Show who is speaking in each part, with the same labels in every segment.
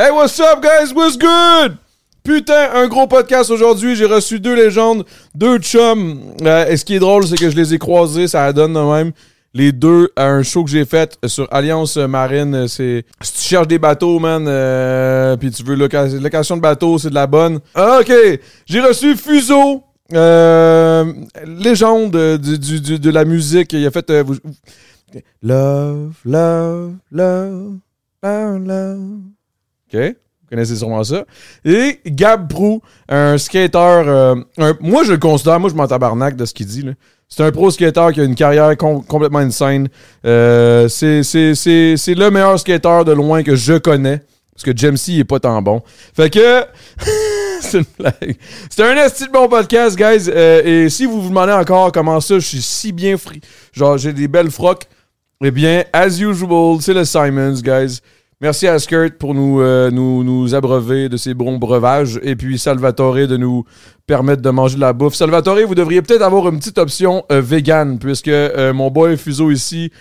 Speaker 1: Hey, what's up, guys? What's good? Putain, un gros podcast aujourd'hui. J'ai reçu deux légendes, deux chums. Euh, et ce qui est drôle, c'est que je les ai croisés, ça donne de même. Les deux à un show que j'ai fait sur Alliance Marine. C'est si tu cherches des bateaux, man, euh, puis tu veux loca- location de bateau, c'est de la bonne. Ah, ok, j'ai reçu Fuso, euh, légende du- de la musique. Il a fait euh, vous- Love, love, love, love, love. OK? Vous connaissez sûrement ça. Et Gab Prou, un skater. euh, un- moi, je le considère, moi, je m'en tabarnak de ce qu'il dit. C'est un pro skater qui a une carrière com- complètement insane. Euh, c'est, le meilleur skater de loin que je connais. Parce que Jamesy il est pas tant bon. Fait que. c'est une blague. C'est un esti de bon podcast, guys. Euh, et si vous vous demandez encore comment ça, je suis si bien fri. Genre, j'ai des belles frocs. Eh bien, as usual, c'est le Simons, guys. Merci à Skirt pour nous, euh, nous, nous abreuver de ses bons breuvages. Et puis Salvatore de nous permettre de manger de la bouffe. Salvatore, vous devriez peut-être avoir une petite option euh, vegan, puisque euh, mon boy Fuso ici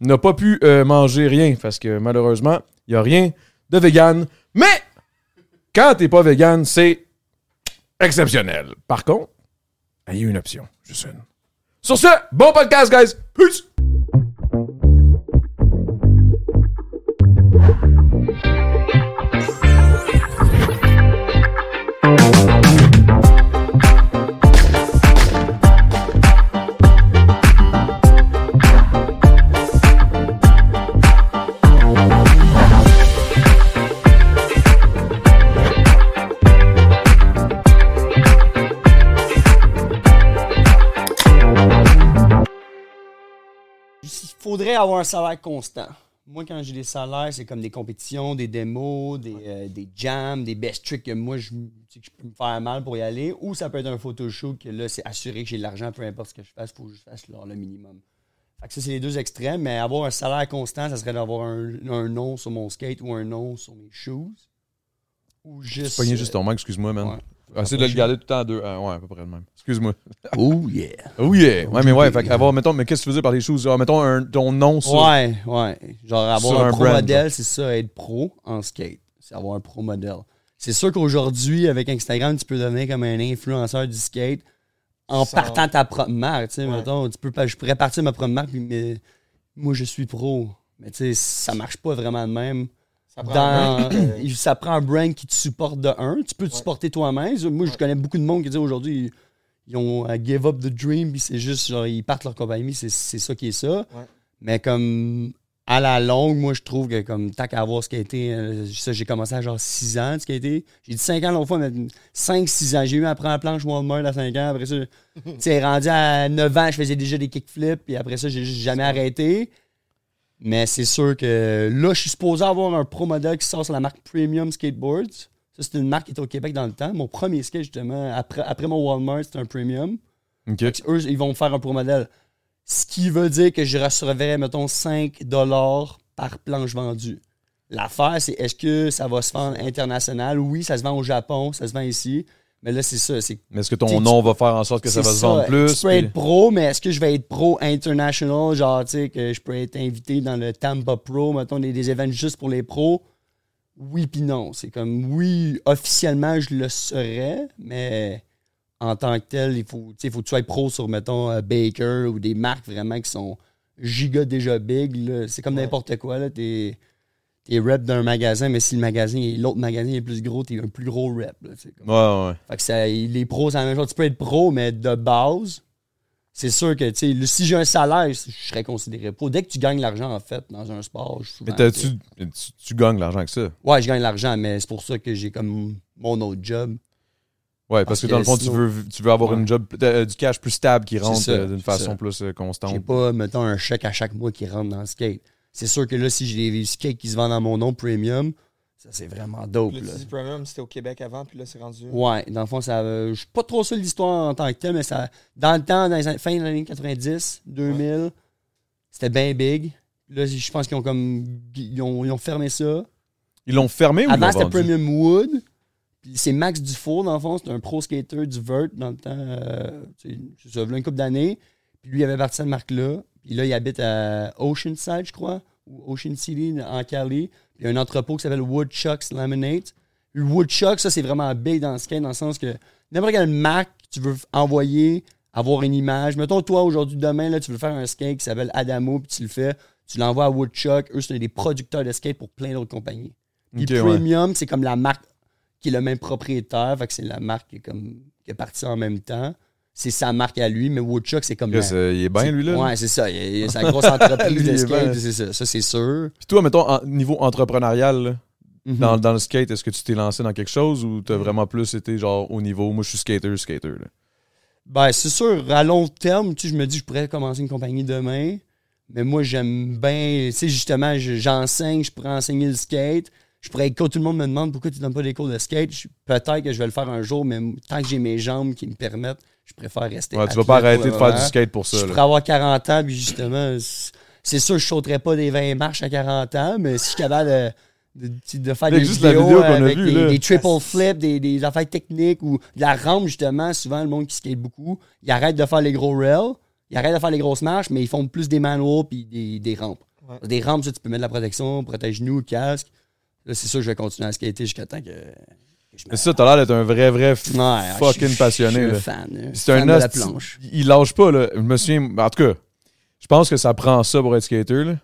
Speaker 1: n'a pas pu euh, manger rien, parce que malheureusement, il n'y a rien de vegan. Mais quand t'es pas vegan, c'est exceptionnel. Par contre, il y a une option, juste une. Sur ce, bon podcast, guys! Peace!
Speaker 2: Faudrait avoir un salaire constant. Moi, quand j'ai des salaires, c'est comme des compétitions, des démos, des, euh, des jams, des best tricks que moi, je, tu sais, que je peux me faire mal pour y aller. Ou ça peut être un photoshoot que là, c'est assuré que j'ai de l'argent, peu importe ce que je fasse, il faut que je fasse genre, le minimum. Fait que ça, c'est les deux extrêmes. Mais avoir un salaire constant, ça serait d'avoir un, un nom sur mon skate ou un nom sur mes shoes. Ou juste.
Speaker 1: Pogné juste ton mic, excuse-moi, man.
Speaker 2: Ouais.
Speaker 1: Essaye de le garder tout le temps à deux. Ah, ouais, à peu près le même. Excuse-moi.
Speaker 2: Oh yeah.
Speaker 1: Oh yeah! Ouais, mais ouais, fait qu'avoir, mettons, mais qu'est-ce que tu veux dire par les choses? Ah, mettons un, ton nom sur.
Speaker 2: Ouais, ouais. Genre avoir un,
Speaker 1: un
Speaker 2: pro modèle, c'est ça, être pro en skate. C'est avoir un pro modèle. C'est sûr qu'aujourd'hui, avec Instagram, tu peux devenir comme un influenceur du skate en partant ta propre marque. Tu sais,
Speaker 3: Ouais.
Speaker 2: mettons, tu peux je pourrais partir ma propre marque, mais moi, je suis pro. Mais tu sais, ça marche pas vraiment de même.
Speaker 3: Ça prend
Speaker 2: Dans,
Speaker 3: un brand.
Speaker 2: euh, ça prend un brand qui te supporte de un. Tu peux te supporter toi-même. Moi, je connais beaucoup de monde qui dit aujourd'hui, ils, ont uh, give up the dream, puis c'est juste, genre, ils partent leur compagnie, c'est ça qui est ça.
Speaker 3: Ouais.
Speaker 2: Mais comme à la longue, moi, je trouve que comme tant qu'à avoir skaté, euh, ça, j'ai commencé à genre 6 ans de skater. J'ai dit 5 ans l'autre fois, mais 5-6 ans. J'ai eu à prendre la planche Walmart à 5 ans. Après ça, tu sais, rendu à 9 ans, je faisais déjà des kickflips, puis après ça, j'ai juste jamais arrêté. Mais c'est sûr que là, je suis supposé avoir un pro modèle qui sort sur la marque Premium Skateboards. Ça, c'est une marque qui était au Québec dans le temps. Mon premier skate, justement, après, après mon Walmart, c'était un Premium. Eux, ils vont me faire un pro modèle. Ce qui veut dire que je recevrais, mettons, 5 par planche vendue. L'affaire, c'est est-ce que ça va se vendre international? Oui, ça se vend au Japon, ça se vend ici. Mais là, c'est ça. C'est
Speaker 1: Mais est-ce que ton nom va faire en sorte que ça va se vendre plus?
Speaker 2: Tu peux
Speaker 1: puis-
Speaker 2: être pro, mais est-ce que je vais être pro international? Genre, tu sais, que je peux être invité dans le Tampa Pro, mettons, des, des événements juste pour les pros? Oui, puis non. C'est comme, oui, officiellement, je le serais, mais en tant que tel, il faut, que tu sois pro sur, mettons, euh, Baker ou des marques vraiment qui sont giga déjà big. là. C'est comme
Speaker 3: Ouais.
Speaker 2: n'importe quoi. là. T'es t'es rep d'un magasin, mais si le magasin, l'autre magasin est plus gros, t'es un plus gros rep. là. Comme-
Speaker 1: Ouais, ouais.
Speaker 2: fait que ça, les pros, c'est la même chose. Tu peux être pro, mais de base, c'est sûr que, le- si j'ai un salaire, je serais considéré pro. Dès que tu gagnes l'argent, en fait, dans un sport, je suis
Speaker 1: Mais
Speaker 2: tu
Speaker 1: tu, tu gagnes l'argent avec ça?
Speaker 2: Ouais, je gagne l'argent, mais c'est pour ça que j'ai comme mon autre job.
Speaker 1: Ouais, parce,
Speaker 2: Parce
Speaker 1: que dans le fond, tu veux, tu veux avoir
Speaker 2: Ouais.
Speaker 1: une job, euh, du cash plus stable qui rentre euh, d'une façon
Speaker 2: ça.
Speaker 1: plus euh,
Speaker 2: J'ai
Speaker 1: constante.
Speaker 2: pas, mettons, un chèque à chaque mois qui rentre dans le skate. C'est sûr que là, si j'ai des skates qui se vendent dans mon nom premium, ça, c'est vraiment dope.
Speaker 3: Le
Speaker 2: là.
Speaker 3: Premium, c'était au Québec avant, puis là, c'est rendu.
Speaker 2: Ouais, dans le fond, ça. euh, je suis pas trop sûr de l'histoire en tant que tel, mais ça. Dans le temps, dans les fin des années 90, 2000, c'était bien big. Là, je pense qu'ils ont comme. Ils ont, ils ont fermé ça.
Speaker 1: Ils l'ont fermé ou
Speaker 2: Avant, c'était? Premium Wood. C'est Max Dufour, dans le fond, c'était un pro skater du Vert dans le temps. Euh, tu sais, c'est ça, il y a une couple d'années. Puis lui, il avait parti cette marque-là. Puis là, il habite à Oceanside, je crois. Ocean City en Cali. Il y a un entrepôt qui s'appelle Woodchucks Laminate. Le Woodchuck, ça, c'est vraiment big dans le skate, dans le sens que n'importe quelle marque que tu veux envoyer, avoir une image. Mettons, toi, aujourd'hui, demain, là, tu veux faire un skate qui s'appelle Adamo, puis tu le fais, tu l'envoies à Woodchuck. Eux, c'est des producteurs de skate pour plein d'autres compagnies. Puis
Speaker 1: ouais.
Speaker 2: Premium, c'est comme la marque qui est le même propriétaire, fait que c'est la marque qui est, comme, qui est partie en même temps. C'est sa marque à lui, mais Woodchuck, c'est comme. La-
Speaker 1: euh, il est bien, lui, là.
Speaker 2: Ouais, c'est ça. Il sa grosse entreprise de skate, c'est ça. Ça, c'est sûr.
Speaker 1: Puis toi, mettons, en- niveau entrepreneurial, là,
Speaker 2: Mhm.
Speaker 1: dans, dans le skate, est-ce que tu t'es lancé dans quelque chose ou t'as vraiment plus été genre au niveau, moi je suis skater, skater, là?
Speaker 2: Ben, c'est sûr, à long terme, tu sais, je me dis, je pourrais commencer une compagnie demain. Mais moi, j'aime bien, tu sais, justement, je- j'enseigne, je pourrais enseigner le skate. Je pourrais, quand tout le monde me demande pourquoi tu donnes pas des cours de skate, peut-être que je vais le faire un jour, mais tant que j'ai mes jambes qui me permettent, je préfère rester.
Speaker 1: Ouais, tu vas pas arrêter de faire du skate pour ça,
Speaker 2: Je
Speaker 1: là.
Speaker 2: pourrais avoir 40 ans, puis justement, c'est- sûr, je sauterais pas des 20 marches à 40 ans, mais si je suis capable de, de, de faire des
Speaker 1: juste la
Speaker 2: vidéos
Speaker 1: vidéo qu'on a
Speaker 2: avec des,
Speaker 1: là.
Speaker 2: des triple flips, des, des affaires techniques ou de la rampe, justement, souvent, le monde qui skate beaucoup, ils arrêtent de faire les gros rails, ils arrêtent de faire les grosses marches, mais ils font plus des manuals puis des, des rampes.
Speaker 3: Ouais.
Speaker 2: Des rampes, ça, tu peux mettre de la protection, protège-nous, casque. Là, c'est sûr que je vais continuer à skater jusqu'à temps que,
Speaker 1: Mais ça, t'as l'air d'être un vrai, vrai
Speaker 2: Ouais,
Speaker 1: fucking passionné,
Speaker 2: Je suis un fan.
Speaker 1: C'est un
Speaker 2: de la
Speaker 1: hostie-
Speaker 2: planche.
Speaker 1: Il lâche pas, là. Je me souviens. En tout cas, je pense que ça prend ça pour être skater, là.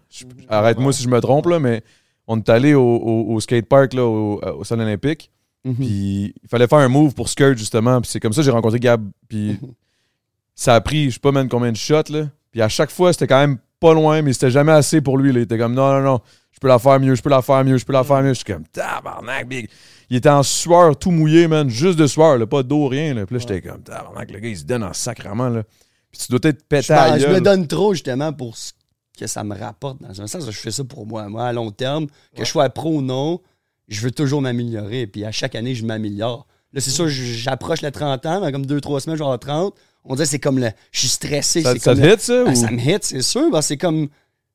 Speaker 1: Arrête-moi si je me trompe, là, mais on est allé au, au, au skatepark, là, au, au Stade olympique.
Speaker 2: Mhm.
Speaker 1: Puis il fallait faire un move pour skirt, justement. Puis c'est comme ça que j'ai rencontré Gab. Puis ça a pris, je sais pas même combien de shots, là. Puis à chaque fois, c'était quand même pas loin, mais c'était jamais assez pour lui. Là. Il était comme, non, non, non, je peux la faire mieux, je peux la faire mieux, je peux la faire mieux. Je suis comme, tabarnak, big. Il était en sueur, tout mouillé, man. Juste de sueur, là, pas d'eau, rien. Là. Puis là, j'étais comme, tabarnak, le gars, il se donne en sacrement, là. Puis tu dois être pété à la
Speaker 2: je me donne trop justement pour ce que ça me rapporte. Dans un sens, je fais ça pour moi. Moi, à long terme, que je sois pro ou non, je veux toujours m'améliorer. Puis à chaque année, je m'améliore. Là, c'est sûr, j- j'approche les 30 ans. Dans comme 2-3 semaines, je vais avoir 30. On dirait que c'est comme le. Je suis stressé.
Speaker 1: Ça,
Speaker 2: comme
Speaker 1: te
Speaker 2: le-
Speaker 1: hit, ça?
Speaker 2: Ah,
Speaker 1: ou-
Speaker 2: ça me hit, c'est sûr. c'est comme.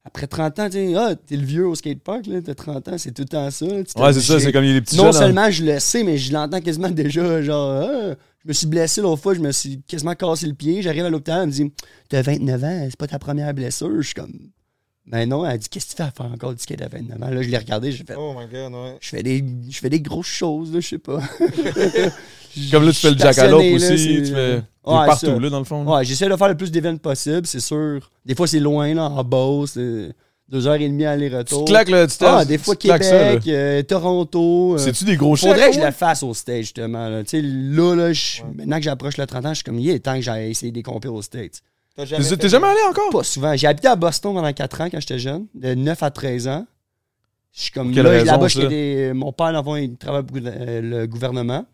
Speaker 2: Après 30 ans, tu sais, ah, t'es le vieux au skatepark, là, t'as 30 ans, c'est tout le temps ça.
Speaker 1: Ouais, c'est ça, c'est comme il y a les petits
Speaker 2: Non
Speaker 1: jeunes, hein.
Speaker 2: seulement je le sais, mais je l'entends quasiment déjà, genre, Ah, je me suis blessé l'autre fois, je me suis quasiment cassé le pied, j'arrive à l'hôpital, elle me dit, t'as 29 ans, c'est pas ta première blessure, je suis comme, ben non, elle dit, qu'est-ce que tu fais à faire encore du skate à 29 ans? Là, je l'ai regardé, j'ai fait,
Speaker 3: Oh my god, ouais.
Speaker 2: je fais des, je fais des grosses choses, là, je sais pas.
Speaker 1: Comme là, tu fais le jackalope aussi.
Speaker 2: là,
Speaker 1: Tu fais
Speaker 2: Ouais,
Speaker 1: partout, là, dans le fond. là.
Speaker 2: Ouais, j'essaie de faire le plus d'événements possible, c'est sûr. Des fois, c'est loin, là, en Beauce, euh, deux heures et demie
Speaker 1: Tu
Speaker 2: aller-retour.
Speaker 1: te claques, là, tu te
Speaker 2: Ah, des fois
Speaker 1: tu claques ça.
Speaker 2: Québec, euh, Toronto. euh,
Speaker 1: C'est-tu des gros chèques?
Speaker 2: Faudrait que je le fasse au stage, justement. Là. Tu sais, là, là je- maintenant que j'approche le 30 ans, je suis comme, il est temps que j'aille essayer des compés au States.
Speaker 3: Jamais
Speaker 1: T'es
Speaker 3: fait
Speaker 1: t'es jamais allé encore?
Speaker 2: Pas souvent. J'ai habité à Boston pendant 4 ans quand j'étais jeune, de 9 à 13 ans. Je suis comme, là, là-bas, des- mon père, fond, il travaille pour euh, le gouvernement.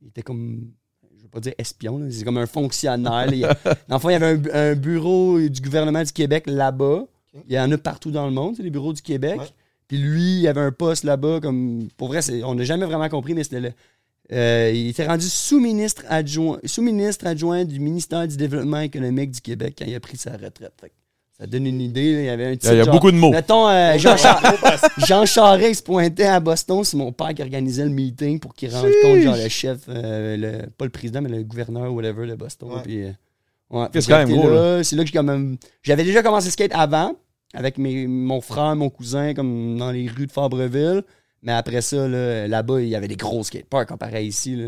Speaker 2: Il était comme, je veux pas dire espion, c'est comme un fonctionnaire. là. Il y avait un, un bureau du gouvernement du Québec là-bas. Il y en a partout dans le monde, c'est les bureaux du Québec.
Speaker 3: Ouais.
Speaker 2: Puis lui, il avait un poste là-bas, comme, pour vrai, on n'a jamais vraiment compris, mais c'était euh, il était rendu sous-ministre adjoint, sous-ministre adjoint du ministère du Développement économique du Québec quand il a pris sa retraite. Fait ça donne une idée. là, il y avait un titre
Speaker 1: il y a
Speaker 2: genre-
Speaker 1: beaucoup de mots.
Speaker 2: Mettons, euh, Jean, Char- Jean Charest se pointait à Boston, c'est mon père qui organisait le meeting pour qu'il rende compte, genre le chef, euh, le, pas le président, mais le gouverneur ou whatever de Boston.
Speaker 3: Ouais.
Speaker 2: Puis, euh, ouais,
Speaker 1: C'est
Speaker 2: Fait
Speaker 1: quand même gros,
Speaker 2: là, C'est là que j'ai quand même. J'avais déjà commencé le skate avant, avec mes, mon frère, mon cousin, comme dans les rues de Fabreville. Mais après ça, là, là-bas, il y avait des gros skateparks comparé ici. Là.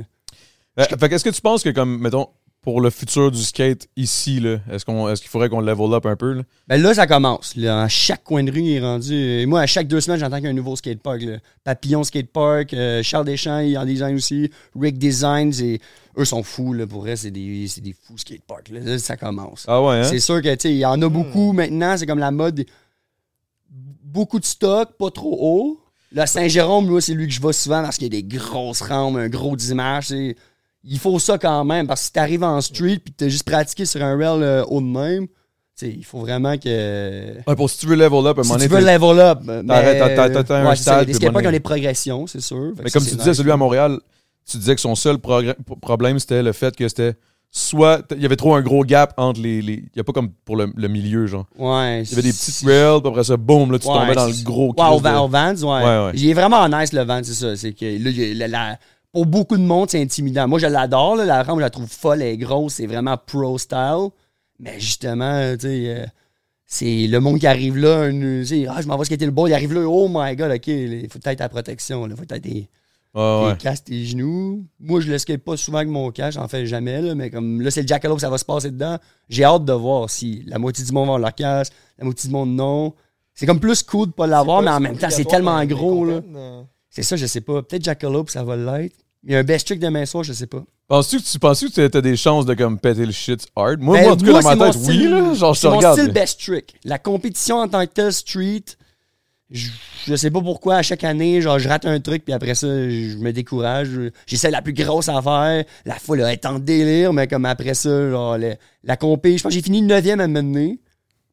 Speaker 1: Euh, fait qu'est-ce que tu penses que, comme, mettons, pour le futur du skate ici, là, est-ce qu'on est-ce qu'il faudrait qu'on level up un peu? Là?
Speaker 2: Ben là, ça commence. Là, à chaque coin de rue, il est rendu. Et moi, à chaque deux semaines, j'entends qu'il y a un nouveau skatepark. là. Papillon Skatepark, euh, Charles Deschamps, il en design aussi. Rick Designs, et eux sont fous. Là, pour vrai, c'est des, c'est des fous skateparks. Là. Là, ça commence.
Speaker 1: Ah ouais, hein?
Speaker 2: C'est sûr que, tu sais, il y en a beaucoup maintenant. C'est comme la mode. Beaucoup de stock, pas trop haut. Là, Saint-Jérôme, c'est lui que je vois souvent parce qu'il y a des grosses rampes, un gros dimanche. c'est- Il faut ça quand même parce que si t'arrives en street puis t'as juste pratiqué sur un rail euh, haut de même, tu sais, il faut vraiment que.
Speaker 1: Ouais, pour si tu veux level up, à un
Speaker 2: Si
Speaker 1: moment
Speaker 2: tu
Speaker 1: donné,
Speaker 2: veux
Speaker 1: t'es-
Speaker 2: level up.
Speaker 1: T'arrêtes, t'as- t'as- un stade,
Speaker 2: Les
Speaker 1: bon,
Speaker 2: ont des progressions, c'est sûr.
Speaker 1: Mais comme tu disais, celui à Montréal, tu disais que son seul problème, c'était le fait que c'était soit. Il y avait trop un gros gap entre les. les- Il n'y a pas comme pour le, le milieu, genre.
Speaker 2: Ouais.
Speaker 1: Il y avait des petites rails, puis après ça, boum, là, tu
Speaker 2: Ouais,
Speaker 1: tombais dans le gros
Speaker 2: Ouais, au,
Speaker 1: de-
Speaker 2: Vans, ouais.
Speaker 1: Ouais, ouais.
Speaker 2: Il est vraiment nice, le Vans, c'est ça. C'est que là, la- pour beaucoup de monde, c'est intimidant. Moi, je l'adore, là, la rampe, je la trouve folle, elle est grosse, c'est vraiment pro style. Mais justement, tu sais, euh, c'est le monde qui arrive là, un, tu sais, ah, je m'en vais skater le ball, il arrive là, oh my god, ok, il faut peut-être la protection, il faut peut-être des,
Speaker 1: Ouais, ouais.
Speaker 2: des casques, tes genoux. Moi, je le skate pas souvent avec mon casque, j'en fais jamais, là, mais comme là, c'est le jackalope, ça va se passer dedans. J'ai hâte de voir si la moitié du monde va avoir leur casque, la moitié du monde non. C'est comme plus cool de pas l'avoir, mais en même temps, c'est tellement gros, là. C'est ça, je sais pas. Peut-être Jackalope, ça va l'être. Il y a un best trick demain soir, je sais pas.
Speaker 1: Penses-tu que tu penses que t'as des chances de comme péter le shit hard? Moi,
Speaker 2: Ben,
Speaker 1: moi en tout cas,
Speaker 2: moi,
Speaker 1: dans
Speaker 2: c'est
Speaker 1: ma tête,
Speaker 2: style-
Speaker 1: oui, là. Genre, je te
Speaker 2: C'est mon
Speaker 1: regarde.
Speaker 2: style
Speaker 1: là.
Speaker 2: best trick. La compétition en tant que tel, street, je, je sais pas pourquoi, à chaque année, genre, je rate un truc, puis après ça, je me décourage. J'essaie la plus grosse à faire. La foule est en délire, mais comme après ça, genre, le- la compé, je pense que j'ai fini 9e à mener,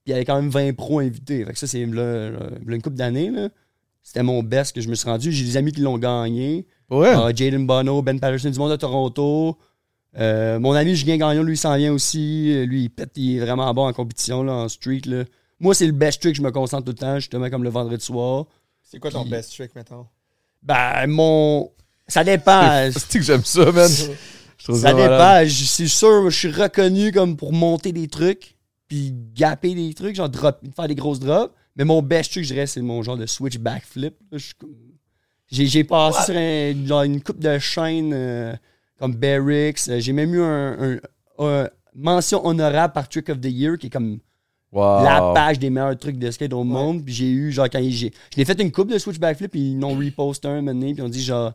Speaker 2: puis il y avait quand même 20 pros invités. Fait que ça, c'est une couple d'années. C'était mon best que je me suis rendu. J'ai des amis qui l'ont gagné.
Speaker 1: Ouais.
Speaker 2: Ah, Jaden Bono, Ben Patterson du monde de Toronto. Euh, mon ami Julien Gagnon, lui, il s'en vient aussi. Lui, il pète, il est vraiment bon en compétition, là, en street. Là. Moi, c'est le best trick, je me concentre tout le temps, justement, comme le vendredi soir.
Speaker 3: C'est quoi ton
Speaker 2: Puis-
Speaker 3: best trick, mettons?
Speaker 2: Ben, mon. Ça dépend.
Speaker 1: C'est que j'aime ça, man. Je trouve
Speaker 2: ça dépend. Je- C'est sûr, je suis reconnu comme pour monter des trucs, puis gapper des trucs, genre drop, faire des grosses drops. Mais mon best trick, je dirais, c'est mon genre de switch backflip. Je suis comme- J'ai j'ai passé sur un- genre une coupe de chaîne euh, comme Barracks. Euh, J'ai même eu un, un- un mention honorable par Trick of the Year, qui est comme
Speaker 1: Wow.
Speaker 2: la page des meilleurs trucs de skate au monde. Puis j'ai eu, genre, quand j'ai. Je l'ai fait une coupe de switch backflip, puis ils l'ont reposté un moment donné, puis ils ont dit, genre.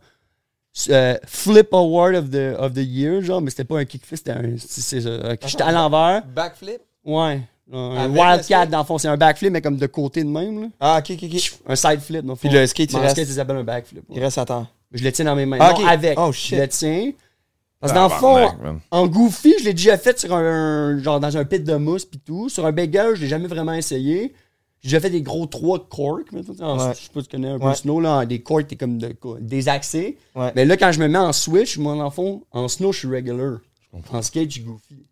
Speaker 2: euh, flip award of the, of the year, genre, mais c'était pas un kickflip, c'était un. Euh, J'étais à l'envers.
Speaker 3: Backflip?
Speaker 2: Ouais. Un
Speaker 3: le
Speaker 2: wildcat,
Speaker 3: skate?
Speaker 2: dans le fond, c'est un backflip, mais comme de côté de même, là.
Speaker 3: Ah, ok, ok, ok.
Speaker 2: Un side flip, dans le fond.
Speaker 3: Puis le skate, il reste,
Speaker 2: skate, ça s'appelle un backflip. ouais.
Speaker 3: il reste à temps.
Speaker 2: Je le tiens dans mes mains.
Speaker 3: Ah,
Speaker 2: non, avec.
Speaker 3: Oh,
Speaker 2: Je
Speaker 3: shit.
Speaker 2: le tiens. Parce que dans le fond,
Speaker 1: man.
Speaker 2: en goofy, je l'ai déjà fait sur un, genre dans un pit de mousse pis tout. Sur un bagel, je l'ai jamais vraiment essayé. J'ai déjà fait des gros trois corks,
Speaker 3: Ouais.
Speaker 2: je sais pas si tu connais un peu
Speaker 3: Ouais.
Speaker 2: le snow, là, des corks, t'es comme de, accès.
Speaker 3: Ouais.
Speaker 2: Mais là, quand je me mets en switch, moi, dans le fond, en snow, je suis regular. En skate, je suis goofy.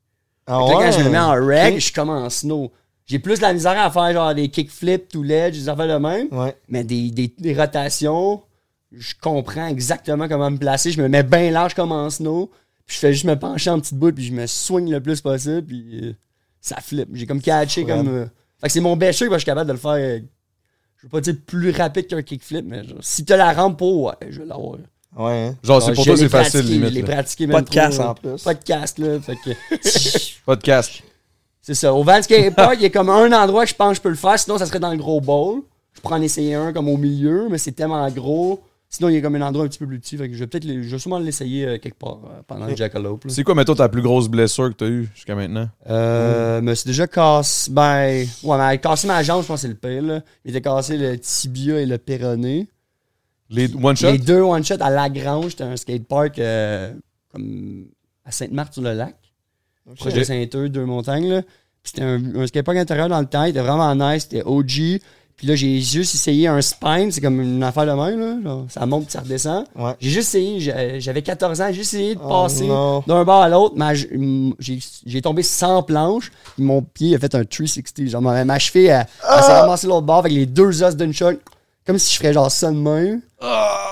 Speaker 3: Ah
Speaker 2: là, quand je me mets en reg,
Speaker 3: Ok.
Speaker 2: je suis comme en snow. J'ai plus de la misère à faire genre des kickflips, tout ledge, des affaires de même.
Speaker 3: Ouais.
Speaker 2: Mais des, des, des rotations, je comprends exactement comment me placer. Je me mets bien large comme en snow. Puis je fais juste me pencher en petite bout, puis je me soigne le plus possible, puis euh, ça flippe. J'ai comme catché
Speaker 3: Ouais.
Speaker 2: comme. euh, Fait que c'est mon best que je suis capable de le faire. euh, je veux pas dire plus rapide qu'un kickflip, mais genre, si t'as la rampe pour, ouais, je vais l'avoir.
Speaker 3: Ouais. hein.
Speaker 1: Genre, c'est pour toi, c'est facile, limite.
Speaker 2: Je l'ai pratiqué
Speaker 3: Pas
Speaker 2: même
Speaker 3: de casse
Speaker 2: trop,
Speaker 3: en plus.
Speaker 2: Pas de casse, là. Fait que.
Speaker 1: Podcast.
Speaker 2: C'est ça. Au Van Skate Park, il y a comme un endroit que je pense que je peux le faire. Sinon, ça serait dans le gros bowl. Je pourrais en essayer un comme au milieu, mais c'est tellement gros. Sinon, il y a comme un endroit un petit peu plus petit. Fait que je vais peut-être je vais sûrement l'essayer euh, quelque part euh, pendant le Jackalope.
Speaker 1: C'est quoi, mettons, ta plus grosse blessure que t'as eue jusqu'à maintenant?
Speaker 2: Euh, mais c'est déjà cassé. Ben, ouais, mais cassé ma jambe, je pense que c'est le pire. Là. Il était cassé le tibia et le péroné.
Speaker 1: Les one-shot?
Speaker 2: Les deux one-shot à Lagrange, c'était un skatepark euh, comme à Sainte-Marthe-sur-le-Lac. proche de
Speaker 1: Ok.
Speaker 2: Saint-Eudes, deux montagnes. Là. Puis C'était un, un skatepark intérieur dans le temps, il était vraiment nice, c'était OG. Puis là, j'ai juste essayé un spine, c'est comme une affaire de même, là. genre, ça monte puis ça redescend.
Speaker 3: Ouais.
Speaker 2: J'ai juste essayé, j'avais 14 ans, j'ai juste essayé de
Speaker 3: Oh
Speaker 2: passer
Speaker 3: non.
Speaker 2: d'un bord à l'autre, mais j'ai j'ai tombé sans planche, puis mon pied a fait un 360. Genre, ma, ma cheville, elle, elle s'est ramassée l'autre bord avec les deux os d'une shot, comme si je ferais genre ça de même.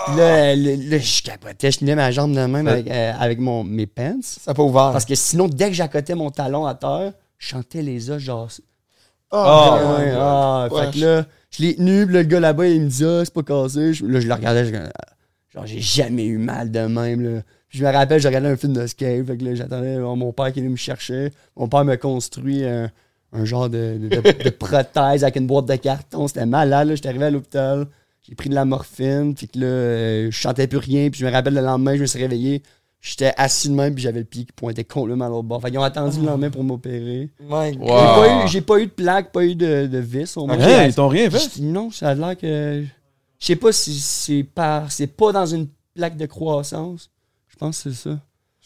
Speaker 2: Puis là, là, je capotais, je tenais ma jambe de même avec, euh, avec mon, mes pants.
Speaker 3: Ça n'a pas ouvert.
Speaker 2: Parce que sinon, dès que j'accotais mon talon à terre, je chantais les os genre.
Speaker 3: Ah,
Speaker 2: Ouais,
Speaker 3: ouais,
Speaker 2: ah,
Speaker 3: ouais.
Speaker 2: Fait que là, je l'ai tenu, le gars là-bas, il me dit, ah, c'est pas cassé. Je- là, je le regardais, je, genre, j'ai jamais eu mal de même, là. Je me rappelle, j'ai regardé un film de skate, fait que là, j'attendais mon père qui venu me chercher. Mon père m'a construit un, un genre de, de, de- de prothèse avec une boîte de carton. C'était malade, là. J'étais arrivé à l'hôpital, j'ai pris de la morphine, puis que là, euh, je chantais plus rien, puis je me rappelle le lendemain, je me suis réveillé. J'étais assis de même, puis j'avais le pied qui pointait complètement à l'autre bord. Fait qu'ils ont attendu le lendemain pour m'opérer.
Speaker 1: Wow.
Speaker 2: J'ai pas, eu- j'ai pas eu de plaque, pas eu de, de vis. Au moins.
Speaker 1: Ils t'ont rien fait?
Speaker 2: Non, ça a l'air que. Je sais pas si c'est par. C'est pas dans une plaque de croissance. Je pense que c'est ça.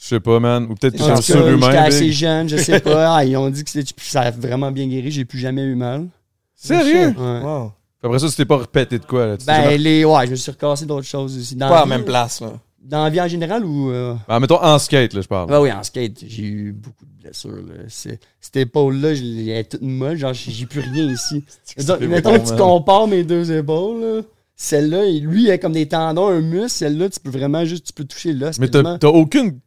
Speaker 1: Je sais pas, man. Ou peut-être
Speaker 2: cas,
Speaker 1: surhumains.
Speaker 2: J'étais assez jeune, je sais pas. Ah, ils ont dit que ça a vraiment bien guéri. J'ai plus jamais eu mal.
Speaker 1: Sérieux?
Speaker 2: Ouais.
Speaker 3: Wow.
Speaker 1: Après ça, tu t'es pas répété de quoi, là? Tu
Speaker 2: Ben,
Speaker 1: jamais-
Speaker 2: les. Ouais, je me suis recassé d'autres choses aussi. Dans
Speaker 3: Pas
Speaker 2: la
Speaker 3: à
Speaker 2: vie,
Speaker 3: la même place, là.
Speaker 2: Dans la vie en général ou. euh,
Speaker 1: Ah, mettons en skate, là, je parle.
Speaker 2: Ben oui, en skate, j'ai eu beaucoup de blessures. Là. Cette épaule-là, je l'ai- elle est toute molle. Genre, j'ai plus rien ici. Mettons que tu compares mes deux épaules, là, Celle-là, lui, il a comme des tendons, un muscle. Celle-là, tu peux vraiment juste, tu peux toucher l'os.
Speaker 1: Mais t'as aucune.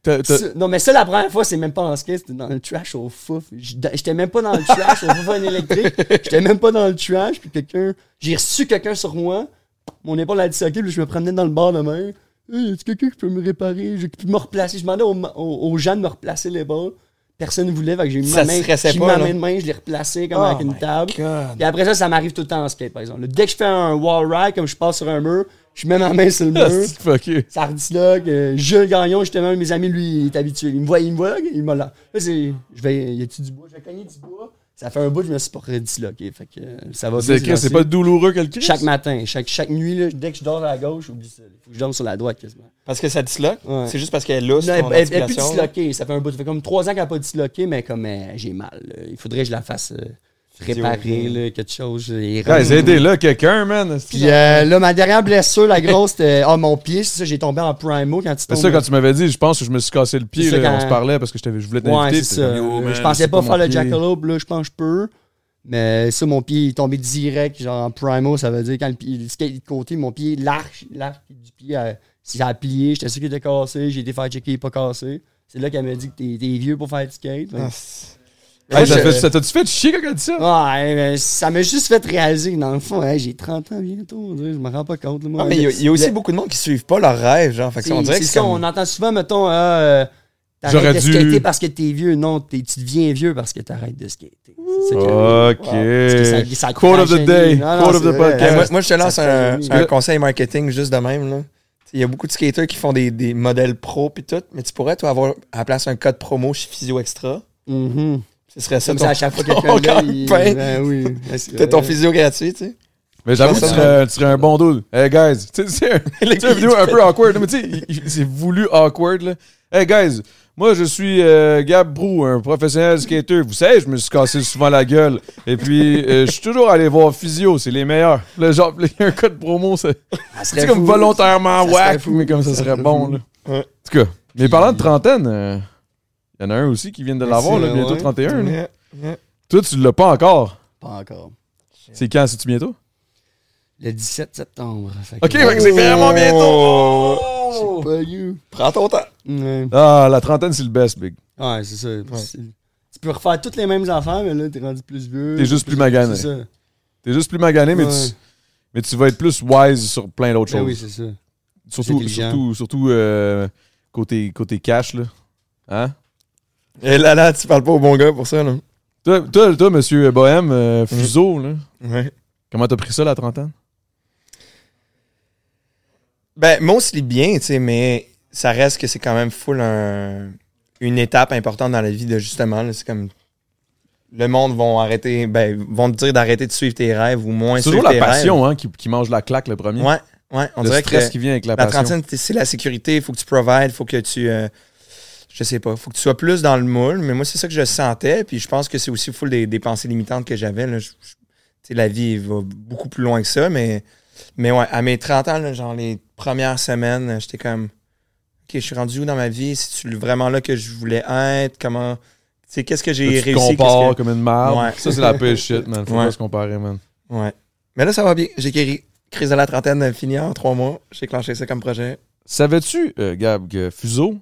Speaker 2: Non, mais ça, la première fois, c'est même pas en skate, c'était dans le trash au fouf. J'étais même pas dans le trash au fouf en électrique. J'étais même pas dans le trash, puis quelqu'un. J'ai reçu quelqu'un sur moi. Mon épaule a disloqué, puis je me promenais dans le bar de main. Hey, y a quelqu'un qui peut me réparer? Pu me replacer. Je demandais aux, aux- aux gens de me replacer l'épaule. Personne ne voulait, fait que j'ai mis
Speaker 3: Ça
Speaker 2: ma main. J'ai ma main de main, je l'ai replacé comme
Speaker 3: Oh
Speaker 2: avec une table.
Speaker 3: God.
Speaker 2: Et après ça, ça m'arrive tout le temps en skate, par exemple. Dès que je fais un wall ride, comme je passe sur un mur, je mets ma main sur le mur.
Speaker 1: C'est fucké.
Speaker 2: Ça redisloque. Euh, Jules Gagnon, justement, mes amis, lui, il est habitué. Il me voit, il me voit, là, il m'a là. Là, c'est. Je vais. Y a-tu du bois? Je vais cogner du bois. Ça fait un bout, je me suis pas redisloqué. Fait que euh, ça va
Speaker 1: C'est
Speaker 2: bien
Speaker 1: pas douloureux que le Christ?
Speaker 2: Chaque matin, chaque, chaque nuit, là, dès que je dors à la gauche, oublie ça. Il faut que je dorme sur la droite quasiment.
Speaker 3: Parce que ça disloque?
Speaker 2: Ouais.
Speaker 3: C'est juste parce qu'elle est lousse.
Speaker 2: Non, elle, elle, elle est plus disloquée. Ça fait un bout. Ça fait comme trois ans qu'elle n'a pas disloqué, mais comme euh, j'ai mal. là. Il faudrait que je la fasse euh, réparer, là, quelque chose.
Speaker 1: Guys, aidez-là quelqu'un, man.
Speaker 2: Puis euh, là, ma dernière blessure, la grosse, c'était ah, mon pied. C'est ça, j'ai tombé en primo quand tu
Speaker 1: C'est ça, quand tu m'avais dit, je pense que je me suis cassé le pied. Là,
Speaker 2: quand-
Speaker 1: On se parlait parce que je, voulais
Speaker 2: Ouais,
Speaker 1: t'inviter.
Speaker 2: c'est ça.
Speaker 1: man,
Speaker 2: je pensais pas faire le jackalope, là, je pense que je peux. Mais ça, mon pied est tombé direct, genre en primo, ça veut dire quand le, pied, le skate est de côté, mon pied, l'arche, l'arche du pied, euh, ça a plié, j'étais sûr qu'il était cassé, j'ai été faire checker, il est pas cassé. C'est là qu'elle m'a dit que t'es, t'es vieux pour faire du skate.
Speaker 3: Ah,
Speaker 1: Hey, ça
Speaker 3: je-
Speaker 1: ça t'a-tu fait chier quand elle dit ça?
Speaker 2: Ouais, mais ça m'a juste fait réaliser que dans le fond, hey, j'ai 30 ans bientôt, je me rends pas compte. là, moi.
Speaker 3: Ah, mais il y a- il y, a aussi
Speaker 2: Le-
Speaker 3: beaucoup de monde qui suivent pas leur rêve, genre. Fait que
Speaker 2: C'est
Speaker 3: on dirait
Speaker 2: c'est
Speaker 3: que
Speaker 2: ça,
Speaker 3: c'est comme-
Speaker 2: on entend souvent, mettons, ah, euh, t'arrêtes de
Speaker 1: dû-
Speaker 2: skater parce que t'es vieux. Non, t'es- tu deviens vieux parce que t'arrêtes de skater. C'est ça que-
Speaker 1: Ok.
Speaker 2: Parce que ça- ça
Speaker 1: Quote of the day.
Speaker 2: une- Non, non,
Speaker 1: Quote of the podcast.
Speaker 3: Moi, moi, je te lance un, conseil marketing juste de même. là. Il y a beaucoup de skaters qui font des, des modèles pro puis tout, mais tu pourrais, toi, avoir à la place un code promo chez Physio Extra.
Speaker 2: Mhm.
Speaker 3: Ce serait ça
Speaker 2: Comme
Speaker 3: ton,
Speaker 2: ça, à chaque fois
Speaker 3: ton
Speaker 2: quelqu'un il-. Ben oui. Ben, c'est
Speaker 3: T'as ton physio gratuit, tu sais.
Speaker 1: Mais j'avoue que tu
Speaker 3: Ça,
Speaker 1: serais, tu serais un bon dude. Hey guys, tu sais, c'est un- une vidéo un peu awkward, mais tu sais, c'est voulu awkward là. Hey guys, moi je suis euh, Gab Brou, un professionnel skater. Vous savez, je me suis cassé souvent la gueule. Et puis, euh, je suis toujours allé voir Physio, c'est les meilleurs. Le genre, il y a un code promo, c'est comme volontairement whack,
Speaker 2: fou.
Speaker 1: mais comme ça
Speaker 2: Ça
Speaker 1: serait bon là.
Speaker 3: Ouais.
Speaker 1: En tout cas, mais parlant de trentaine, euh, il y en a un aussi qui vient de l'avoir, là, bientôt
Speaker 2: ouais.
Speaker 1: 31. là.
Speaker 3: Yeah, yeah.
Speaker 1: Toi, tu l'as pas encore.
Speaker 2: Pas encore.
Speaker 1: C'est quand? C'est-tu bientôt?
Speaker 2: Le 17 septembre. Fait
Speaker 1: Ok,
Speaker 2: que
Speaker 1: c'est vraiment bientôt.
Speaker 2: Pas you.
Speaker 3: Prends ton temps.
Speaker 2: Ouais,
Speaker 1: Ah, la trentaine, c'est le best, big.
Speaker 2: Ouais, c'est ça. Tu peux refaire toutes les mêmes affaires, mais là, t'es rendu plus vieux.
Speaker 1: T'es juste plus magané.
Speaker 2: C'est ça.
Speaker 1: T'es juste plus magané, mais,
Speaker 2: Ouais.
Speaker 1: tu, mais tu vas être plus wise sur plein d'autres
Speaker 2: Ben
Speaker 1: choses.
Speaker 2: oui, c'est ça.
Speaker 1: surtout, surtout, surtout euh, côté, côté cash, là. Hein?
Speaker 3: Et là, là, tu parles pas au bon gars pour ça, là.
Speaker 1: Toi, toi, toi monsieur Bohème, euh, Fuseau, là,
Speaker 3: Ouais.
Speaker 1: comment t'as pris ça, la trentaine?
Speaker 3: Ben, mostly bien, tu sais, mais ça reste que c'est quand même full un- une étape importante dans la vie de justement, c'est comme le monde vont arrêter, ben, vont te dire d'arrêter de suivre tes rêves ou moins
Speaker 1: C'est
Speaker 3: suivre
Speaker 1: toujours la passion hein, qui, qui mange la claque le premier.
Speaker 3: Ouais, ouais, on
Speaker 1: le
Speaker 3: dirait
Speaker 1: stress
Speaker 3: que
Speaker 1: qui vient avec la,
Speaker 3: la
Speaker 1: passion.
Speaker 3: trentaine, c'est la sécurité, il faut que tu provides, il faut que tu, euh, je sais pas, faut que tu sois plus dans le moule, mais moi, c'est ça que je sentais, puis je pense que c'est aussi full des, des pensées limitantes que j'avais, la vie va beaucoup plus loin que ça, mais, mais ouais, à mes 30 ans, là, genre les premières semaines, j'étais comme, OK, je suis rendu où dans ma vie? C'est-tu vraiment là que je voulais être? Comment, tu sais, qu'est-ce que j'ai
Speaker 1: Là, tu
Speaker 3: réussi?
Speaker 1: compares
Speaker 3: que-
Speaker 1: comme une.
Speaker 3: Ouais.
Speaker 1: Ça, c'est la pire shit, man. Faut
Speaker 3: Ouais.
Speaker 1: pas se comparer, man.
Speaker 3: Ouais. Mais là, ça va bien. J'ai guéri. Crise de la trentaine finie en trois mois. J'ai clenché ça comme projet.
Speaker 1: Savais-tu, euh, Gab, que Fuseau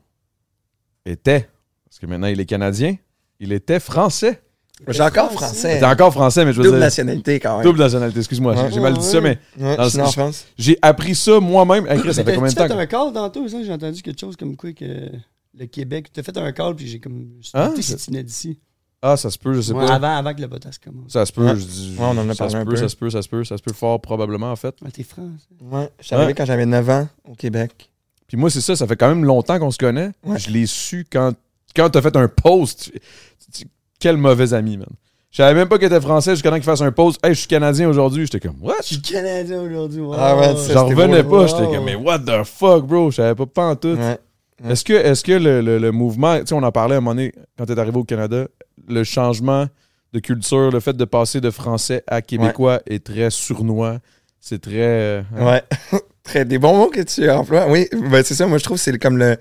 Speaker 1: était, parce que maintenant il est canadien, il était français.
Speaker 3: J'ai encore français.
Speaker 1: Était encore français, mais je veux
Speaker 3: Double
Speaker 1: dire...
Speaker 3: nationalité quand même.
Speaker 1: Double nationalité, excuse-moi, j'ai- j'ai mal dit ça, mais
Speaker 3: Ouais,
Speaker 1: Dans
Speaker 3: je suis en France.
Speaker 1: j'ai appris ça moi-même. Hey, Chris, ça fait combien de
Speaker 2: t'as-
Speaker 1: temps?
Speaker 2: Tu
Speaker 1: que-
Speaker 2: fait un call tantôt, ça? J'ai entendu quelque chose comme quoi que le Québec. T'as fait un call, puis j'ai comme.
Speaker 1: Hein?
Speaker 2: si tu venais d'ici.
Speaker 1: Ah, ça se peut, je sais
Speaker 2: Ouais,
Speaker 1: pas.
Speaker 2: Avant, avant que le podcast commence.
Speaker 1: Ça se peut,
Speaker 3: Ouais.
Speaker 1: je dis.
Speaker 3: Ouais, on en a
Speaker 1: ça
Speaker 3: parlé
Speaker 1: se
Speaker 3: un peu.
Speaker 1: ça se peut, ça se peut, ça se peut fort probablement en fait.
Speaker 2: Ouais, t'es français.
Speaker 3: Ouais. Je suis arrivé
Speaker 1: Ouais.
Speaker 3: quand j'avais 9 ans au Québec.
Speaker 1: Puis moi, c'est ça, ça fait quand même longtemps qu'on se connaît.
Speaker 3: Ouais.
Speaker 1: Je l'ai su quand, quand t'as fait un post. Tu- tu- Quel mauvais ami, man. Je savais même pas qu'il était français jusqu'à temps qu'il fasse un post. Hey, je suis canadien aujourd'hui. J'étais comme, what?
Speaker 2: Je suis Canadien aujourd'hui. wow.
Speaker 3: Ah ouais,
Speaker 1: J'en revenais
Speaker 3: beau,
Speaker 1: pas. J'étais comme, mais what the fuck, bro? Je savais pas, pas en tout.
Speaker 3: Ouais. Ouais.
Speaker 1: Est-ce que, est que le, le- le mouvement, tu sais, on en parlait à un moment donné quand t'es arrivé au Canada, le changement de culture, le fait de passer de français à québécois est très sournois. C'est très. euh, hein?
Speaker 3: Ouais. Très, des bons mots que tu emploies. Oui, ben, c'est ça. Moi, je trouve que c'est comme le,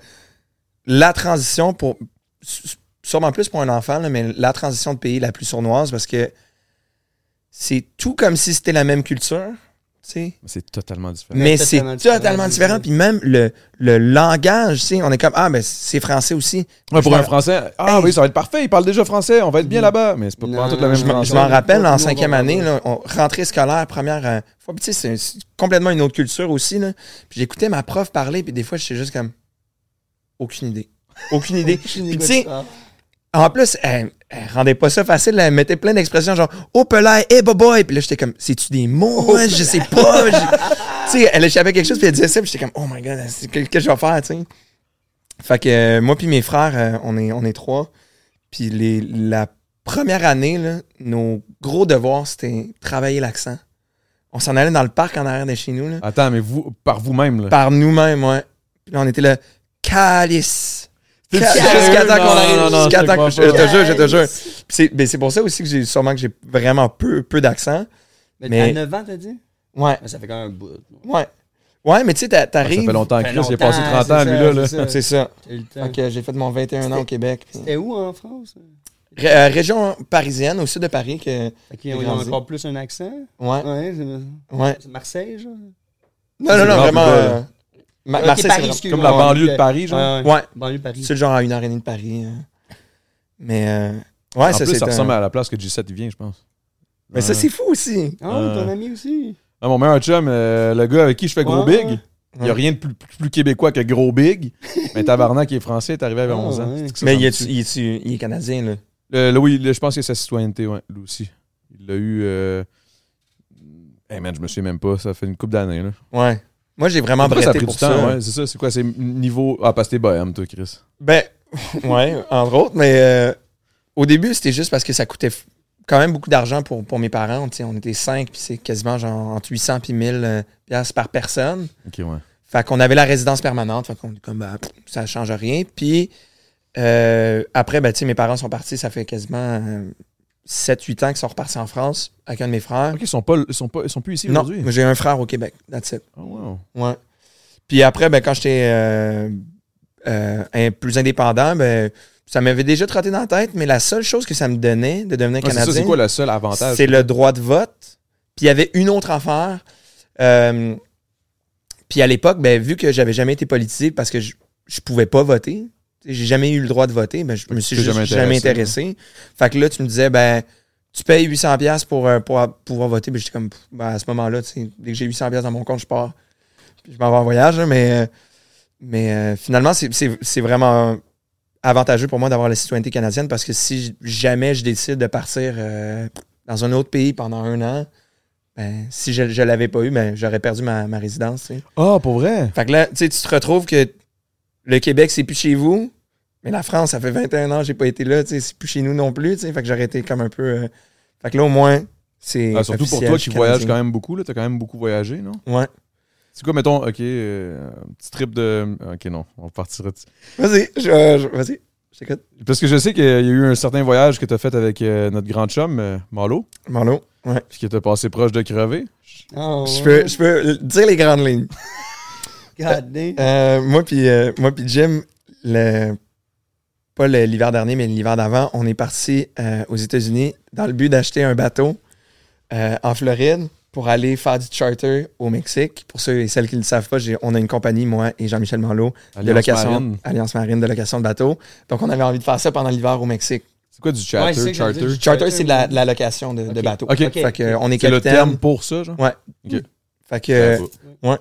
Speaker 3: la transition pour. Sûrement plus pour un enfant, là, mais la transition de pays la plus sournoise parce que c'est tout comme si c'était la même culture. Sais.
Speaker 1: C'est totalement différent.
Speaker 3: Mais c'est
Speaker 2: totalement différent,
Speaker 3: totalement. Puis même le, le langage, tu sais, on est comme, ah, ben c'est français aussi.
Speaker 1: Ouais, pour
Speaker 3: Je
Speaker 1: un Français, ah
Speaker 3: Hey.
Speaker 1: oui, ça va être parfait, il parle déjà français, on va être bien là-bas. Mais c'est pas,
Speaker 2: Non,
Speaker 1: pas tout la même
Speaker 3: Je je m'en rappelle, en cinquième année, là, on- rentrée scolaire, première euh, fois, puis tu sais, c'est- complètement une autre culture aussi. Là. Puis j'écoutais ma prof parler, puis des fois, j'étais juste comme, aucune idée. Aucune idée.
Speaker 2: Je suis
Speaker 3: Puis tu sais,
Speaker 2: négociant.
Speaker 3: En plus, elle, elle rendait pas ça facile. Elle mettait plein d'expressions genre « Oh, pelay, hey, boy! » Puis là, j'étais comme « C'est-tu des mots? hein? Je sais pas. Tu sais, elle échappait quelque chose, puis elle disait ça, puis j'étais comme « Oh my God, c'est- qu'est-ce que je vais faire? » tu sais. Fait que euh, moi puis mes frères, euh, on, est, on est trois. Puis les, la première année, là, nos gros devoirs, c'était travailler l'accent. On s'en allait dans le parc en arrière de chez nous, là,
Speaker 1: Attends, mais vous, par vous-même, là.
Speaker 3: par nous-mêmes, ouais. Puis là, on était là « Calice! » Jusqu'à temps qu'on arrive.
Speaker 1: non, non,
Speaker 3: Jusqu'à
Speaker 1: je te
Speaker 3: temps que je jure, je te jure. Puis C'est c'est pour ça aussi que j'ai sûrement que j'ai vraiment peu, peu d'accent.
Speaker 2: Mais,
Speaker 3: Mais-
Speaker 2: à 9 ans, t'as dit?
Speaker 3: Ouais,
Speaker 2: Mais ça fait quand même un bout.
Speaker 3: ouais. Ouais, mais tu sais, t'a-
Speaker 1: Ah, Ça
Speaker 3: t'arrives.
Speaker 1: fait longtemps, il a passé
Speaker 2: longtemps,
Speaker 1: 30 ans, lui, là. là.
Speaker 2: c'est ça.
Speaker 3: Que j'ai fait mon 21 ans au Québec.
Speaker 2: C'était où en France?
Speaker 3: Ré- euh, région parisienne, au sud de Paris. Que...
Speaker 2: Ont
Speaker 3: grandi.
Speaker 2: encore plus un accent?
Speaker 3: Ouais,
Speaker 2: Ouais, c'est-
Speaker 3: ouais.
Speaker 2: c'est Marseille, genre?
Speaker 3: Non, non, non, vraiment. euh, Ma-
Speaker 2: Ok,
Speaker 3: Marseille, c'est
Speaker 2: Paris.
Speaker 1: Comme la banlieue de. Paris, genre.
Speaker 2: Ouais,
Speaker 3: Ouais,
Speaker 2: Banlieue de Paris.
Speaker 3: c'est le genre à une heure et demie de Paris. euh. Mais, euh, ouais,
Speaker 1: en
Speaker 3: ça,
Speaker 1: plus,
Speaker 3: c'est.
Speaker 1: ça
Speaker 3: un-
Speaker 1: ressemble à la place que G7 il vient, je pense.
Speaker 3: Mais ça, c'est fou aussi.
Speaker 2: Ah,
Speaker 1: Euh,
Speaker 2: ton ami aussi.
Speaker 1: Ah, mon meilleur chum, euh, le gars avec qui je fais gros
Speaker 2: Ouais,
Speaker 1: big, il n'y a rien de plus, plus québécois que gros big. mais Tabarnak qui est français est arrivé à
Speaker 2: Ah,
Speaker 1: 11 ans.
Speaker 2: ouais.
Speaker 1: C'est que ça,
Speaker 3: Mais il est, il, est, il est canadien, là?
Speaker 1: Le- le- oui, le- je pense que c'est sa citoyenneté, ouais, lui aussi. Il l'a eu. Hey man, je me souviens même pas, ça fait une couple d'années. là.
Speaker 3: Ouais. Moi, j'ai vraiment
Speaker 1: Pourquoi ça a
Speaker 3: breté
Speaker 1: pris
Speaker 3: pour
Speaker 1: du
Speaker 3: ça.
Speaker 1: temps, ouais, c'est ça, c'est quoi, c'est niveau. Ah, parce que t'es bohème, toi, Chris.
Speaker 3: Ben, ouais, entre autres, mais euh, au début, c'était juste parce que ça coûtait f- quand même beaucoup d'argent pour, pour mes parents. tu sais, on était cinq, puis c'est quasiment genre entre 800 puis 1000 euh, piastres par personne.
Speaker 1: Ok, ouais.
Speaker 3: Fait qu'on avait la résidence permanente, fait qu'on est comme, bah, pff, ça change rien. Puis euh, après, ben, tu sais, mes parents sont partis, ça fait quasiment 7-8 ans qu'ils sont repartis en France avec un de mes frères.
Speaker 1: Ok, ils sont pas, ils sont pas, ils sont plus ici
Speaker 3: non,
Speaker 1: aujourd'hui?
Speaker 3: moi, j'ai un frère au Québec, that's it.
Speaker 1: Oh, wow.
Speaker 3: Ouais. Puis après, ben, quand j'étais euh, euh, un- plus indépendant, ben, ça m'avait déjà trotté dans la tête, mais la seule chose que ça me donnait de devenir
Speaker 1: ça,
Speaker 3: Canadien,
Speaker 1: c'est quoi le seul avantage?
Speaker 3: c'est le droit de vote. Puis il y avait une autre affaire. Euh, puis à l'époque, ben, vu que j'avais jamais été politisé parce que je, je pouvais pas voter, j'ai jamais eu le droit de voter, ben, je me suis juste
Speaker 1: jamais
Speaker 3: jamais
Speaker 1: intéressé,
Speaker 3: intéressé. Fait que là, tu me disais, ben, tu payes 800$ piastres pour, euh, pour pouvoir voter. Ben, j'étais comme, ben, à ce moment-là, dès que j'ai 800$ piastres dans mon compte, je pars. Puis je m'en vais en voyage, mais, euh, mais euh, finalement, c'est- vraiment avantageux pour moi d'avoir la citoyenneté canadienne parce que si jamais je décide de partir euh, dans un autre pays pendant un an, ben, si je ne l'avais pas eu, ben, j'aurais perdu ma, ma résidence.
Speaker 1: Ah, pour vrai?
Speaker 3: Fait que là, tu te retrouves que le Québec, c'est plus chez vous, mais la France, ça fait 21 ans que j'ai pas été là, tu sais, c'est plus chez nous non plus. tu sais. Fait que j'aurais été comme un peu. euh, Fait que là, au moins, c'est.
Speaker 1: Ah, surtout pour toi qui voyages quand même beaucoup, là. T'as quand même beaucoup voyagé, non?
Speaker 3: Ouais.
Speaker 1: C'est quoi, mettons, ok, euh, un petit trip de. Ok, non, on partira. de-
Speaker 3: Vas-y, je- je- vas-y, je t'écoute.
Speaker 1: Parce que je sais qu'il y a eu un certain voyage que t'as fait avec euh, notre grand chum, euh, Marlo,
Speaker 3: Marlo. Ouais.
Speaker 1: puis que t'as passé proche de crever.
Speaker 2: Ah,
Speaker 3: Je
Speaker 2: ouais.
Speaker 3: peux, je peux dire les grandes lignes.
Speaker 2: God damn.
Speaker 3: Euh, moi puis euh, moi puis Jim, le, pas l'hiver dernier, mais l'hiver d'avant, on est parti euh, aux États-Unis dans le but d'acheter un bateau euh, en Floride pour aller faire du charter au Mexique. Pour ceux et celles qui ne le savent pas, j'ai- on a une compagnie, moi et Jean-Michel Manlot, de
Speaker 1: Alliance
Speaker 3: location,
Speaker 1: Marine.
Speaker 3: Alliance Marine de location de bateau. Donc on avait envie de faire ça pendant l'hiver au Mexique.
Speaker 1: C'est quoi du charter, charter?
Speaker 3: c'est de la,
Speaker 2: oui.
Speaker 3: de la location de, de
Speaker 2: Ok.
Speaker 3: bateau.
Speaker 1: Ok.
Speaker 3: Fait que, euh, on est
Speaker 1: C'est le terme pour ça, genre?
Speaker 3: Ouais. Fait que,
Speaker 2: moi.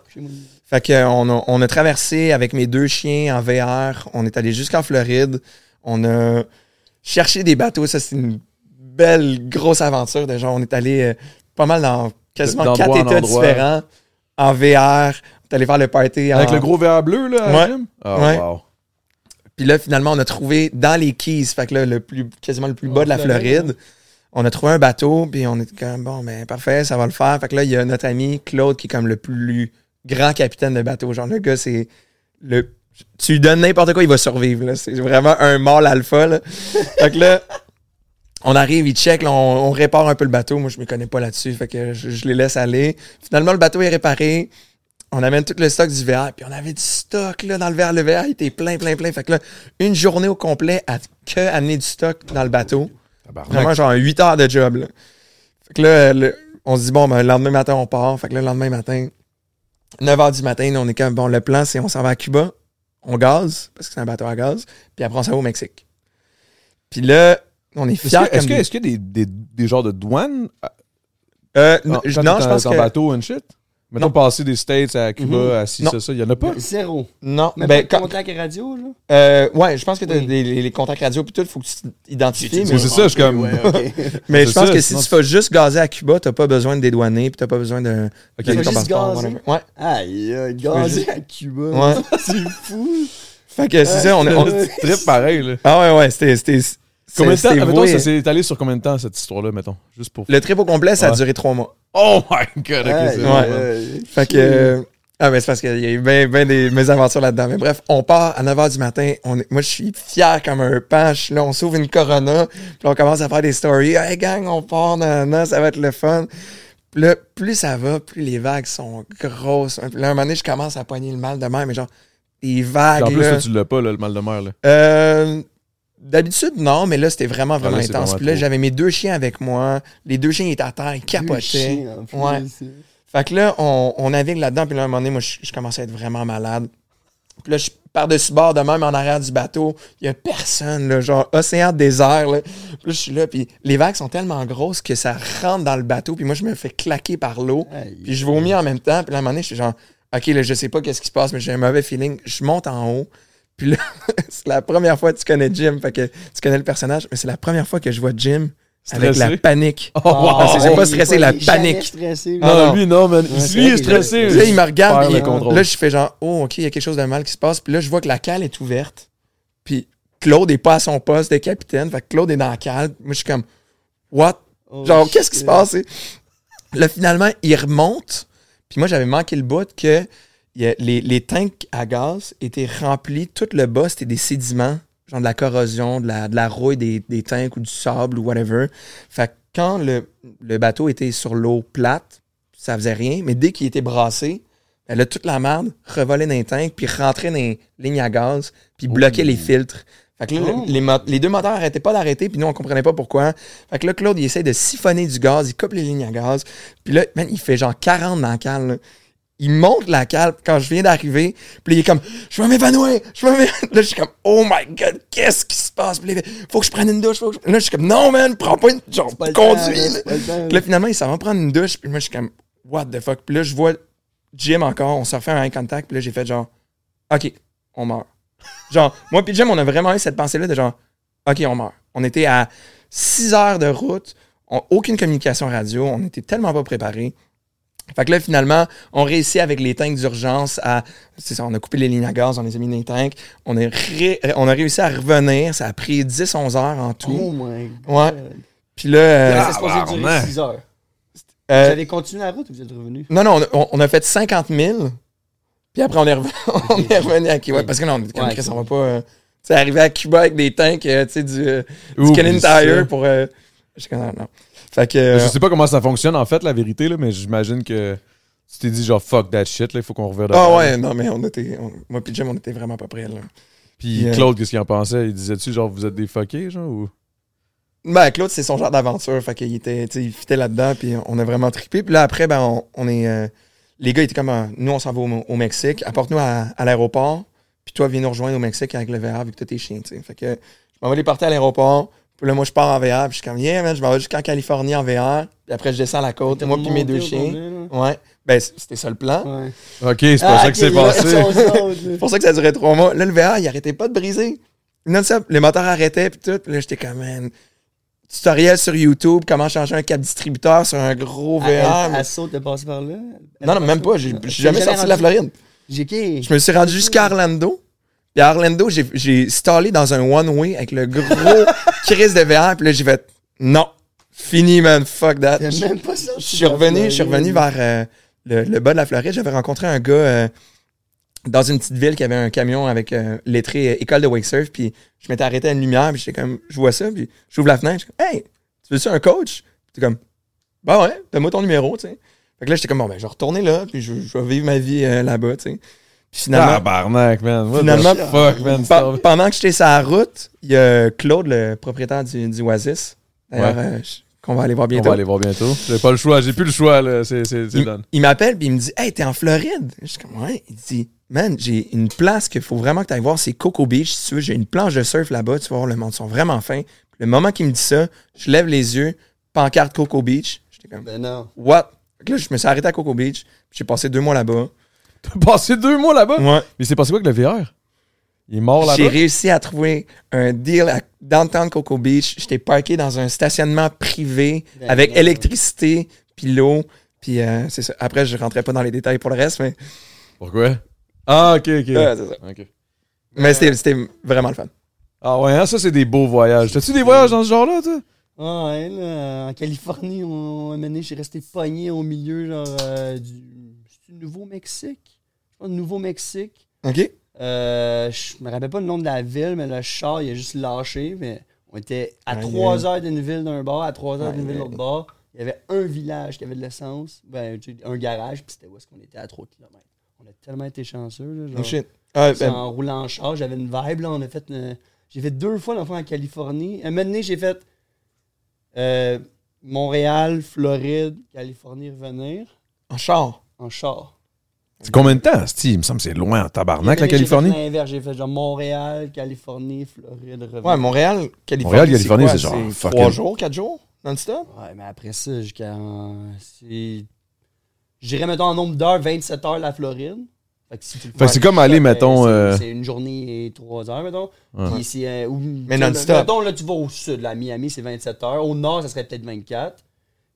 Speaker 3: Fait que, on, a, on a traversé avec mes deux chiens en VR. On est allé jusqu'en Floride. On a cherché des bateaux. Ça, c'est une belle grosse aventure. Genre, on est allé euh, pas mal dans quasiment quatre états
Speaker 1: endroit.
Speaker 3: différents en VR. On est allé faire le party.
Speaker 1: Avec
Speaker 3: en-
Speaker 1: le gros verre bleu, là, à
Speaker 3: Ouais. Ouais.
Speaker 1: wow.
Speaker 3: Puis là, finalement, on a trouvé dans les Keys, fait que là, le plus, quasiment le plus bas de la
Speaker 2: Floride,
Speaker 3: Floride, on a trouvé un bateau, puis on était comme, bon, ben parfait, ça va le faire. Fait que là, il y a notre ami Claude qui est comme le plus grand capitaine de bateau. Genre, le gars, c'est le. Tu lui donnes n'importe quoi, il va survivre. C'est vraiment un mâle alpha. Là. fait que là, on arrive, il check, là, on, on répare un peu le bateau. Moi, je me connais pas là-dessus, fait que je, je les laisse aller. Finalement, le bateau est réparé. On amène tout le stock du VR, puis on avait du stock là, dans le verre. Le verre, il était plein, plein, plein. Fait que là, une journée au complet à que amener du stock dans le bateau. Vraiment, genre 8 heures de job. Là. Fait que là, le- on se dit, bon, ben, le lendemain matin, on part. Fait que là, le lendemain matin, 9 h du matin, on est comme, bon, le plan, c'est on s'en va à Cuba, on gaz, parce que c'est un bateau à gaz, puis après, on s'en va au Mexique. Puis là, on est fiers
Speaker 1: est-ce qu'il y a des, des, des genres de douanes
Speaker 3: Euh,
Speaker 1: Non,
Speaker 3: non, je pense
Speaker 1: en
Speaker 3: que...
Speaker 1: bateau and shit? Mettons
Speaker 3: Non.
Speaker 1: passer des States à Cuba,
Speaker 2: Mhm.
Speaker 1: à ci, ça, ça. Il y en a pas?
Speaker 2: Zéro.
Speaker 3: Non,
Speaker 2: Même
Speaker 3: ben, quand-
Speaker 2: contact radio, là?
Speaker 3: euh, ouais, je pense que t'as
Speaker 2: Oui.
Speaker 3: des- les, les contacts radio puis tout, faut que tu t'identifies.
Speaker 1: C'est
Speaker 3: Mais,
Speaker 1: c'est ça, je suis comme.
Speaker 2: Ouais,
Speaker 3: mais je pense
Speaker 1: ça,
Speaker 3: que si tu
Speaker 1: tu-
Speaker 3: vas juste gazer à Cuba, t'as pas besoin de dédouaner puis t'as pas besoin de...
Speaker 1: Ok.
Speaker 3: ton
Speaker 2: juste gazer?
Speaker 3: Ouais.
Speaker 2: Aïe, aïe, gazé à Cuba.
Speaker 3: Ouais.
Speaker 2: C'est fou.
Speaker 3: Fait que c'est ça, on, on-
Speaker 1: Trip pareil, là.
Speaker 3: Ah ouais, ouais, c'était...
Speaker 1: Combien de temps, mettons, ça s'est étalé sur combien de temps, cette histoire-là, mettons? Juste pour.
Speaker 3: Le trip au complet, ça a
Speaker 1: Ouais.
Speaker 3: duré trois mois.
Speaker 1: Oh my god, ok, c'est
Speaker 3: Ouais.
Speaker 1: bon.
Speaker 2: aïe.
Speaker 3: Fait que... euh, Ah, mais c'est parce qu'il y a eu bien ben des mésaventures là-dedans. Mais bref, on part à 9h du matin. On est- moi, je suis fier comme un panche. Là, on s'ouvre une Corona. Puis on commence à faire des stories. Hey, gang, on part. nan, nan, ça va être le fun. Puis là, plus ça va, plus les vagues sont grosses. Puis là, un moment donné, je commence à poigner le mal de mer. Mais genre, des vagues,
Speaker 1: En plus,
Speaker 3: là.
Speaker 1: tu l'as pas, là, le mal de mer, là.
Speaker 3: Euh, D'habitude, non, mais là, c'était vraiment, vraiment
Speaker 1: Ah, là,
Speaker 3: intense.
Speaker 1: vraiment
Speaker 3: Puis là, j'avais mes deux chiens avec moi. Les deux chiens étaient à terre, ils
Speaker 2: Deux
Speaker 3: capotaient.
Speaker 2: chiens, en plus.
Speaker 3: Ouais. Fait que là, on, on navigue là-dedans, puis là, à un moment donné, moi, je, je commençais à être vraiment malade. Puis là, je par-dessus bord de même en arrière du bateau. Il y a personne, là, genre océan désert. Là. Puis là, je suis là, puis les vagues sont tellement grosses que ça rentre dans le bateau, puis moi, je me fais claquer par l'eau. Puis je vomis en même temps. Puis là, à un moment donné, je suis genre, OK, là, je sais pas qu'est-ce qui se passe, mais j'ai un mauvais feeling. Je monte en haut. Puis là, c'est la première fois que tu connais Jim, fait que tu connais le personnage, mais c'est la première fois que je vois Jim avec la panique.
Speaker 1: Oh,
Speaker 3: Ah, c'est- c'est pas
Speaker 2: il
Speaker 3: stressé, la
Speaker 2: il
Speaker 3: panique.
Speaker 2: stressé.
Speaker 3: Ah,
Speaker 1: non,
Speaker 3: non.
Speaker 1: lui, non, man.
Speaker 2: Ouais,
Speaker 1: lui, il est stressé.
Speaker 3: Là, il me regarde,
Speaker 1: contrôle.
Speaker 3: là, je fais genre, oh, OK, il y a quelque chose de mal qui se passe. Puis là, je vois que la cale est ouverte. Puis Claude est pas à son poste de capitaine. Fait que Claude est dans la cale. Moi, je suis comme, what?
Speaker 2: Oh,
Speaker 3: Genre, qu'est-ce qui se passe? Là, finalement, il remonte. Puis moi, j'avais manqué le bout que il y a- les, les tanks à gaz étaient remplis. Tout le bas, c'était des sédiments. Genre de la corrosion, de la, de la rouille des, des tanks ou du sable ou whatever. Fait que quand le, le bateau était sur l'eau plate, ça faisait rien. Mais dès qu'il était brassé, ben là, toute la merde revolait dans les tanks, puis rentrait dans les lignes à gaz, puis bloquait les filtres. Fait que là, le-
Speaker 2: Oh.
Speaker 3: les, les deux moteurs arrêtaient pas d'arrêter, puis nous, on comprenait pas pourquoi. Fait que là, Claude, il essaie de siphonner du gaz, il coupe les lignes à gaz. Puis là, man, il fait genre 40 dans la cale. Il monte la cale quand je viens d'arriver. Puis il est comme, je vais m'évanouir, je vais m'évanouir. Là, je suis comme, oh my god, qu'est-ce qui se passe? Puis là, faut que je prenne une douche. Faut que je... Là, je suis comme, non, man, prends pas une. Genre,
Speaker 2: Pas
Speaker 3: conduis.
Speaker 2: temps,
Speaker 3: là.
Speaker 2: pas
Speaker 3: là, finalement, il s'en va prendre une douche. Puis moi, je suis comme, what the fuck? Puis là, je vois Jim encore. On s'en refait un eye contact. Puis là, j'ai fait genre, OK, on meurt. Genre, moi puis Jim, on a vraiment eu cette pensée-là de genre, OK, on meurt. On était à 6 heures de route. on- aucune communication radio. On était tellement pas préparés. Fait que là, finalement, on réussit avec les tanks d'urgence à. C'est ça, on a coupé les lignes à gaz, on les a mis dans les tanks. On ré- on a réussi à revenir. Ça a pris 10-11 heures en tout.
Speaker 2: Oh my
Speaker 3: Ouais.
Speaker 2: god.
Speaker 3: Puis là. euh,
Speaker 2: Ça, c'est supposé durer
Speaker 1: Tabarnak.
Speaker 2: 6 heures.
Speaker 3: euh,
Speaker 2: Vous avez continué la route ou vous êtes revenu?
Speaker 3: Non, non, on a, on a fait 50 000. Puis après, on est revenu, on est revenu à Cuba. Parce que là, on était comme,
Speaker 2: Ouais,
Speaker 3: Chris, on va pas. euh, tu sais, arriver à Cuba avec des tanks, euh, tu sais, du, euh, du Canadian. Tire pour. euh, je non, non. Fait que. euh,
Speaker 1: Je sais pas comment ça fonctionne, en fait, la vérité, là, mais j'imagine que tu t'es dit, genre, fuck that shit, là, il faut qu'on revienne
Speaker 3: Ah ouais, non, mais on était. on- moi puis Jim, on était vraiment pas prêts, là.
Speaker 1: Puis
Speaker 3: Yeah.
Speaker 1: Claude, qu'est-ce qu'il en pensait? Il disait-tu, genre, vous êtes des fuckés, genre, ou?
Speaker 3: Ben, Claude, c'est son genre d'aventure. Fait qu'il était, tu sais, il fitait là-dedans, puis on a vraiment trippé. Puis là, après, ben, on, on est. euh, les gars étaient comme, euh, nous, on s'en va au, au Mexique. Apporte-nous à, à l'aéroport. Puis toi, viens nous rejoindre au Mexique avec le VR, vu que t'as tes chiens, tu sais. Fait que je m'en vais les porter à l'aéroport. Puis là, moi, je pars en VR. Puis je suis comme, yeah, man, je m'en vais jusqu'en Californie en VR. Puis après, je descends la côte. Moi, puis mes deux chiens. Ouais. Ben, c'était ça le plan.
Speaker 2: Ouais.
Speaker 1: Ok, c'est pas
Speaker 2: Ah,
Speaker 1: ça que c'est passé.
Speaker 3: C'est pour ça que ça durait trois mois. Là, le VR, il arrêtait pas de briser. Non-stop. Les moteurs arrêtaient, puis tout. Puis là, j'étais comme, man. Tutoriel sur YouTube, comment changer un câble distributeur sur un gros VR.
Speaker 2: Elle,
Speaker 3: mais-
Speaker 2: elle saute de passer par là?
Speaker 3: non, non, même pas. J'ai jamais sorti de la Floride.
Speaker 2: J'ai qui?
Speaker 3: Je me suis rendu jusqu'à Orlando. Puis à Orlando, j'ai- j'ai stallé dans un one-way avec le gros crise de VR. Puis là, j'ai fait, non. Fini, man. Fuck that.
Speaker 2: Même pas sorti
Speaker 3: je suis revenu, je suis revenu vers euh, le, le bas de la Floride. J'avais rencontré un gars euh, dans une petite ville qui avait un camion avec euh, lettré euh, école de wake surf. Puis je m'étais arrêté à une lumière. Puis j'étais comme, je vois ça. Puis j'ouvre la fenêtre. Je suis comme, hey, tu veux-tu un coach? T'es comme, bah ouais, donne-moi ton numéro, tu sais. Fait que là, j'étais comme, bon, ben, je vais retourner là. Puis je, je vais vivre ma vie là-bas, tu sais. Finalement,
Speaker 1: Tabarnak, man. What the
Speaker 3: Finalement,
Speaker 1: fuck, man.
Speaker 3: pe- pendant que j'étais sur la route, il y a Claude, le propriétaire du, du Oasis. D'ailleurs,
Speaker 1: Ouais.
Speaker 3: euh, qu'on va aller voir
Speaker 1: On
Speaker 3: bientôt.
Speaker 1: va aller voir bientôt. J'ai pas le choix, j'ai plus le choix, là. C'est, c'est, c'est
Speaker 3: il,
Speaker 1: done.
Speaker 3: il m'appelle puis il me dit Hey, t'es en Floride? Je suis comme Ouais. Il dit Man, j'ai une place qu'il faut vraiment que tu ailles voir, c'est Coco Beach. Si tu veux, j'ai une planche de surf là-bas, tu vas voir le monde, ils sont vraiment fins. Le moment qu'il me dit ça, je lève les yeux, pancarte Coco Beach. J'étais comme
Speaker 2: Ben non.
Speaker 3: What? Là, je me suis arrêté à Coco Beach, puis j'ai passé deux mois là-bas.
Speaker 1: T'as passé deux mois là-bas?
Speaker 3: Ouais.
Speaker 1: Mais c'est passé quoi avec le VR? Il est mort
Speaker 3: J'ai
Speaker 1: là-bas?
Speaker 3: réussi à trouver un deal à Downtown Coco Beach. J'étais parké dans un stationnement privé
Speaker 2: Ben
Speaker 3: avec
Speaker 2: non.
Speaker 3: électricité, puis l'eau. Puis euh, c'est ça. Après, je rentrais pas dans les détails pour le reste, mais,
Speaker 1: Pourquoi? Ah, ok, ok.
Speaker 3: Ouais, c'est ça.
Speaker 1: Ok.
Speaker 3: mais c'était, c'était vraiment le fun.
Speaker 1: Ah ouais, hein, ça c'est des beaux voyages. T'as-tu des voyages dans ce genre-là, toi?
Speaker 2: Ah ouais, là, en Californie, on, moment donné, j'ai resté pogné au milieu, genre, euh, du Nouveau-Mexique? Je pense Nouveau-Mexique.
Speaker 3: OK?
Speaker 2: Euh, je me rappelle pas le nom de la ville, mais le char, il a juste lâché, mais on était à
Speaker 3: Aïe,
Speaker 2: 3
Speaker 3: aïe.
Speaker 2: heures d'une ville d'un bord, à 3 heures d'une ville de l'autre bord. Il y avait un village qui avait de l'essence, ben, un garage, puis c'était où est-ce qu'on était à 3 km. On a tellement été chanceux, là, genre.
Speaker 3: Oh shit. Ah, ben,
Speaker 2: en roulant en char, j'avais une vibe. Là, on a fait une- J'ai fait deux fois l'enfant en Californie. Un moment donné, j'ai fait euh, Montréal, Floride, Californie, revenir
Speaker 3: en char.
Speaker 2: en char.
Speaker 1: C'est combien de temps, Steve? Il me semble que c'est loin en tabarnak, la
Speaker 2: J'ai fait
Speaker 1: Californie.
Speaker 2: l'inverse. J'ai fait genre Montréal, Californie, Floride, revenir.
Speaker 3: Ouais, Montréal, Californie.
Speaker 1: Montréal, Californie, c'est genre fucking-
Speaker 3: Trois jours, quatre jours, non-stop?
Speaker 2: Ouais, mais après ça, jusqu'à. J'irais, mettons, en nombre d'heures, 27 heures la Floride. Fait que, si tu le
Speaker 1: Fait
Speaker 2: fais
Speaker 1: que c'est comme aller,
Speaker 2: ben,
Speaker 1: mettons,
Speaker 2: c'est-
Speaker 1: euh,
Speaker 2: C'est une journée et 3 heures, mettons.
Speaker 1: Ouais.
Speaker 2: Puis c'est, euh,
Speaker 3: Mais non-stop.
Speaker 2: Mettons, là, tu vas au sud, à Miami, c'est 27 heures. Au nord, ça serait peut-être 24.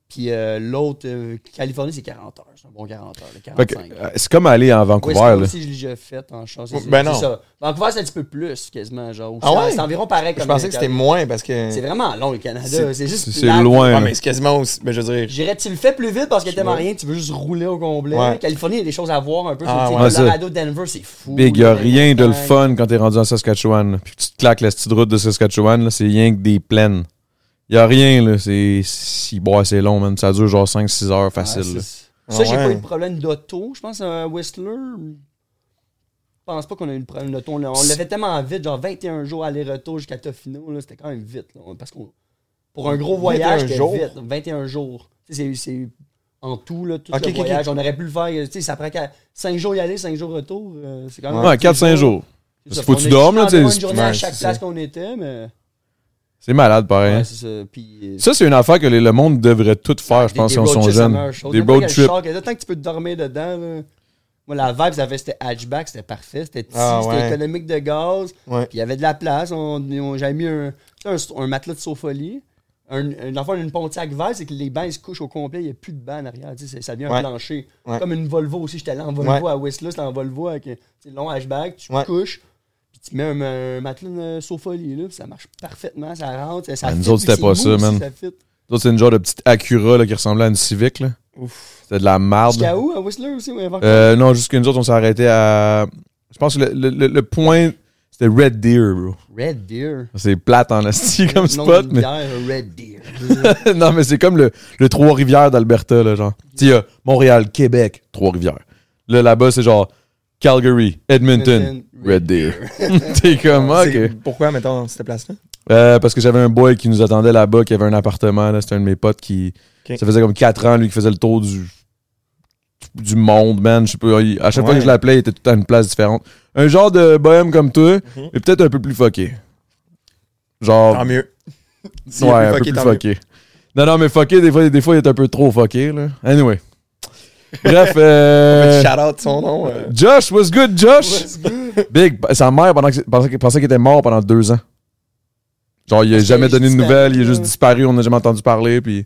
Speaker 2: Puis euh, l'autre, euh, Californie, c'est 40 heures. C'est un bon 40 heures,
Speaker 1: que,
Speaker 2: 45.
Speaker 1: euh, c'est comme aller en Vancouver,
Speaker 2: Coast
Speaker 1: là.
Speaker 2: aussi, je l'ai déjà fait en chance. C'est,
Speaker 3: Ben
Speaker 2: c'est
Speaker 3: non.
Speaker 2: ça. Vancouver, c'est un petit peu plus, quasiment. Genre,
Speaker 3: Ah ouais?
Speaker 2: C'est environ pareil
Speaker 3: Je
Speaker 2: comme
Speaker 3: pensais que c'était moins parce que.
Speaker 2: C'est vraiment long, le Canada.
Speaker 3: C'est-
Speaker 2: C'est, juste.
Speaker 1: C'est
Speaker 2: plate.
Speaker 1: loin.
Speaker 3: Ah, mais c'est quasiment aussi. Ben, je veux dire.
Speaker 2: Je dirais, tu le fais plus vite parce que
Speaker 3: Je
Speaker 2: tellement
Speaker 3: vois.
Speaker 2: rien, tu veux juste rouler au complet.
Speaker 3: Ouais.
Speaker 2: Californie, il y a des choses à voir un peu.
Speaker 3: Ah,
Speaker 2: sur.
Speaker 3: Ouais,
Speaker 1: ça.
Speaker 2: Colorado, Denver, c'est fou.
Speaker 1: Big, y a rien de le fun quand t'es rendu en Saskatchewan. Puis tu te claques la petite route de Saskatchewan, là, c'est rien que des plaines. Y a rien, là. C'est. Si, bon, c'est long, man. Ça dure genre 5-6 heures facile,
Speaker 2: Ouais, c'est- Ça, j'ai
Speaker 3: Ah
Speaker 2: pas
Speaker 3: ouais.
Speaker 2: eu de problème d'auto. Je pense à Whistler. Je pense pas qu'on a eu de problème d'auto. On l'a on l'a fait tellement vite, genre 21 jours aller-retour jusqu'à Tofino. là, C'était quand même vite. là, parce qu'on pour un gros
Speaker 3: 21
Speaker 2: voyage, c'était vite. 21 jours. C'est c'est en tout, là, tout
Speaker 3: Ok,
Speaker 2: le
Speaker 3: ok,
Speaker 2: voyage.
Speaker 3: ok.
Speaker 2: On aurait pu le faire. tu sais, Ça prend 5 jours y aller, 5 jours retour. euh, c'est quand même.
Speaker 1: Ouais, 4-5 jours.
Speaker 2: Ça.
Speaker 1: Faut que tu dormes, là, tu sais,
Speaker 2: environ
Speaker 1: c'est-
Speaker 2: une journée à
Speaker 3: ouais,
Speaker 2: chaque place qu'on était, mais.
Speaker 1: C'est malade, pareil.
Speaker 2: Ouais, c'est ça. Puis. euh,
Speaker 1: Ça, c'est une affaire que les- le monde devrait tout faire, je
Speaker 2: Des-
Speaker 1: pense,
Speaker 2: des
Speaker 1: si on sont jeunes. Des road trips.
Speaker 2: Tant que tu peux dormir dedans, là. Moi, la vibe, ça fait c'était hatchback, c'était parfait. C'était petit,
Speaker 3: Ah,
Speaker 2: c'était économique de gaz.
Speaker 3: Ouais.
Speaker 2: Puis il y avait de la place. On, on- J'avais mis un, un, un matelas de sofolie. Un, un, enfant, une Pontiac vert, c'est que les bancs ils se couchent au complet, il n'y a plus de bancs en arrière. tu sais, c'est- Ça devient un
Speaker 3: Ouais.
Speaker 2: plancher.
Speaker 3: Ouais.
Speaker 2: Comme une Volvo aussi. J'étais allé en Volvo
Speaker 3: Ouais.
Speaker 2: à Whistler, c'était en Volvo avec un sais, long hatchback. Tu
Speaker 3: Ouais.
Speaker 2: couches, puis tu mets un, un matelas sofolie, là, ça marche parfaitement, ça rentre. Ça, ça
Speaker 1: Ah, nous
Speaker 2: fit,
Speaker 1: autres,
Speaker 2: puis
Speaker 1: c'était pas
Speaker 2: c'est
Speaker 1: ça, man.
Speaker 2: ça fit.
Speaker 1: D'autres, c'est une genre de petite Acura là, qui ressemblait à une Civic. Là.
Speaker 3: Ouf.
Speaker 1: C'était de la marde.
Speaker 2: Jusqu'à où, à Whistler aussi?
Speaker 1: Euh, non, juste que nous autres, on s'est arrêté à. Je pense que le, le- le- point, c'était Red Deer, bro.
Speaker 2: Red Deer.
Speaker 1: C'est plate en asti comme spot, mais.
Speaker 2: Red Deer.
Speaker 1: non, mais c'est comme le, le Trois-Rivières d'Alberta, là, genre. Tu sais, Montréal, Québec, Trois-Rivières. Là, là-bas, c'est genre Calgary, Edmonton, Red Deer. T'es comme, ok.
Speaker 3: Pourquoi, mettons, cette place-là?
Speaker 1: Euh, parce que j'avais un boy qui nous attendait là-bas, qui avait un appartement, là. C'était un de mes potes qui. Ça faisait comme 4 ans, lui, qui faisait le tour du. du monde, man. Je sais pas. il- à chaque fois que je l'appelais, il était tout à une place différente. Un genre de bohème comme toi,
Speaker 3: Mhm.
Speaker 1: mais peut-être un peu plus fucké. Genre.
Speaker 3: Tant mieux.
Speaker 1: Ouais, un peu plus fucké. Non, non, mais fucké, des fois, des fois, il est un peu trop fucké, là. Anyway. Bref, euh,
Speaker 3: Petit shout-out son nom. euh.
Speaker 1: Josh, what's good, Josh? Big, sa mère pendant que- pensait, pensait qu'il était mort pendant deux ans. Genre, il a jamais
Speaker 2: a
Speaker 1: donné de nouvelles, il a juste disparu, on n'a jamais entendu parler, puis...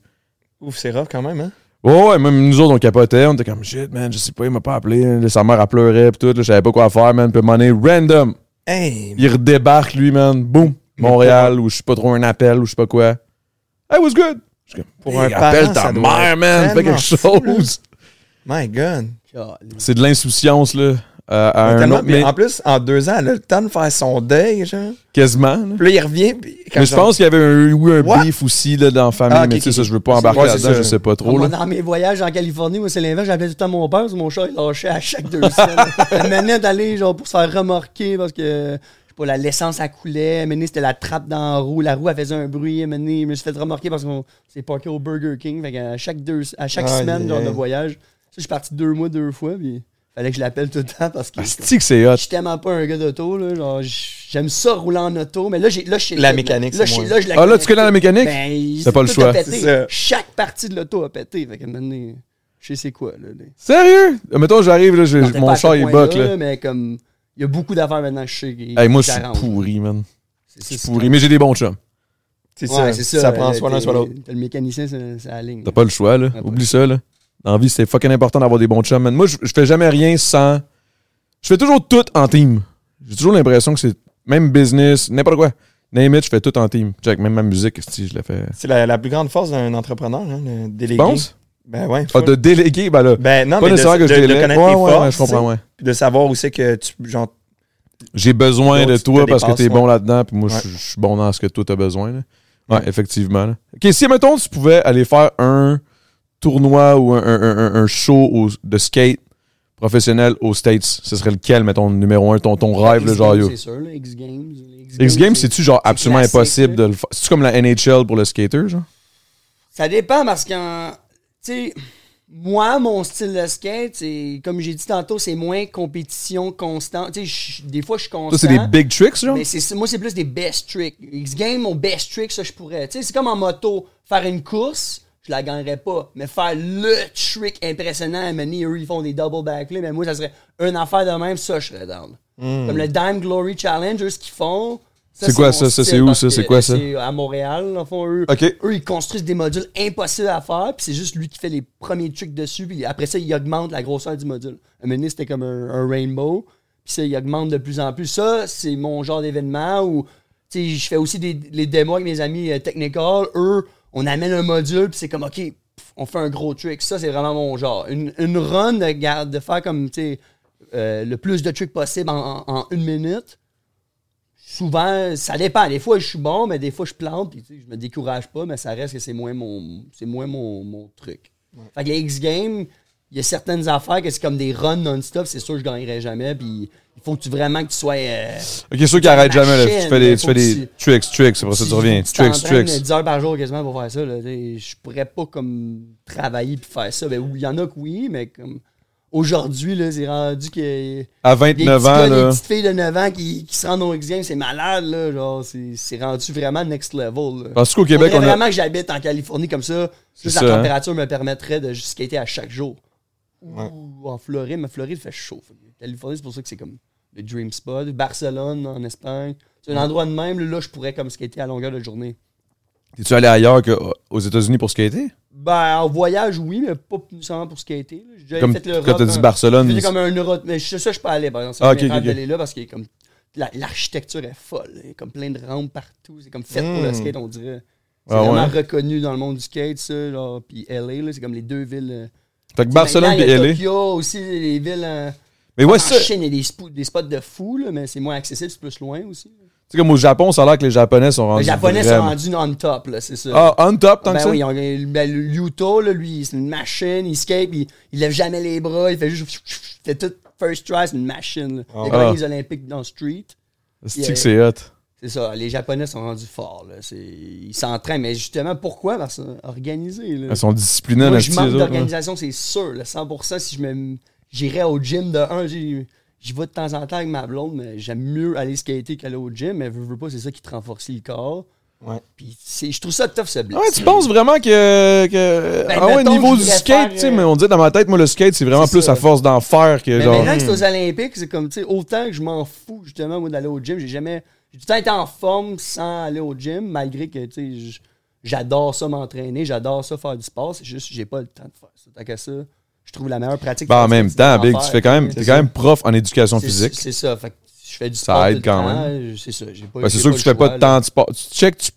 Speaker 3: Ouf, c'est rough quand même, hein?
Speaker 1: Ouais, ouais, même nous autres, on capotait, on était comme, shit, man, je sais pas, il m'a pas appelé. Là, sa mère, elle pleurait, pis tout, là, je savais pas quoi faire, man, puis money random.
Speaker 3: Hey!
Speaker 1: Il redébarque, lui, man, boum, Montréal, ou je sais pas trop, un appel, ou je sais pas quoi. Hey, what's good?
Speaker 3: Pour
Speaker 1: Hey,
Speaker 3: un parent,
Speaker 1: appelle ta mère, man, fais quelque chose.
Speaker 3: My God!
Speaker 1: C'est de l'insouciance, là, à, à un autre, mais
Speaker 3: En plus, en deux ans, elle a le temps de faire son deuil, genre.
Speaker 1: quasiment, là.
Speaker 3: Puis là, il revient. Puis quand
Speaker 1: Mais je pense qu'il y avait un, eu un
Speaker 3: What?
Speaker 1: beef aussi là, dans la famille,
Speaker 3: Ah, ok,
Speaker 1: mais tu sais, ça, je veux pas embarquer là-dedans,
Speaker 3: ça?
Speaker 1: je sais pas trop.
Speaker 2: Moi,
Speaker 1: Là.
Speaker 2: dans mes voyages en Californie, moi, c'est l'inverse. J'appelais tout le temps mon père, parce que mon chat, il lâchait à chaque deux semaines. Elle menait d'aller, genre, pour se faire remorquer parce que sais pas, la l'essence, elle coulait. Maintenant, c'était la trappe dans la roue. La roue, elle faisait un bruit. Maintenant, je me suis fait remarquer parce qu'on s'est parké au Burger King. Fait qu'à chaque, deux, à chaque semaine,
Speaker 3: aïe,
Speaker 2: genre de voyage, je suis parti deux mois, deux fois. Puis fallait que je l'appelle tout le temps parce que.
Speaker 1: C'est que c'est hot?
Speaker 2: Je suis tellement pas un gars d'auto, là. Genre, j'aime ça rouler en auto, mais là, j'ai, là, je
Speaker 3: La mécanique,
Speaker 2: là,
Speaker 3: c'est
Speaker 2: là, je la
Speaker 1: Ah là, tu connais la mécanique?
Speaker 2: Ben,
Speaker 1: C'est pas le choix.
Speaker 2: a pété.
Speaker 3: C'est ça.
Speaker 2: Chaque partie de l'auto a pété. Fait que maintenant, je sais c'est quoi, là. les-
Speaker 1: Sérieux? Mettons, j'arrive, là, mon char, il buck, là.
Speaker 2: Mais comme, il y a beaucoup d'affaires maintenant, je sais.
Speaker 1: Hey, moi, je suis pourri, man.
Speaker 2: C'est-
Speaker 1: Je suis pourri, mais j'ai des bons chums.
Speaker 3: C'est
Speaker 2: Ouais,
Speaker 3: ça.
Speaker 2: c'est
Speaker 3: ça.
Speaker 2: ça.
Speaker 3: prend soit l'un, soit l'autre.
Speaker 2: t'as Le mécanicien, c'est c'est la ligne.
Speaker 1: T'as pas le choix, là. Oublie ça, là. Dans la vie, c'est fucking important d'avoir des bons chums, man. Moi, je, je fais jamais rien sans. Je fais toujours tout en team. J'ai toujours l'impression que c'est. Même business, n'importe quoi. Name it, je fais tout en team. Check, même ma musique, si je l'ai fait.
Speaker 3: C'est la, la plus grande force d'un entrepreneur, hein, déléguer.
Speaker 1: penses?
Speaker 3: Ben ouais.
Speaker 1: Ah, de déléguer, ben là.
Speaker 3: Ben non,
Speaker 1: pas
Speaker 3: mais de,
Speaker 1: que je
Speaker 3: de- de connaître
Speaker 1: Ouais,
Speaker 3: tes
Speaker 1: ouais,
Speaker 3: forces,
Speaker 1: ouais, je comprends, ouais.
Speaker 3: de savoir où c'est que tu, genre,
Speaker 1: J'ai besoin de toi parce que t'es bon là-dedans, puis moi, je suis bon dans ce que toi t'as besoin. Là. Ouais,
Speaker 3: Ouais.
Speaker 1: effectivement. là. Ok, si, mettons, tu pouvais aller faire un tournoi ou un, un- un- show au- de skate professionnel aux States, ce serait lequel, mettons, numéro un, ton, ton rêve, le
Speaker 2: X
Speaker 1: genre
Speaker 2: Games? C'est sûr, là, X Games.
Speaker 1: X Games, c'est-tu genre absolument impossible
Speaker 2: là.
Speaker 1: de le faire? C'est-tu comme la NHL pour le skater, genre?
Speaker 2: Ça dépend parce que, tu sais, moi, mon style de skate, c'est, comme j'ai dit tantôt, c'est moins compétition constante. Tu sais, des fois, je suis constant.
Speaker 1: Ça, c'est des big tricks, genre?
Speaker 2: Mais c'est, moi, c'est plus des best tricks. X Game, mon best trick, ça, je pourrais. Tu sais, c'est comme en moto. Faire une course, je la gagnerais pas. Mais faire le trick impressionnant, à mener, eux, ils font des double backflips. Mais moi, ça serait une affaire de même, ça, je serais down. Comme le Dime Glory Challenge, eux, ce qu'ils font.
Speaker 1: C'est quoi ça? Ça, c'est où, ça? C'est quoi, ça?
Speaker 2: C'est à Montréal, en fond, eux.
Speaker 1: Ok.
Speaker 2: Eux, ils construisent des modules impossibles à faire, puis c'est juste lui qui fait les premiers tricks dessus, puis après ça, il augmente la grosseur du module. Un moment donné, c'était comme un, un rainbow, puis ça, il augmente de plus en plus. Ça, c'est mon genre d'événement où, tu sais, je fais aussi des, les démos avec mes amis euh, Technical. Eux, on amène un module, puis c'est comme, OK, pff, on fait un gros trick. Ça, c'est vraiment mon genre. Une, une run de, faire comme, tu sais, euh, le plus de tricks possible en, en- en une minute souvent, ça dépend. Des fois, je suis bon, mais des fois, je plante. Puis, tu sais, je me décourage pas, mais ça reste que c'est moins mon, c'est moins mon, mon truc. Fait que les X-Games, il y a certaines affaires que c'est comme des runs non-stop. C'est sûr que je gagnerai jamais. Puis il faut que tu, vraiment que tu sois. euh,
Speaker 1: Ok, ceux qui arrêtent jamais, là. Tu fais des, tu fais
Speaker 2: que
Speaker 1: des
Speaker 2: tu-
Speaker 1: tricks, tricks, après ça, tu reviens.
Speaker 2: tu
Speaker 1: Tricks,
Speaker 2: t'entraînes
Speaker 1: tricks.
Speaker 2: 10 heures par jour quasiment pour faire ça. Là. Je pourrais pas comme travailler puis faire ça. Ben, il y en a que oui, mais comme aujourd'hui, là, c'est rendu que.
Speaker 1: À
Speaker 2: Des petits
Speaker 1: 29
Speaker 2: gars,
Speaker 1: ans,
Speaker 2: des
Speaker 1: là.
Speaker 2: petites filles de 9 ans qui, qui se rendent au X-Games, c'est malade, là. Genre, c'est c'est rendu vraiment next level. Là.
Speaker 1: Penses-tu qu'au Québec, on a.
Speaker 2: vraiment que j'habite en Californie comme ça. Juste
Speaker 1: ça,
Speaker 2: la
Speaker 1: hein.
Speaker 2: température me permettrait de skater à chaque jour.
Speaker 3: Ouais.
Speaker 2: Ou en Floride, mais Floride fait chaud. Fait que Californie, c'est pour ça que c'est comme le dream spot. Barcelone, en Espagne. C'est un endroit de même, là, je pourrais comme skater à longueur de journée.
Speaker 1: Es-tu allé ailleurs qu'aux États-Unis pour skater?
Speaker 2: Ben, en voyage, oui, mais pas nécessairement pour skater. J'ai
Speaker 1: Comme
Speaker 2: fait l'Europe,
Speaker 1: quand t'as dit. Barcelone.
Speaker 2: J'ai fait comme un euro. Mais je- ça, je peux aller, par exemple. C'est
Speaker 1: Ah,
Speaker 2: un
Speaker 1: ok,
Speaker 2: rêve
Speaker 1: ok, ok.
Speaker 2: d'aller là parce comme. la- L'architecture est folle. Il y a comme plein de rampes partout. C'est comme fait pour le
Speaker 3: Mm.
Speaker 2: skate, on dirait. C'est
Speaker 1: Ah,
Speaker 2: vraiment
Speaker 1: ouais.
Speaker 2: reconnu dans le monde du skate, ça. Genre. Puis LA, c'est comme les deux villes. euh,
Speaker 1: Fait que Barcelone et LA.
Speaker 2: Tokyo aussi, les villes. euh,
Speaker 1: Mais ouais,
Speaker 2: en
Speaker 1: ça. Tu
Speaker 2: Chine, il y a des, spo- des spots de fous, là, mais c'est moins accessible, c'est plus loin aussi.
Speaker 1: sais, comme au Japon, ça a l'air que les Japonais sont rendus.
Speaker 2: Les Japonais sont rendus on top, là, c'est ça.
Speaker 1: Ah, on top, tant
Speaker 2: ben
Speaker 1: que ça?
Speaker 2: oui, ils ont- ben, le Yuto, là, lui, c'est une machine, il skate, il, il lève jamais les bras, il fait juste. Il fait tout first try, c'est une machine. là. Il a
Speaker 3: Ah.
Speaker 2: les Olympiques dans le street.
Speaker 1: C'est que c'est hot?
Speaker 2: C'est ça, les Japonais sont rendus forts. Là. C'est- Ils s'entraînent, mais justement, pourquoi? Parce que organisé. Là.
Speaker 1: Ils sont disciplinés,
Speaker 2: Moi,
Speaker 1: là,
Speaker 2: je manque
Speaker 1: autres, hein.
Speaker 2: d'organisation, c'est sûr. Là, 100%, si je me j'irais au gym de un, j'y vais de temps en temps avec ma blonde, mais j'aime mieux aller skater qu'aller au gym. Mais veux, veux pas, c'est ça qui te renforce le corps.
Speaker 3: Ouais.
Speaker 2: Puis c'est- je trouve ça tough, ce blitz.
Speaker 1: Ouais, tu penses vraiment que. que
Speaker 2: Ben,
Speaker 1: ah ouais, niveau du skate, tu sais,
Speaker 2: euh,
Speaker 1: mais on dit dans ma tête, moi, le skate, c'est vraiment plus
Speaker 2: ça.
Speaker 1: à force d'en faire que
Speaker 2: Mais
Speaker 1: genre.
Speaker 2: maintenant que c'est aux Olympiques, c'est comme, tu sais, autant que je m'en fous, justement, moi, d'aller au gym. J'ai jamais. J'ai tout le temps été en forme sans aller au gym, malgré que, tu sais, j'adore ça m'entraîner, j'adore ça faire du sport. C'est juste, j'ai pas le temps de faire ça. Tant qu'à ça, trouve la meilleure pratique.
Speaker 1: Ben, en même temps, Big, tu fais quand même,
Speaker 2: ça.
Speaker 1: quand même prof en éducation physique.
Speaker 2: C'est ça. Fait que je fais du
Speaker 1: Ça
Speaker 2: sport.
Speaker 1: aide
Speaker 2: tout le
Speaker 1: quand
Speaker 2: temps, C'est ça. Pas,
Speaker 1: Ben, sûr
Speaker 2: pas
Speaker 1: que tu fais pas
Speaker 2: choix,
Speaker 1: de
Speaker 2: là.
Speaker 1: temps de sport. Tu check, tu-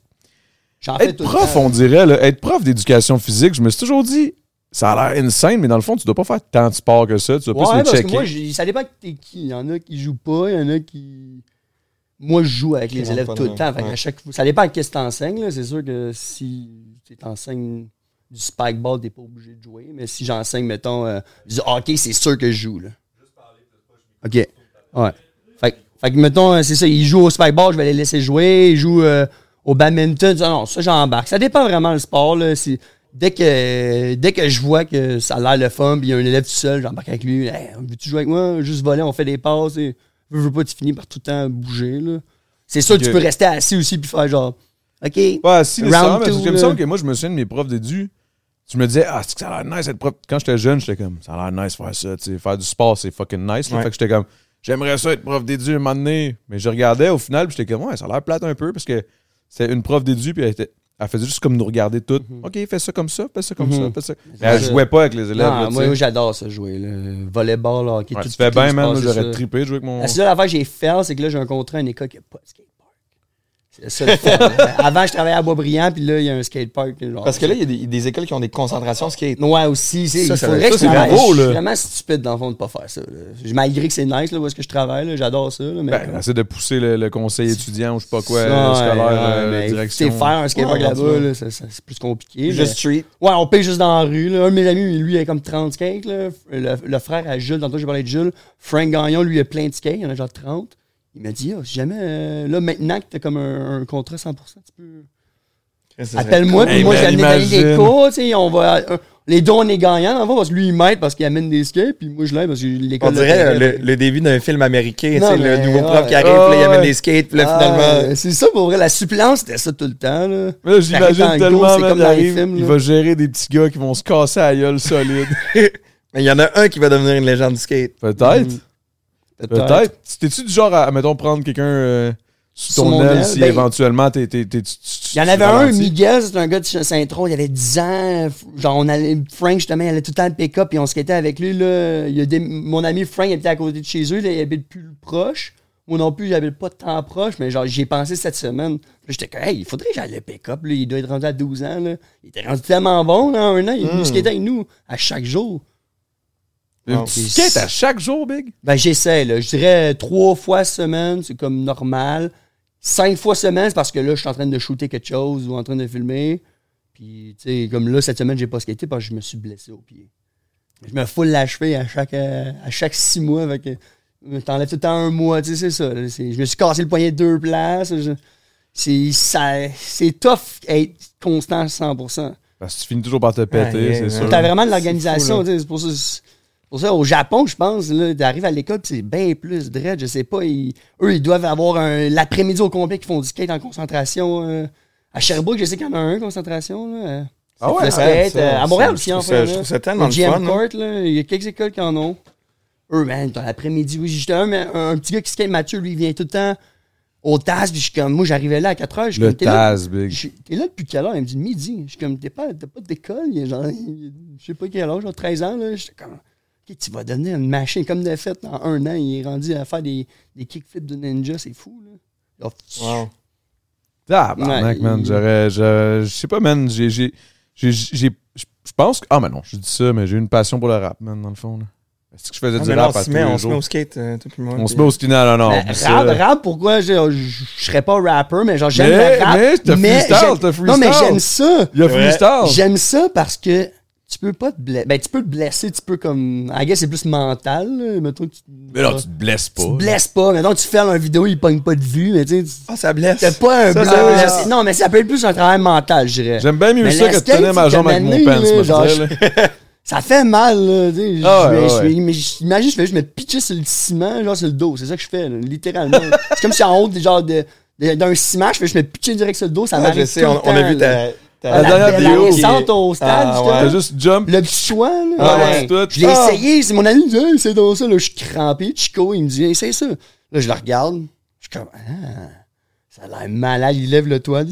Speaker 1: Être prof,
Speaker 2: temps.
Speaker 1: on dirait, là, être prof d'éducation physique, je me suis toujours dit, ça a l'air insane, mais dans le fond, tu dois pas faire tant de sport que ça. Tu dois
Speaker 2: Ouais,
Speaker 1: plus les
Speaker 2: parce que
Speaker 1: checker.
Speaker 2: moi, j'ai- ça dépend que t'es qui. Il y en a qui jouent pas, il y en a qui. Moi, je joue avec les élèves
Speaker 3: pas
Speaker 2: tout le temps. Chaque... Ça dépend de qu'est-ce que t'enseignes. là. C'est sûr que si tu t'enseignes du spikeball, t'es pas obligé de jouer. Mais si j'enseigne, mettons, euh, du hockey, c'est sûr que je joue. Là. OK. Ouais. Fait que Fait que, mettons, euh, c'est ça, ils jouent au spikeball, je vais les laisser jouer. Ils jouent euh, au badminton. Ah non, ça, j'embarque. Ça dépend vraiment le sport, là. Dès que, dès que je vois que ça a l'air le fun, puis il y a un élève tout seul, j'embarque avec lui. Hey, veux-tu jouer avec moi? Juste voler, on fait des passes. Et, je veux pas, tu finis par tout le temps bouger, là. C'est sûr que tu peux rester assis aussi, puis faire genre, OK.
Speaker 1: Ouais, si,
Speaker 2: Round
Speaker 1: nécessairement, mais
Speaker 2: two,
Speaker 1: c'est comme
Speaker 2: là.
Speaker 1: ça que moi, je me souviens de mes profs d'édu. Je me disais, ah, c'est que ça a l'air nice être prof. Quand j'étais jeune, j'étais comme, ça a l'air nice faire ça, tu sais. Faire du sport, c'est fucking nice.
Speaker 3: Ouais.
Speaker 1: Fait que j'étais comme, j'aimerais ça être prof d'édu un moment donné. Mais je regardais au final, puis j'étais comme, ouais, ça a l'air plate un peu parce que c'est une prof d'édu, puis elle, était, elle faisait juste comme nous regarder toutes. OK, fais ça comme ça, fais ça comme
Speaker 2: Mhm.
Speaker 1: ça, fais ça. Mais elle jouait pas avec les élèves.
Speaker 2: Non,
Speaker 1: là, tu
Speaker 2: moi, j'adore ça jouer, là. Volleyball, hockey,
Speaker 1: Ouais,
Speaker 2: tout
Speaker 1: tu fais bien, man. J'aurais trippé de jouer avec mon.
Speaker 2: La seule affaire que j'ai fait, c'est que là, j'ai un contrat à une école qui n'a pas de skatepark. Ça fun. Avant, je travaillais à Boisbriand, puis là, il y a un skatepark. genre.
Speaker 3: Parce que là, il y a des, des écoles qui ont des concentrations skate.
Speaker 2: Ouais, aussi. c'est-
Speaker 3: Ça,
Speaker 2: il
Speaker 3: ça-
Speaker 2: faudrait
Speaker 3: ça,
Speaker 2: que je Je suis
Speaker 1: là.
Speaker 2: vraiment stupide, dans le fond, de pas faire ça. là. Malgré que c'est nice, là, où est-ce que je travaille, j'adore ça. là, mais
Speaker 1: Ben, essaie de pousser le, le conseil étudiant ou je sais pas quoi, euh, scolaire,
Speaker 2: ouais,
Speaker 1: euh,
Speaker 2: mais
Speaker 1: direction.
Speaker 2: C'est faire un skatepark
Speaker 3: Ouais,
Speaker 2: là-bas, ça- ça- c'est plus compliqué.
Speaker 3: Juste
Speaker 2: mais-
Speaker 3: street.
Speaker 2: Ouais, on paye juste dans la rue. Là. Un de mes amis, lui, il a comme 30 skates. Là. Le, le frère à Jules, tantôt j'ai parlé de Jules. Frank Gagnon, lui, il a plein de skates. Il y en a genre 30. Il m'a dit, Ah, si jamais, euh, là, maintenant que t'as comme un, un contrat 100%, tu peux. Appelle-moi, puis moi, vais amener donner des cours. tu sais, On va, euh, les deux, on est gagnants, le fond, parce que lui, il m'aide parce qu'il amène des skates, puis moi, je l'aide parce que l'école.
Speaker 3: On dirait le, le début d'un film américain, tu sais, le nouveau prof qui arrive, puis là, il amène des skates, puis là,
Speaker 2: Ah,
Speaker 3: finalement.
Speaker 2: c'est ça pour vrai. La suppléance, c'était ça tout le temps. Là.
Speaker 1: Là, j'imagine tellement, man,
Speaker 2: comme
Speaker 1: il
Speaker 2: dans les
Speaker 1: arrive,
Speaker 2: films,
Speaker 1: il va gérer des petits gars qui vont se casser à la gueule solide.
Speaker 3: Mais il y en a un qui va devenir une légende du skate.
Speaker 1: Peut-être. Peut-être. T'es-tu du genre à, mettons, prendre quelqu'un euh, sous
Speaker 2: Sur
Speaker 1: ton
Speaker 2: mon
Speaker 1: aile
Speaker 2: aile?
Speaker 1: si
Speaker 2: Ben,
Speaker 1: éventuellement t'es. t'es- t'es- tu- tu-
Speaker 2: Il y en
Speaker 1: tu
Speaker 2: avait un,
Speaker 1: ralentis?
Speaker 2: Miguel, c'est un gars de Saint-Tron, il avait 10 ans. Genre, on allait, Frank, justement, il allait tout le temps le pick-up, et on skatait avec lui. Là. Il y a des- mon ami Frank, il habitait à côté de chez eux, là, il habite plus proche. Moi non plus, j'habite pas tant proche, mais genre, j'y ai pensé cette semaine. Là, j'étais comme, hey, il faudrait que j'aille le pick-up. là. Il doit être rendu à 12 ans. Là. Il était rendu tellement bon, là, en un an. Il est venu
Speaker 3: Mm.
Speaker 2: skater avec nous à chaque jour.
Speaker 3: Wow.
Speaker 1: Tu skates à chaque jour, Big?
Speaker 2: Ben, j'essaie, là. Je dirais trois fois semaine, c'est comme normal. Cinq fois semaine, c'est parce que là, je suis en train de shooter quelque chose ou en train de filmer. Puis, tu sais, comme là, cette semaine, j'ai pas skaté parce que je me suis blessé au pied. Je me foule la cheville à chaque, euh, à chaque six mois. Avec, euh, T'enlèves tout le temps un mois, tu sais, c'est ça. Je me suis cassé le poignet deux places. C'est ça- c'est tough être constant à 100%.
Speaker 1: Parce que tu finis toujours par te péter,
Speaker 3: Ouais,
Speaker 1: c'est
Speaker 3: ouais,
Speaker 1: sûr.
Speaker 2: T'as vraiment de l'organisation. C'est pour ça, pour ça, au Japon, je pense, là, t'arrives à l'école, pis c'est bien plus dread. Je sais pas. ils- eux, ils doivent avoir un- l'après-midi au complet qui font du skate en concentration. euh. à Sherbrooke, je sais qu'il y en a un, concentration. Là. euh.
Speaker 1: Ah ouais,
Speaker 2: skate.
Speaker 3: ça,
Speaker 2: euh, à Montréal aussi,
Speaker 3: ça-
Speaker 2: là.
Speaker 3: je ça tellement
Speaker 2: GM
Speaker 3: fun, hein.
Speaker 2: Court, là, il y a quelques écoles qui en ont. Eux, man, t'as l'après-midi. Oui, j'étais un, mais un, petit gars qui skate, Mathieu, lui, il vient tout le temps au TAS. Puis je suis comme, moi, j'arrivais là à 4 heures. Je suis
Speaker 1: Le
Speaker 2: comme, t'es là- T'es là depuis quelle heure? Il me dit midi. Je suis comme, t'es pas, t'as pas d'école? Il est genre, il- je sais pas quel âge, genre 13 ans. Là. J'étais comme, Ok, tu vas devenir une machine comme de fait en un an. Il est rendu à faire des, des kickflips de ninja, c'est fou. Là.
Speaker 3: Wow.
Speaker 1: Tabarnak,
Speaker 2: Ouais,
Speaker 1: man.
Speaker 2: il-
Speaker 1: J'aurais. Je je sais pas, man. J'ai. j'ai- j'ai- j'ai- Je pense que. Ah, mais non, je dis ça, mais j'ai une passion pour le rap, man, dans le fond. là. Est-ce que je faisais
Speaker 3: Ah,
Speaker 1: du rap
Speaker 3: on
Speaker 1: à
Speaker 3: se
Speaker 1: tous
Speaker 3: met,
Speaker 1: les
Speaker 3: on se met
Speaker 1: jours?
Speaker 3: au skate, euh, toi puis moi.
Speaker 1: On se met au ski. Non, non, non.
Speaker 2: Rap, rap, pourquoi je, je, je serais pas rapper, mais genre j'aime
Speaker 1: Mais-
Speaker 2: le rap.
Speaker 1: mais t'as freestyle, t'as
Speaker 2: Non, mais
Speaker 1: freestyle.
Speaker 2: j'aime ça.
Speaker 1: Il y a
Speaker 3: Ouais.
Speaker 1: freestyle.
Speaker 2: J'aime ça parce que tu peux pas te blesser. Ben, tu peux te blesser, tu peux comme. I guess c'est plus mental. Là. Mettons, tu,
Speaker 1: Mais là, tu te blesses pas.
Speaker 2: tu te blesses pas. Mettons, tu fais une vidéo, il pogne pas de vue, mais tu sais,
Speaker 3: Ah, ça blesse.
Speaker 2: t'as pas un
Speaker 3: Ça,
Speaker 2: Non, mais ça peut être plus un travail mental, je dirais.
Speaker 1: J'aime bien mieux
Speaker 2: Mais
Speaker 1: ça que de tenir ma jambe avec mon pants,
Speaker 2: là,
Speaker 1: moi, je
Speaker 2: genre,
Speaker 1: là.
Speaker 2: Ça fait mal, là. tu sais.
Speaker 1: Ah
Speaker 2: Je
Speaker 1: ouais,
Speaker 2: vais- je
Speaker 1: ouais.
Speaker 2: vais- mais j- Imagine, je fais juste me pitcher sur le ciment, genre sur le dos. C'est ça que je fais, là, littéralement. c'est comme si en haut, genre, de- de- d'un ciment, je fais juste me pitcher direct sur le dos. Ça
Speaker 3: Ah,
Speaker 2: m'arrive
Speaker 3: je sais,
Speaker 2: tout
Speaker 3: on,
Speaker 2: le
Speaker 3: on a vu
Speaker 2: là.
Speaker 3: ta.
Speaker 1: La dernière
Speaker 2: la,
Speaker 1: vidéo
Speaker 2: la descente au stade,
Speaker 3: Ah, ouais.
Speaker 1: T'as juste jump.
Speaker 2: Le petit choix, là.
Speaker 1: Ah,
Speaker 2: ouais. Je l'ai
Speaker 3: Ah.
Speaker 2: essayé, c'est mon ami qui me dit, hey, c'est dans ça, là, je suis crampé. Chico, il me dit, essaye ça. Là, je le regarde. Je suis comme, ah, ça a l'air malade. Il lève le toit. Là,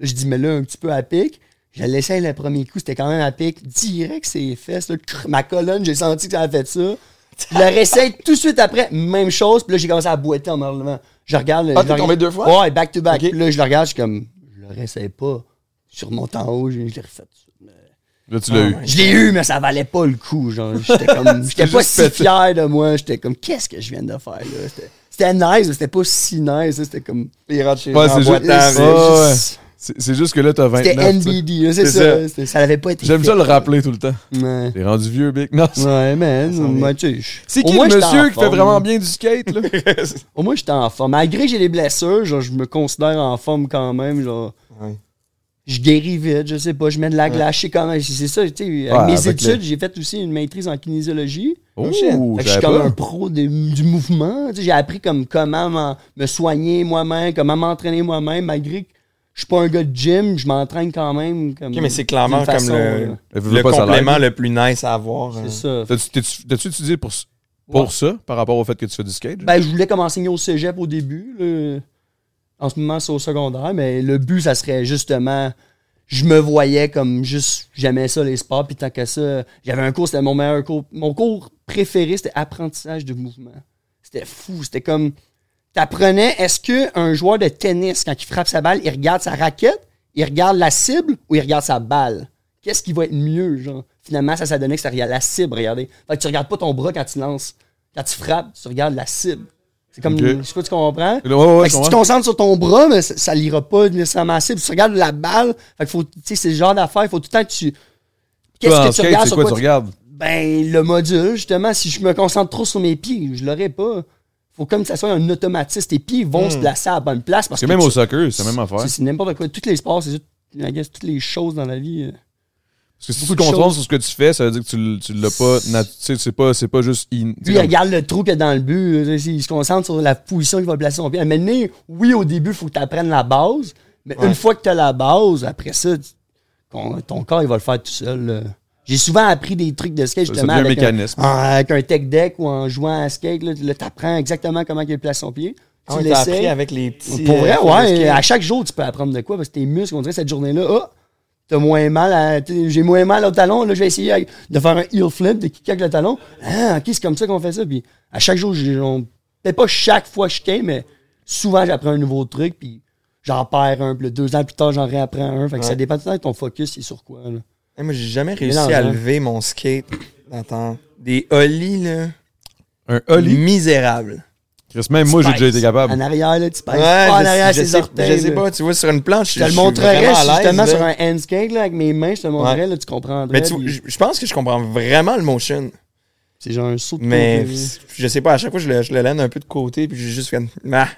Speaker 2: je dis, mais là, un petit peu à pic. Je l'essaye le premier coup, c'était quand même à pic. Direct, ses fesses, là, ma colonne, j'ai senti que ça a fait ça. Je le réessaye tout de suite après, même chose. Puis là, j'ai commencé à boiter en me relevant. Je regarde.
Speaker 3: Ah,
Speaker 2: je
Speaker 3: t'es tombé deux fois?
Speaker 2: Ouais, back to back. Puis là, je le regarde, je suis comme, je le réessaye pas. Je remonte en haut, je l'ai refait.
Speaker 1: Là, tu l'as eu.
Speaker 3: Ah, ouais.
Speaker 2: Je l'ai eu, mais ça valait pas le coup. Genre, j'étais comme, j'étais pas si
Speaker 1: pété.
Speaker 2: fier de moi. J'étais comme, qu'est-ce que je viens de faire là? C'était- C'était nice, mais c'était pas si nice. C'était comme.
Speaker 3: Il rentre chez
Speaker 1: Ouais, c'est juste-. C'est juste que là, t'as 29.
Speaker 2: C'était. NBD, c'est ça.
Speaker 3: ça.
Speaker 2: Ça l'avait pas été
Speaker 1: J'aime ça le rappeler tout le temps.
Speaker 2: Ouais.
Speaker 1: T'es rendu vieux, Big. Non, c'est-
Speaker 2: Ouais, man.
Speaker 1: C'est
Speaker 2: au
Speaker 1: qui
Speaker 2: moins,
Speaker 1: le monsieur qui fait vraiment bien du skate, là?
Speaker 2: Au moins, j'étais en forme. Malgré que j'ai des blessures, genre, je me considère en forme quand même. Genre,
Speaker 3: Ouais.
Speaker 2: Je guéris vite, je sais pas, je mets de la glace, je sais comment. C'est ça, tu sais. Avec mes
Speaker 1: avec
Speaker 2: études, j'ai fait aussi une maîtrise en kinésiologie.
Speaker 1: Oh,
Speaker 2: je suis comme un pro de- du mouvement. Tu sais, J'ai appris comme comment m'en- me soigner moi-même, comment m'entraîner moi-même, malgré que je suis pas un gars de gym, je m'entraîne quand même. Comme,
Speaker 3: Ok, mais c'est clairement comme le, complément le plus nice à avoir.
Speaker 2: C'est
Speaker 3: euh.
Speaker 2: ça.
Speaker 1: T'as-tu étudié pour, s- pour
Speaker 2: Ouais.
Speaker 1: ça, par rapport au fait que tu fais du skate?
Speaker 2: Ben, je voulais comme enseigner au cégep au début. là. En ce moment, c'est au secondaire, mais le but, ça serait justement. Je me voyais comme juste. J'aimais ça, les sports, puis tant que ça. J'avais un cours, c'était mon meilleur cours. Mon cours préféré, c'était apprentissage de mouvement. C'était fou. C'était comme. T'apprenais, est-ce qu'un joueur de tennis, quand il frappe sa balle, il regarde sa raquette, il regarde la cible ou il regarde sa balle? Qu'est-ce qui va être mieux, genre? Finalement, ça, ça donnait que ça regarde la cible, regardez. Fait que tu regardes pas ton bras quand tu lances. Quand tu frappes, tu regardes la cible. C'est comme, je sais pas, tu comprends?
Speaker 1: Ouais, ouais, ouais,
Speaker 2: Fait que si tu te concentres sur ton bras, mais ça, ça lira pas nécessairement cible. Si tu regardes la balle, fait que faut, tu sais, c'est le genre d'affaire, il faut tout le temps que tu. Qu'est-ce que tu
Speaker 1: skate,
Speaker 2: regardes sur
Speaker 1: quoi
Speaker 2: quoi
Speaker 1: tu
Speaker 2: tu-
Speaker 1: regardes?
Speaker 2: Ben, le module, justement, si je me concentre trop sur mes pieds, je l'aurais pas. Faut comme que ça soit un automatisme. Tes pieds vont se placer à la bonne place. Parce
Speaker 1: que même
Speaker 2: tu-
Speaker 1: au soccer, c'est la même affaire.
Speaker 2: c'est- C'est n'importe quoi. Tous les sports, c'est juste, I guess, toutes les choses dans la vie.
Speaker 1: Parce que si tu
Speaker 2: choses.
Speaker 1: sur ce que tu fais, ça veut dire que tu, tu l'as pas. Tu sais, c'est pas, c'est pas juste. in- tu sais,
Speaker 2: Lui, il regarde le trou qu'il y a dans le but. euh, Il se concentre sur la position qu'il va placer son pied. Maintenant, oui, au début, il faut que tu apprennes la base. Mais
Speaker 3: Ouais.
Speaker 2: une fois que tu as la base, après ça, tu- ton, ton corps, il va le faire tout seul. là. J'ai souvent appris des trucs de skate, justement, avec un,
Speaker 1: mécanisme.
Speaker 2: en- avec un tech deck ou en jouant à skate. Là, tu apprends exactement comment il place son pied.
Speaker 3: Ah,
Speaker 2: Tu
Speaker 3: ouais, appris
Speaker 2: l'essayes.
Speaker 3: avec les petits.
Speaker 2: Pour vrai,
Speaker 3: euh,
Speaker 2: ouais.
Speaker 3: skate.
Speaker 2: À chaque jour, tu peux apprendre de quoi parce que tes muscles, on dirait cette journée-là, ah, t'as moins mal à- t'sais, j'ai moins mal au talon, là, je vais essayer de faire un heel flip, de kicker avec le talon. Ah, ok, c'est comme ça qu'on fait ça. Puis à chaque jour, on- peut-être pas chaque fois que je skate, mais souvent, j'apprends un nouveau truc, puis j'en perds un, puis là, deux ans plus tard, j'en réapprends un. Fait que ça dépend tout le temps de ton focus, c'est sur quoi, là.
Speaker 3: Hey, moi, j'ai jamais réussi à lever mon skate. Attends. Des ollies, là.
Speaker 1: Un ollie?
Speaker 3: Misérables.
Speaker 1: Chris, Même moi, j'ai déjà été capable.
Speaker 2: En arrière, là, tu pèses
Speaker 3: Ouais,
Speaker 2: pas en arrière
Speaker 3: je
Speaker 2: ses
Speaker 3: sais,
Speaker 2: orteils.
Speaker 3: je sais pas, tu vois, sur une planche,
Speaker 2: Je te le montrerais justement sur un handskate, là, avec mes mains, je te le montrerais,
Speaker 3: Ouais.
Speaker 2: là, tu comprendrais.
Speaker 3: Mais tu,
Speaker 2: puis
Speaker 3: je, je pense que je comprends vraiment le motion.
Speaker 2: C'est genre un saut de
Speaker 3: Mais
Speaker 2: côté,
Speaker 3: je sais pas, à chaque fois, je le, je le laine un peu de côté, puis j'ai juste fait. Ah,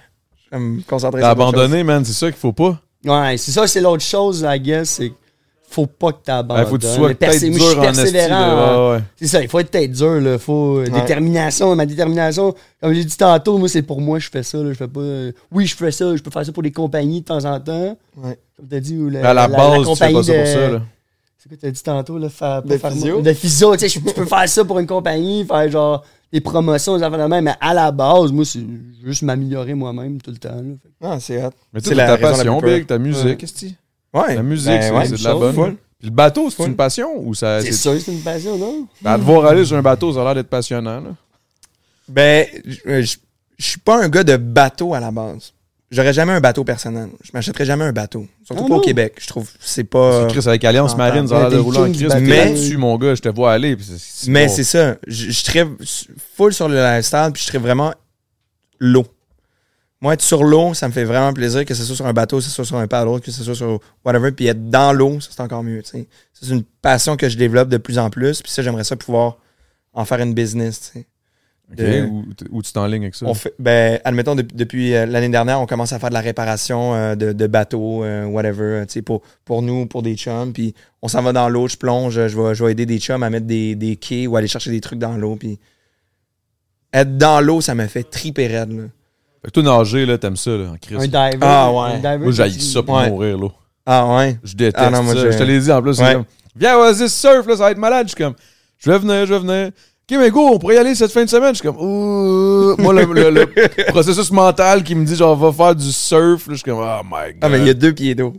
Speaker 3: je vais me concentrer
Speaker 1: T'as
Speaker 3: sur
Speaker 1: abandonné, man, c'est ça qu'il faut pas?
Speaker 2: Ouais, c'est ça, c'est l'autre chose, I guess, c'est faut pas que
Speaker 1: faut que tu sois
Speaker 2: Mais
Speaker 1: peut-être
Speaker 2: persé- moi, je suis persévérant.
Speaker 1: ouais, ouais.
Speaker 2: C'est ça, il faut être tête dur, là. Faut euh,
Speaker 3: Ouais.
Speaker 2: détermination. Ma détermination, comme j'ai dit tantôt, moi, c'est pour moi, je fais ça, là. Je fais pas. euh, oui, je fais ça, je peux faire ça pour des compagnies de temps en temps.
Speaker 3: Ouais.
Speaker 2: Comme t'as dit, ou la,
Speaker 1: À la, base, tu fais
Speaker 2: compagnie
Speaker 1: pas ça pour
Speaker 2: de-
Speaker 1: ça, là.
Speaker 2: C'est quoi t'as dit tantôt, là? Faire,
Speaker 3: De
Speaker 2: faire-
Speaker 3: physio?
Speaker 2: De physio, tu sais, je- tu peux faire ça pour une compagnie, faire genre des promotions, des affaires de même, mais à la base, moi, c'est juste m'améliorer moi-même tout le temps, là. Que-
Speaker 3: Ah, c'est hot.
Speaker 1: Mais
Speaker 3: C'est
Speaker 1: toi,
Speaker 3: la
Speaker 1: ta
Speaker 3: la
Speaker 1: passion. Big, ta musique,
Speaker 2: Ouais.
Speaker 1: qu'est-ce que tu
Speaker 3: Ouais.
Speaker 1: La musique,
Speaker 3: Ben
Speaker 1: c'est
Speaker 3: ouais,
Speaker 1: c'est de
Speaker 2: chose,
Speaker 1: la bonne.
Speaker 3: full.
Speaker 1: Puis le bateau, c'est une passion ou ça.
Speaker 2: C'est sûr, c'est une passion, non?
Speaker 1: À devoir aller sur un bateau, ça a l'air d'être passionnant, là.
Speaker 3: Ben, je je- suis pas un gars de bateau à la base. J'aurais jamais un bateau personnel. Je m'achèterais jamais un bateau. Surtout
Speaker 2: Ah
Speaker 3: pas au? Québec. Je trouve c'est pas.
Speaker 1: Chris avec Alliance
Speaker 3: Ah,
Speaker 1: Marine, ça a l'air de rouler en
Speaker 2: bateau.
Speaker 1: Mais là-dessus, mon gars, je te vois aller. puis c'est- c'est
Speaker 3: Mais
Speaker 1: pas-
Speaker 3: c'est ça. Je, je serais full sur le lifestyle, puis je serais vraiment l'eau. Moi, être sur l'eau, ça me fait vraiment plaisir, que ce soit sur un bateau, que ce soit sur un paddle, que ce soit sur whatever, puis être dans l'eau, ça c'est encore mieux. C'est une passion que je développe de plus en plus, puis ça, j'aimerais ça pouvoir en faire une business. tu sais.
Speaker 1: Ok,
Speaker 3: de-
Speaker 1: Où, où tu t'enlignes avec ça?
Speaker 3: On fait, ben, admettons, de- depuis euh, l'année dernière, on commence à faire de la réparation euh, de, de bateaux, euh, whatever, pour, pour nous, pour des chums. Puis on s'en va dans l'eau, je plonge, je vais, je vais aider des chums à mettre des, des quais ou aller chercher des trucs dans l'eau. Puis être dans l'eau, ça me fait triper raide.
Speaker 1: Fait que toi, nager, là, t'aimes ça, là, en crise.
Speaker 2: Un diver.
Speaker 3: Ah, ouais.
Speaker 2: un diver
Speaker 1: Moi, j'haïs ça pour
Speaker 3: Ouais.
Speaker 1: mourir, là.
Speaker 3: Ah ouais?
Speaker 1: Je déteste
Speaker 3: Ah non, moi,
Speaker 1: ça.
Speaker 3: je-
Speaker 1: te l'ai dit en plus. c'est
Speaker 3: Ouais.
Speaker 1: comme, Viens, vas-y, surf, là, ça va être malade. Je suis comme, je vais venir, je vais venir. Ok, mais go, on pourrait y aller cette fin de semaine. Je suis comme, ouh. Moi, le, le- le processus mental qui me dit, genre, va faire du surf, là, je suis comme, oh my god.
Speaker 3: Ah, mais il y a deux pieds d'eau.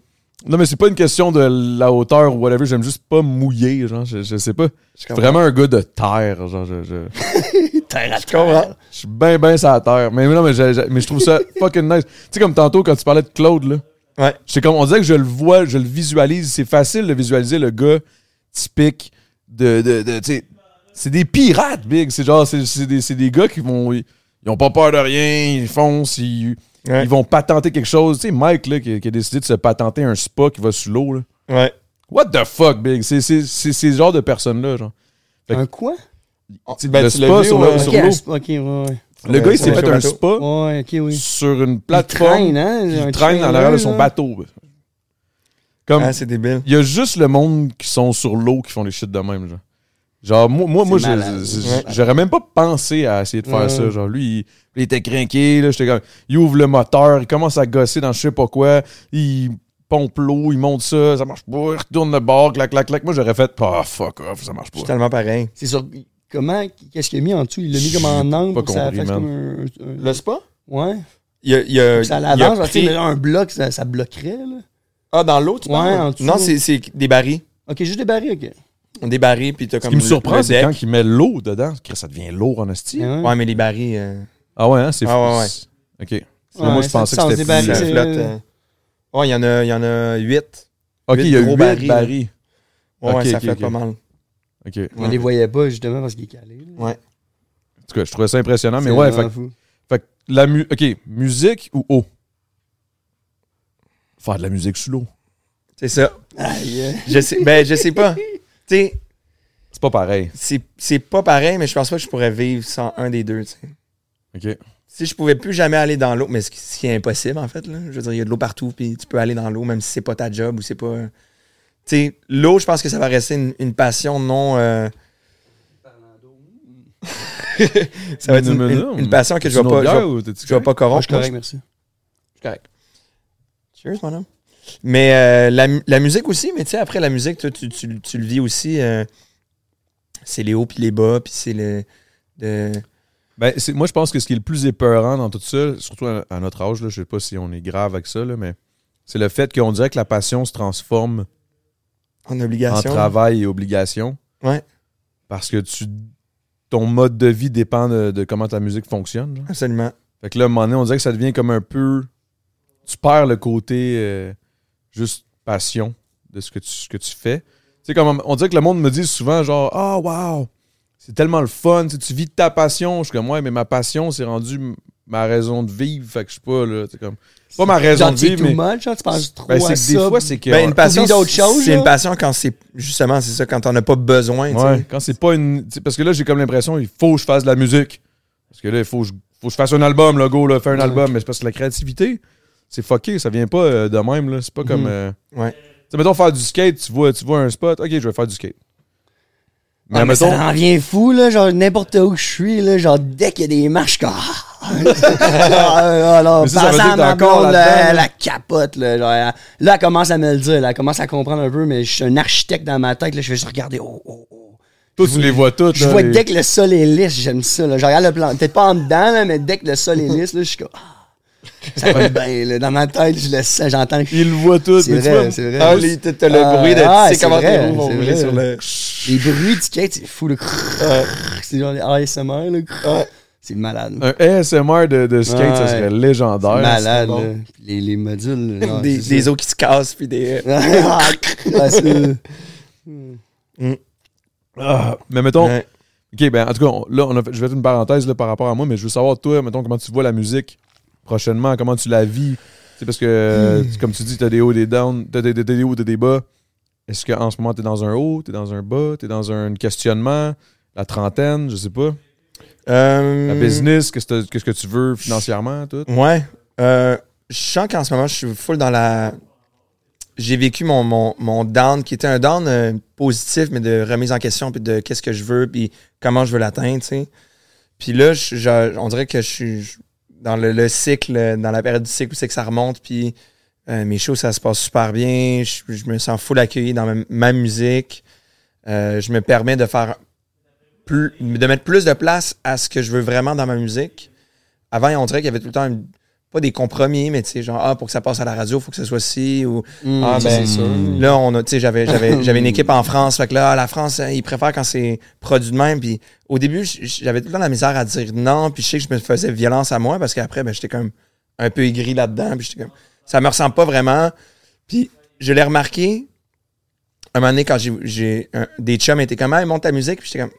Speaker 1: Non, mais c'est pas une question de la hauteur ou whatever. J'aime juste pas mouiller, genre, je, je sais pas.
Speaker 3: Je
Speaker 1: suis vraiment un gars de terre, genre, je, je,
Speaker 2: Terre à
Speaker 3: Je comprends.
Speaker 1: je suis bien, bien sur la terre. Mais non, mais, je- mais je trouve ça fucking nice. Tu sais, comme tantôt, quand tu parlais de Claude, là.
Speaker 3: Ouais.
Speaker 1: C'est comme, on dirait que je le vois, je le visualise. C'est facile de visualiser le gars typique de. de, de tu sais, c'est des pirates, Big. C'est genre, c'est des, des gars qui vont. Ils, ils ont pas peur de rien, ils foncent, ils,
Speaker 3: Ouais.
Speaker 1: Ils vont patenter quelque chose. Tu sais, Mike, là, qui, qui a décidé de se patenter un spa qui va sous l'eau, là.
Speaker 3: Ouais.
Speaker 1: What the fuck, Big? C'est ces genres de personnes-là, genre. Que-
Speaker 2: Un quoi?
Speaker 1: Tu sais,
Speaker 3: Ben,
Speaker 1: le spa sur l'eau.
Speaker 2: ouais.
Speaker 1: Le gars, il s'est fait un
Speaker 3: bateau.
Speaker 1: spa
Speaker 2: Ouais, ok, oui.
Speaker 1: sur une
Speaker 2: Il
Speaker 1: plateforme.
Speaker 2: traîne, hein?
Speaker 1: Il traîne en arrière de son bateau. Comme,
Speaker 3: Ah, c'est débile.
Speaker 1: il y a juste le monde qui sont sur l'eau qui font les shit de même, genre. Genre, moi, moi, moi
Speaker 2: C'est
Speaker 1: j'aurais même pas pensé à essayer de faire ça. Genre, lui, il, il était craqué, là, j'étais comme, il ouvre le moteur, il commence à gosser dans je sais pas quoi, il pompe l'eau, il monte ça, ça marche pas, il retourne le bord, clac, clac, clac. Moi, j'aurais fait, ah, fuck off, ça marche pas.
Speaker 3: tellement pareil.
Speaker 2: C'est sur. Comment? Qu'est-ce qu'il a mis en dessous? Il l'a mis comme en angle
Speaker 1: pas
Speaker 2: pour que ça
Speaker 1: compris,
Speaker 2: fasse
Speaker 1: man.
Speaker 2: comme un. un-
Speaker 3: Le spa?
Speaker 2: Ouais.
Speaker 3: Il y a, il a-
Speaker 2: Ça l'avance,
Speaker 3: pris-
Speaker 2: là, un bloc, ça, ça bloquerait, là.
Speaker 3: Ah, dans l'eau, tu
Speaker 2: Ouais,
Speaker 3: parles?
Speaker 2: en dessous.
Speaker 3: Non, c'est c'est des barils.
Speaker 2: Ok, juste des barils, ok.
Speaker 3: Des barils, puis t'as
Speaker 1: Ce
Speaker 3: comme
Speaker 1: qui me surprend, c'est quand il met l'eau dedans, que ça devient lourd en esti.
Speaker 2: Ouais.
Speaker 3: Ouais, mais les barils, euh,
Speaker 1: Ah ouais, hein, c'est
Speaker 3: Ah ouais, ouais.
Speaker 1: Ok. moi,
Speaker 2: Ouais,
Speaker 1: je
Speaker 2: ça
Speaker 1: pensais que c'était plus...
Speaker 3: ça
Speaker 2: c'est-
Speaker 3: flotte. euh. Ouais, il y en a, il y en a huit.
Speaker 1: Ok,
Speaker 3: huit
Speaker 1: il y a
Speaker 3: gros
Speaker 1: 8
Speaker 3: barils,
Speaker 1: barils.
Speaker 3: Ouais,
Speaker 1: Ok,
Speaker 3: ça
Speaker 1: ok,
Speaker 3: flotte
Speaker 1: ok.
Speaker 3: pas mal.
Speaker 1: Ok.
Speaker 2: On les voyait pas, justement, parce qu'il est calé. là.
Speaker 3: Ouais.
Speaker 1: En tout cas, je trouvais ça impressionnant, mais
Speaker 2: C'est
Speaker 1: ouais,
Speaker 2: vraiment
Speaker 1: fait,
Speaker 2: fou.
Speaker 1: fait que la mu OK, musique ou eau? Faire de la musique sous l'eau.
Speaker 3: C'est ça.
Speaker 2: Aïe. euh.
Speaker 3: Je sais, ben, je sais pas. Tu sais,
Speaker 1: C'est pas pareil.
Speaker 3: c'est c'est pas pareil, mais je pense pas que je pourrais vivre sans un des deux, tu sais.
Speaker 1: OK.
Speaker 3: Si je pouvais plus jamais aller dans l'eau, mais ce qui, est impossible, en fait, là. Je veux dire, il y a de l'eau partout, puis tu peux aller dans l'eau, même si c'est pas ta job ou c'est pas. Tu sais, l'eau, je pense que ça va rester une, une passion non. euh, ça va être une, une- une passion que je vais pas, je vais- je vais pas corrompre.
Speaker 2: je suis correct, merci.
Speaker 3: Je suis correct. Cheers, mon homme. Mais euh, la, la musique aussi, mais tu sais, après la musique, toi, tu, tu- tu le vis aussi. euh, c'est les hauts puis les bas, puis c'est le.
Speaker 1: Ben, c'est- moi, je pense que ce qui est le plus épeurant dans tout ça, surtout à, à notre âge, là, je sais pas si on est grave avec ça, là, mais c'est le fait qu'on dirait que la passion se transforme
Speaker 3: en
Speaker 1: en
Speaker 3: obligation.
Speaker 1: travail et obligation.
Speaker 3: Ouais.
Speaker 1: Parce que tu ton mode de vie dépend de, de comment ta musique fonctionne. genre.
Speaker 3: Absolument.
Speaker 1: Fait que là, à un moment donné, on dirait que ça devient comme un peu. Tu perds le côté euh, juste passion de ce que tu, ce que tu fais. Tu sais, comme on dirait que le monde me dit souvent, genre, ah, wow, c'est tellement le fun, tu sais, tu vis ta passion. Je suis comme, ouais, mais ma passion, c'est rendu ma raison de vivre. Fait que je suis pas, là, c'est comme. Pas ma raison
Speaker 2: Genre,
Speaker 1: de
Speaker 2: tu
Speaker 1: vivre, mais.
Speaker 2: much, genre, tu penses trop
Speaker 1: Ben,
Speaker 2: à
Speaker 1: c'est que
Speaker 2: ça.
Speaker 1: des fois, c'est que.
Speaker 3: Ben, une passion, c'est une passion quand c'est. Justement, c'est ça, quand t'en as pas besoin. tu sais.
Speaker 1: Quand c'est pas une. tu sais, Parce que là, j'ai comme l'impression, il faut que je fasse de la musique. Parce que là, il faut, que je- faut que je fasse un album, là, go, là, faire un album. Mais c'est parce que la créativité, c'est fucké, ça vient pas euh, de même, là. C'est pas comme.
Speaker 2: Mhm.
Speaker 1: euh,
Speaker 3: Ouais.
Speaker 1: Tu sais, mettons, faire du skate, tu vois, tu vois un spot, ok, je vais faire du skate. Mais
Speaker 2: Ah, mais
Speaker 1: mettons.
Speaker 2: ça en vient fou, là, genre n'importe où je suis, là, genre dès qu'il y a des marches, comme... Ah, alors,
Speaker 1: Mais ça, ça veut
Speaker 2: pensant
Speaker 1: dire
Speaker 2: à
Speaker 1: que t'es
Speaker 2: ma
Speaker 1: encore
Speaker 2: blonde,
Speaker 1: là-dedans,
Speaker 2: là,
Speaker 1: là.
Speaker 2: la capote, là, genre, elle- là, elle commence à me le dire, là, elle commence à comprendre un peu, mais je suis un architecte dans ma tête, là, je vais juste regarder, oh, oh, oh.
Speaker 1: Toi, tu les vois toutes,
Speaker 2: Je
Speaker 1: là,
Speaker 2: vois
Speaker 1: les-
Speaker 2: dès que le sol est lisse, j'aime ça, là, je regarde le plan, peut-être pas en dedans, là, mais dès que le sol est lisse, là, je suis comme, ah, ça va bien, là, dans ma tête, je le sens, j'entends le
Speaker 1: Ils le voient toutes.
Speaker 2: C'est
Speaker 1: mais tu
Speaker 2: vrai,
Speaker 1: vois,
Speaker 2: c'est vrai.
Speaker 3: Ah, t'as le
Speaker 2: Ah,
Speaker 3: bruit de.
Speaker 2: ah,
Speaker 3: tu sais
Speaker 2: c'est
Speaker 3: comment
Speaker 2: vrai,
Speaker 3: tes roues vont
Speaker 2: c'est
Speaker 3: rouler
Speaker 2: vrai.
Speaker 3: sur le.
Speaker 2: Les bruits de skate, c'est fou, là. C'est genre les ASMR, là. C'est malade.
Speaker 1: Un ASMR de, de skate, ça serait légendaire.
Speaker 2: malade,
Speaker 3: bon.
Speaker 2: là. Les, les modules,
Speaker 3: des, os qui se cassent, puis des.
Speaker 2: Ah, c'est-
Speaker 1: Ah, mais mettons,
Speaker 3: Ouais.
Speaker 1: OK, ben en tout cas, on- là, on a fait- je vais faire une parenthèse là, par rapport à moi, mais je veux savoir, toi, mettons, comment tu vois la musique prochainement, comment tu la vis? C'est parce que, euh, comme tu dis, t'as des hauts, des downs, t'as des, t'as des hauts, des bas. Est-ce qu'en ce moment, t'es dans un haut, t'es dans un bas, t'es dans un questionnement, la trentaine, je sais pas,
Speaker 3: Euh,
Speaker 1: la business, qu'est-ce que, que tu veux financièrement, tout?
Speaker 3: Ouais. Euh, je sens qu'en ce moment, je suis full dans la. J'ai vécu mon, mon, mon down, qui était un down euh, positif, mais de remise en question, puis de qu'est-ce que je veux, puis comment je veux l'atteindre, tu sais. Puis là, je- je- on dirait que je suis dans le, le cycle, dans la période du cycle où c'est que ça remonte, puis euh, mes shows, ça se passe super bien. Je, je me sens full accueilli dans ma, ma musique. Euh, je me permets de faire plus, de mettre plus de place à ce que je veux vraiment dans ma musique. Avant, on dirait qu'il y avait tout le temps une- pas des compromis, mais tu sais, genre, ah, pour que ça passe à la radio, il faut que ce soit ci, ou
Speaker 2: Hum,
Speaker 3: ah, ben, là, on a, tu sais, j'avais, j'avais, j'avais une équipe en France, fait que là, la France, hein, ils préfèrent quand c'est produit de même, puis au début, j'avais tout le temps la misère à dire non, puis je sais que je me faisais violence à moi, parce qu'après, ben, j'étais comme un peu aigri là-dedans, puis j'étais comme, ça me ressemble pas vraiment, puis je l'ai remarqué, un moment donné, quand j'ai, des chums étaient comme, hey, monte ta musique, puis j'étais comme,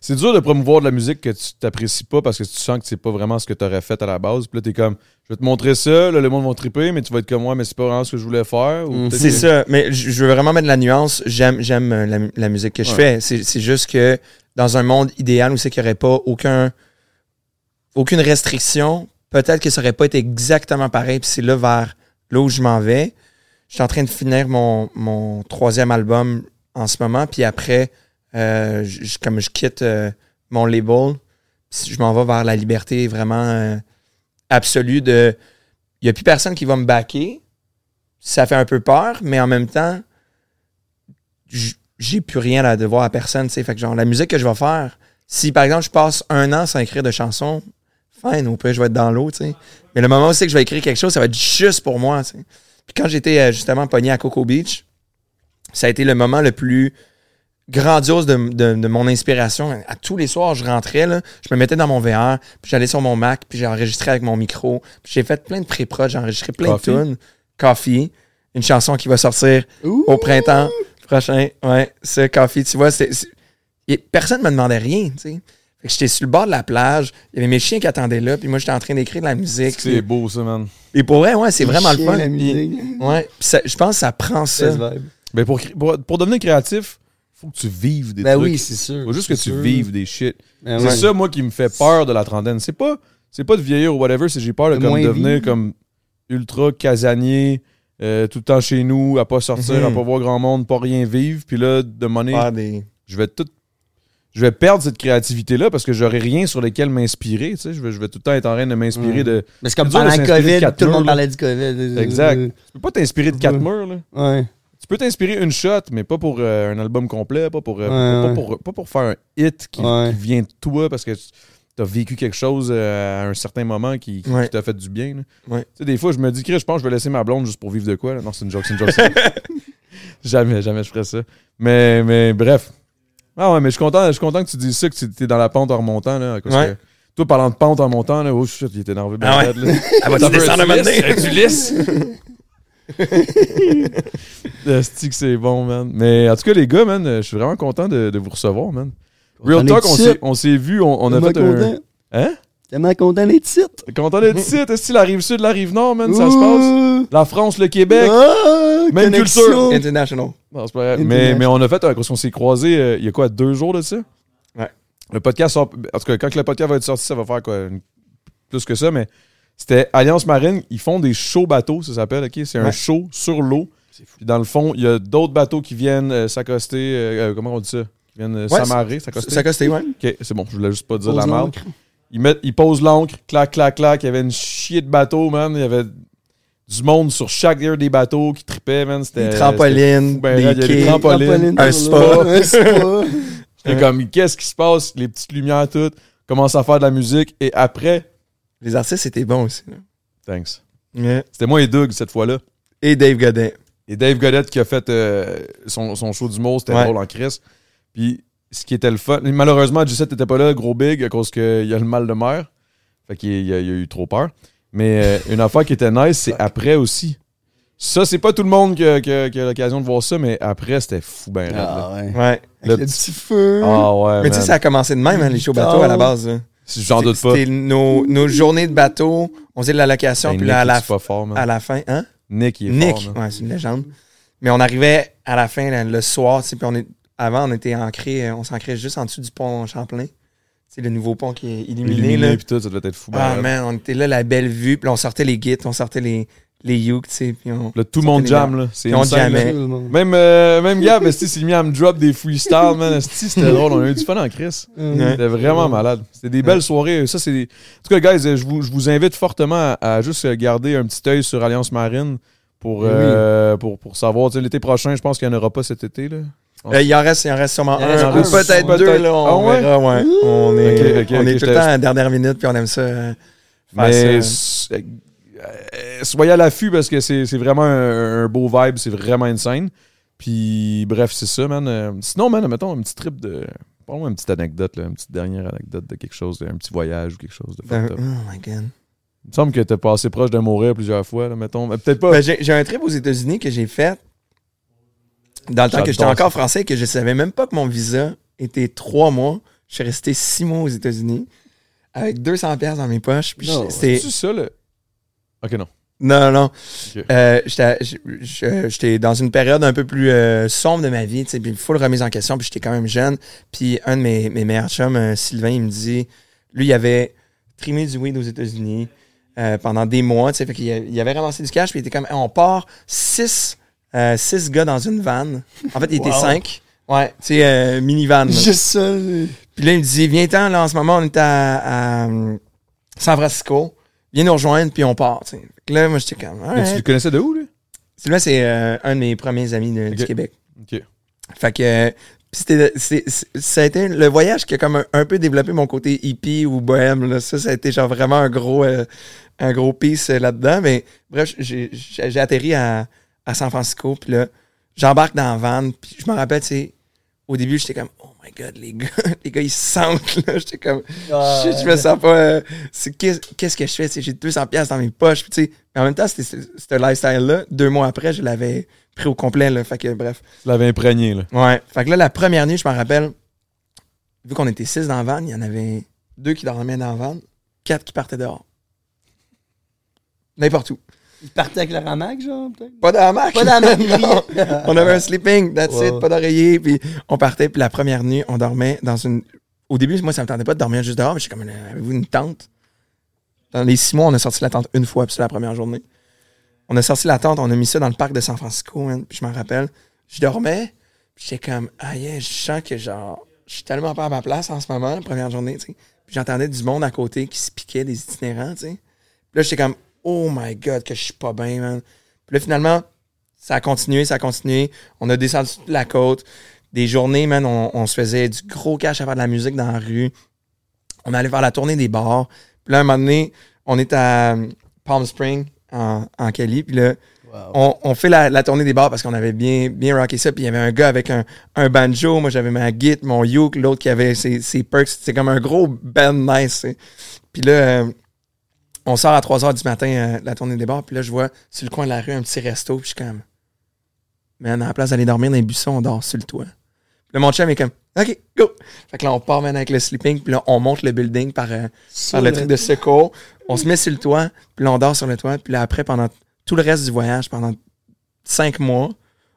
Speaker 1: C'est dur de promouvoir de la musique que tu t'apprécies pas parce que tu sens que c'est pas vraiment ce que tu aurais fait à la base. Puis là, t'es comme, je vais te montrer ça, là, le monde va triper, mais tu vas être comme moi, mais c'est pas vraiment ce que je voulais faire. ou
Speaker 2: Mm,
Speaker 3: C'est ça. Mais je veux vraiment mettre la nuance. J'aime, j'aime euh, la, mu- la musique que je
Speaker 1: Ouais.
Speaker 3: fais. C'est, c'est juste que dans un monde idéal où c'est qu'il n'y aurait pas aucun, aucune restriction, peut-être que ça aurait pas été exactement pareil. Puis c'est là vers là où je m'en vais. Je suis en train de finir mon, mon troisième album en ce moment. Puis après, euh, comme je quitte euh, mon label, je m'en vais vers la liberté vraiment euh, absolue de. Il n'y a plus personne qui va me backer ça fait un peu peur, mais en même temps, j'ai plus rien à devoir à personne. Fait que genre, la musique que je vais faire, si par exemple je passe un an sans écrire de chansons, fine, au pire, je vais être dans l'eau. Mais le moment où que je vais écrire quelque chose, ça va être juste pour moi. Puis quand j'étais justement pogné à Coco Beach, ça a été le moment le plus grandiose de, de- de mon inspiration. À tous les soirs, je rentrais, là, je me mettais dans mon VR, puis j'allais sur mon Mac, puis j'ai enregistré avec mon micro. Puis j'ai fait plein de pré-prod, j'ai enregistré plein
Speaker 1: Coffee?
Speaker 3: de tunes. Coffee, une chanson qui va sortir
Speaker 2: Ouh!
Speaker 3: au printemps prochain. Ouais, ce Coffee, tu vois, c'est, personne me demandait rien, tu sais. Fait que j'étais sur le bord de la plage, il y avait mes chiens qui attendaient là, puis moi j'étais en train d'écrire de la musique.
Speaker 1: C'est beau, ça, man.
Speaker 3: Et pour vrai, ouais, c'est vraiment le fun.
Speaker 2: la
Speaker 3: Puis-
Speaker 2: musique.
Speaker 3: ouais, je pense que ça prend ça.
Speaker 1: Mais pour, pour, pour devenir créatif, faut que tu vives des
Speaker 2: Ben
Speaker 1: trucs.
Speaker 2: oui, c'est sûr.
Speaker 1: faut juste que tu vives des shit.
Speaker 2: Ben
Speaker 1: C'est
Speaker 2: ouais.
Speaker 1: ça, moi, qui me fait peur de la trentaine. C'est pas, c'est pas de vieillir ou whatever, c'est j'ai peur de
Speaker 2: De
Speaker 1: comme, devenir
Speaker 2: vivre.
Speaker 1: comme ultra casanier, euh, tout le temps chez nous, à pas sortir,
Speaker 3: Mhm.
Speaker 1: à pas voir grand monde, pas rien vivre. Puis là, de monnaie,
Speaker 3: des...
Speaker 1: je vais tout. Je vais perdre cette créativité-là parce que j'aurai rien sur lequel m'inspirer. Tu sais, je, vais, je vais tout le temps être en train de m'inspirer
Speaker 2: Mm.
Speaker 1: de.
Speaker 2: Mais c'est comme pendant le COVID, tout le monde
Speaker 1: là.
Speaker 2: parlait du COVID.
Speaker 1: Exact. Tu peux pas t'inspirer de quatre murs, là.
Speaker 2: Ouais.
Speaker 1: Tu peux t'inspirer une shot, mais pas pour euh, un album complet, pas pour, euh,
Speaker 2: Ouais,
Speaker 1: pas, pour, pas pour faire un hit qui,
Speaker 2: Ouais.
Speaker 1: qui vient de toi parce que tu as vécu quelque chose euh, à un certain moment qui, qui
Speaker 3: Ouais.
Speaker 1: t'a fait du bien. Tu sais, des fois, je me dis, Chris, je pense que je vais laisser ma blonde juste pour vivre de quoi. là. Non, c'est une joke, c'est une joke. c'est- jamais, jamais je ferais ça. Mais, mais bref. Ah ouais, mais je suis content, je suis content que tu dises ça, que tu es dans la pente en remontant. Là, parce
Speaker 3: Ouais.
Speaker 1: que toi, parlant de pente en montant, là, oh shit, il était énervé. ben
Speaker 3: Ah ouais.
Speaker 1: là.
Speaker 3: Elle va descendre un moment donné.
Speaker 1: Tu lisses? Esti que c'est bon, man. Mais en tout cas, les gars, man, je suis vraiment content de, de vous recevoir, man. Real Talk, on s'est, vu, on, on a fait un...
Speaker 2: content.
Speaker 1: Hein?
Speaker 2: Tellement content d'être ici.
Speaker 1: Content d'être ici. Est-ce que la rive sud, la rive nord, man, ça se passe? La France, le Québec.
Speaker 2: Ah,
Speaker 1: Même
Speaker 2: connexion.
Speaker 1: culture.
Speaker 3: International.
Speaker 1: Non, c'est pas vrai. Mais,
Speaker 2: International.
Speaker 1: mais on a fait, un- quand on s'est croisés, euh, il y a quoi, deux jours de ça?
Speaker 3: Ouais.
Speaker 1: Le podcast sort, en tout cas, quand le podcast va être sorti, ça va faire quoi, une- plus que ça, mais c'était Alliance Marine, ils font des shows bateaux, ça s'appelle, ok? C'est un
Speaker 3: Ouais.
Speaker 1: show sur l'eau. Puis dans le fond, il y a d'autres bateaux qui viennent euh, s'accoster, euh, euh, comment on dit ça? Qui viennent euh,
Speaker 3: Ouais,
Speaker 1: s'amarrer, s'accoster.
Speaker 3: Ça costé, ouais.
Speaker 1: Ok, c'est bon, je voulais juste pas dire
Speaker 2: Pose
Speaker 1: la
Speaker 2: l'encre.
Speaker 1: Ils, mettent, ils posent l'ancre, clac, clac, clac. Il y avait une chier de bateaux, man. Il y avait du monde sur chaque des des bateaux qui trippait, man. C'était.
Speaker 3: Des trampolines,
Speaker 1: fou, ben,
Speaker 3: des
Speaker 1: raide, il y a des
Speaker 3: quais.
Speaker 1: trampolines.
Speaker 2: Trampoline
Speaker 3: un spa.
Speaker 2: Un spa.
Speaker 1: J'étais comme, qu'est-ce qui se passe? Les petites lumières, toutes. Commence à faire de la musique. Et après,
Speaker 3: Les artistes étaient bons aussi. là.
Speaker 1: thanks. C'était moi et Doug cette fois-là.
Speaker 3: Et Dave Godin.
Speaker 1: Et Dave Godette qui a fait euh, son, son show d'humour, c'était
Speaker 3: Ouais.
Speaker 1: drôle en crise. Puis ce qui était le fun, malheureusement, Gisette n'était pas là, gros big, à cause qu'il y a le mal de mer. Fait qu'il il a, il a eu trop peur. Mais euh, une affaire qui était nice, c'est après aussi. Ça, c'est pas tout le monde qui a, qui a- qui a l'occasion de voir ça, mais après, c'était fou ben raide, là.
Speaker 2: Ah ouais.
Speaker 3: Ouais.
Speaker 2: Avec
Speaker 1: Le
Speaker 2: le
Speaker 1: petit-
Speaker 2: petit feu.
Speaker 1: Ah ouais,
Speaker 3: Mais tu sais,
Speaker 1: man.
Speaker 3: ça a commencé de même, hein, les shows bateaux à la base. là.
Speaker 1: J'en doute pas.
Speaker 3: C'était nos, nos journées de bateau. On faisait de la location,
Speaker 1: Ben,
Speaker 3: puis là, à la,
Speaker 1: pas fort,
Speaker 3: à la fin, hein?
Speaker 1: Nick, il est
Speaker 3: Nick,
Speaker 1: fort,
Speaker 3: ouais, c'est une légende. Mais on arrivait à la fin, là, le soir, tu sais, puis on est, avant, on était ancré, euh, on s'ancrait juste en dessous du pont Champlain. C'est le nouveau pont qui est illuminé,
Speaker 1: Illuminé, pis tout, ça devait être fou. ben
Speaker 3: Ah,
Speaker 1: raide.
Speaker 3: man, on était là, la belle vue, puis on sortait les guides, on sortait les, les yukes, tu sais, puis on...
Speaker 1: Là, tout le monde jam, là. C'est
Speaker 3: on
Speaker 2: monde.
Speaker 1: Même, euh, même Gab, s'est mis à me drop des freestyles, man. C'était drôle. On a eu du fun en Chris.
Speaker 2: Ouais.
Speaker 1: C'était vraiment malade. C'était des belles soirées. Ça, c'est des- En tout cas, guys, je vous, je vous invite fortement à, à juste garder un petit œil sur Alliance Marine pour,
Speaker 2: Oui.
Speaker 1: euh, pour, pour savoir. Tu sais, L'été prochain, je pense qu'il n'y en aura pas cet été. Là.
Speaker 3: Euh, il en reste, il en reste sûrement
Speaker 2: Il en reste
Speaker 3: un, ou peut-être deux, là, on
Speaker 1: Ah ouais?
Speaker 3: verra, ouais. On est, on est tout le temps à la dernière minute, puis on aime ça. euh, faire
Speaker 1: Mais
Speaker 3: ça.
Speaker 1: Euh, soyez à l'affût parce que c'est vraiment un, un beau vibe. C'est vraiment une scène. Puis, bref, c'est ça, man. Euh, sinon, man, mettons un petit trip de. Parle-moi une petite anecdote, là, une petite dernière anecdote de quelque chose, un petit voyage ou quelque chose de
Speaker 3: Ben, oh my God.
Speaker 1: Il me semble que t'es passé proche de mourir plusieurs fois, là, mettons. Mais Peut-être pas.
Speaker 3: Ben, j'ai un trip aux États-Unis que j'ai fait dans le temps que j'étais encore
Speaker 1: ça.
Speaker 3: français et que je savais même pas que mon visa été trois mois. Je suis resté six mois aux États-Unis avec 200 pièces dans mes poches.
Speaker 1: C'est ça, le. Ok, non.
Speaker 3: Non, non.
Speaker 1: Ok.
Speaker 3: Euh, J'étais j- j'étais dans une période un peu plus euh, sombre de ma vie, tu sais, puis full remise en question, puis j'étais quand même jeune. Puis un de mes, mes meilleurs chums, euh, Sylvain, il me dit, lui, il avait trimé du weed aux États-Unis euh, pendant des mois, tu sais, fait qu'il a- il avait ramassé du cash, puis il était comme, Hey, on part six, euh, six gars dans une van. En fait, il était
Speaker 2: Wow.
Speaker 3: cinq. Ouais, tu sais, euh, minivan. là.
Speaker 2: Juste ça.
Speaker 3: Puis là, il me dit, viens-t'en, là, en ce moment, on est à, à, euh, San Francisco. Viens nous rejoindre, puis on part. Fait que là, moi, j'étais comme,
Speaker 1: Mais tu le connaissais de où, lui?
Speaker 3: Sylvain, c'est euh, un de mes premiers amis de- du. Québec.
Speaker 1: Ok.
Speaker 3: Fait que pis c'était c'est- c'est- ça a été le voyage qui a comme un, un peu développé mon côté hippie ou bohème là. ça ça a été genre vraiment un gros euh, un gros piece euh, là-dedans mais bref j'ai j'ai j'ai atterri à, à San Francisco puis là j'embarque dans la van puis je me rappelle tu sais au début j'étais comme oh my god les gars les gars ils sentent là j'étais comme
Speaker 2: Ah,
Speaker 3: Shit, je me sens pas. euh, c'est- Qu'est-ce que je fais? J'ai 200$ piastres dans mes poches. puis tu sais, mais en même temps, c'était ce lifestyle-là. Deux mois après, je l'avais pris au complet. Là, fait que bref.
Speaker 1: Tu l'avais imprégné, là.
Speaker 3: Ouais. Fait que là, la première nuit, je me rappelle, vu qu'on était six dans la van, il y en avait deux qui dormaient dans la van, quatre qui partaient dehors. N'importe où.
Speaker 2: Il partait avec le ramac, genre, peut-être?
Speaker 3: Pas marque.
Speaker 2: Pas
Speaker 3: Non. on avait un sleeping, that's
Speaker 2: Wow.
Speaker 3: it, pas d'oreiller. Puis on partait, puis la première nuit, on dormait dans une. Au début, moi, ça me tentait pas de dormir juste dehors, mais j'étais comme, avez-vous une tente? Dans les six mois, on a sorti la tente une fois, puis c'est la première journée. On a sorti la tente, on a mis ça dans le parc de San Francisco, man, puis je m'en rappelle. Je dormais, puis j'étais comme, ah yeah, je sens que genre, je suis tellement pas à ma place en ce moment, la première journée, tu sais. Puis j'entendais du monde à côté qui se piquait, des itinérants, tu sais. Puis là, j'étais comme, oh my god, que je suis pas bien, man. Puis là, finalement, ça a continué, ça a continué. On a descendu toute la côte. Des journées, man, on, on se faisait du gros cash à faire de la musique dans la rue. On allait faire la tournée des bars. Puis là, un moment donné, on est à euh, Palm Spring, en, en Cali. Puis là,
Speaker 2: Wow.
Speaker 3: on, on fait la, la tournée des bars parce qu'on avait bien, bien rocké ça. Puis il y avait un gars avec un, un banjo. Moi, j'avais ma guitare, mon uke. L'autre qui avait ses, ses perks. C'est comme un gros band nice. Puis là, euh, on sort à 3 h du matin euh, la tournée des bars. Puis là, je vois sur le coin de la rue un petit resto. Puis je suis comme, man, à la place d'aller dormir dans les buissons, on dort sur le toit. Puis là, mon chum est comme, OK, go. Fait que là, on part maintenant avec le sleeping. Puis là, on monte le building par, euh, par le truc de secours. On se met sur le toit, puis là, on dort sur le toit. Puis là, après, pendant tout le reste du voyage, pendant cinq mois,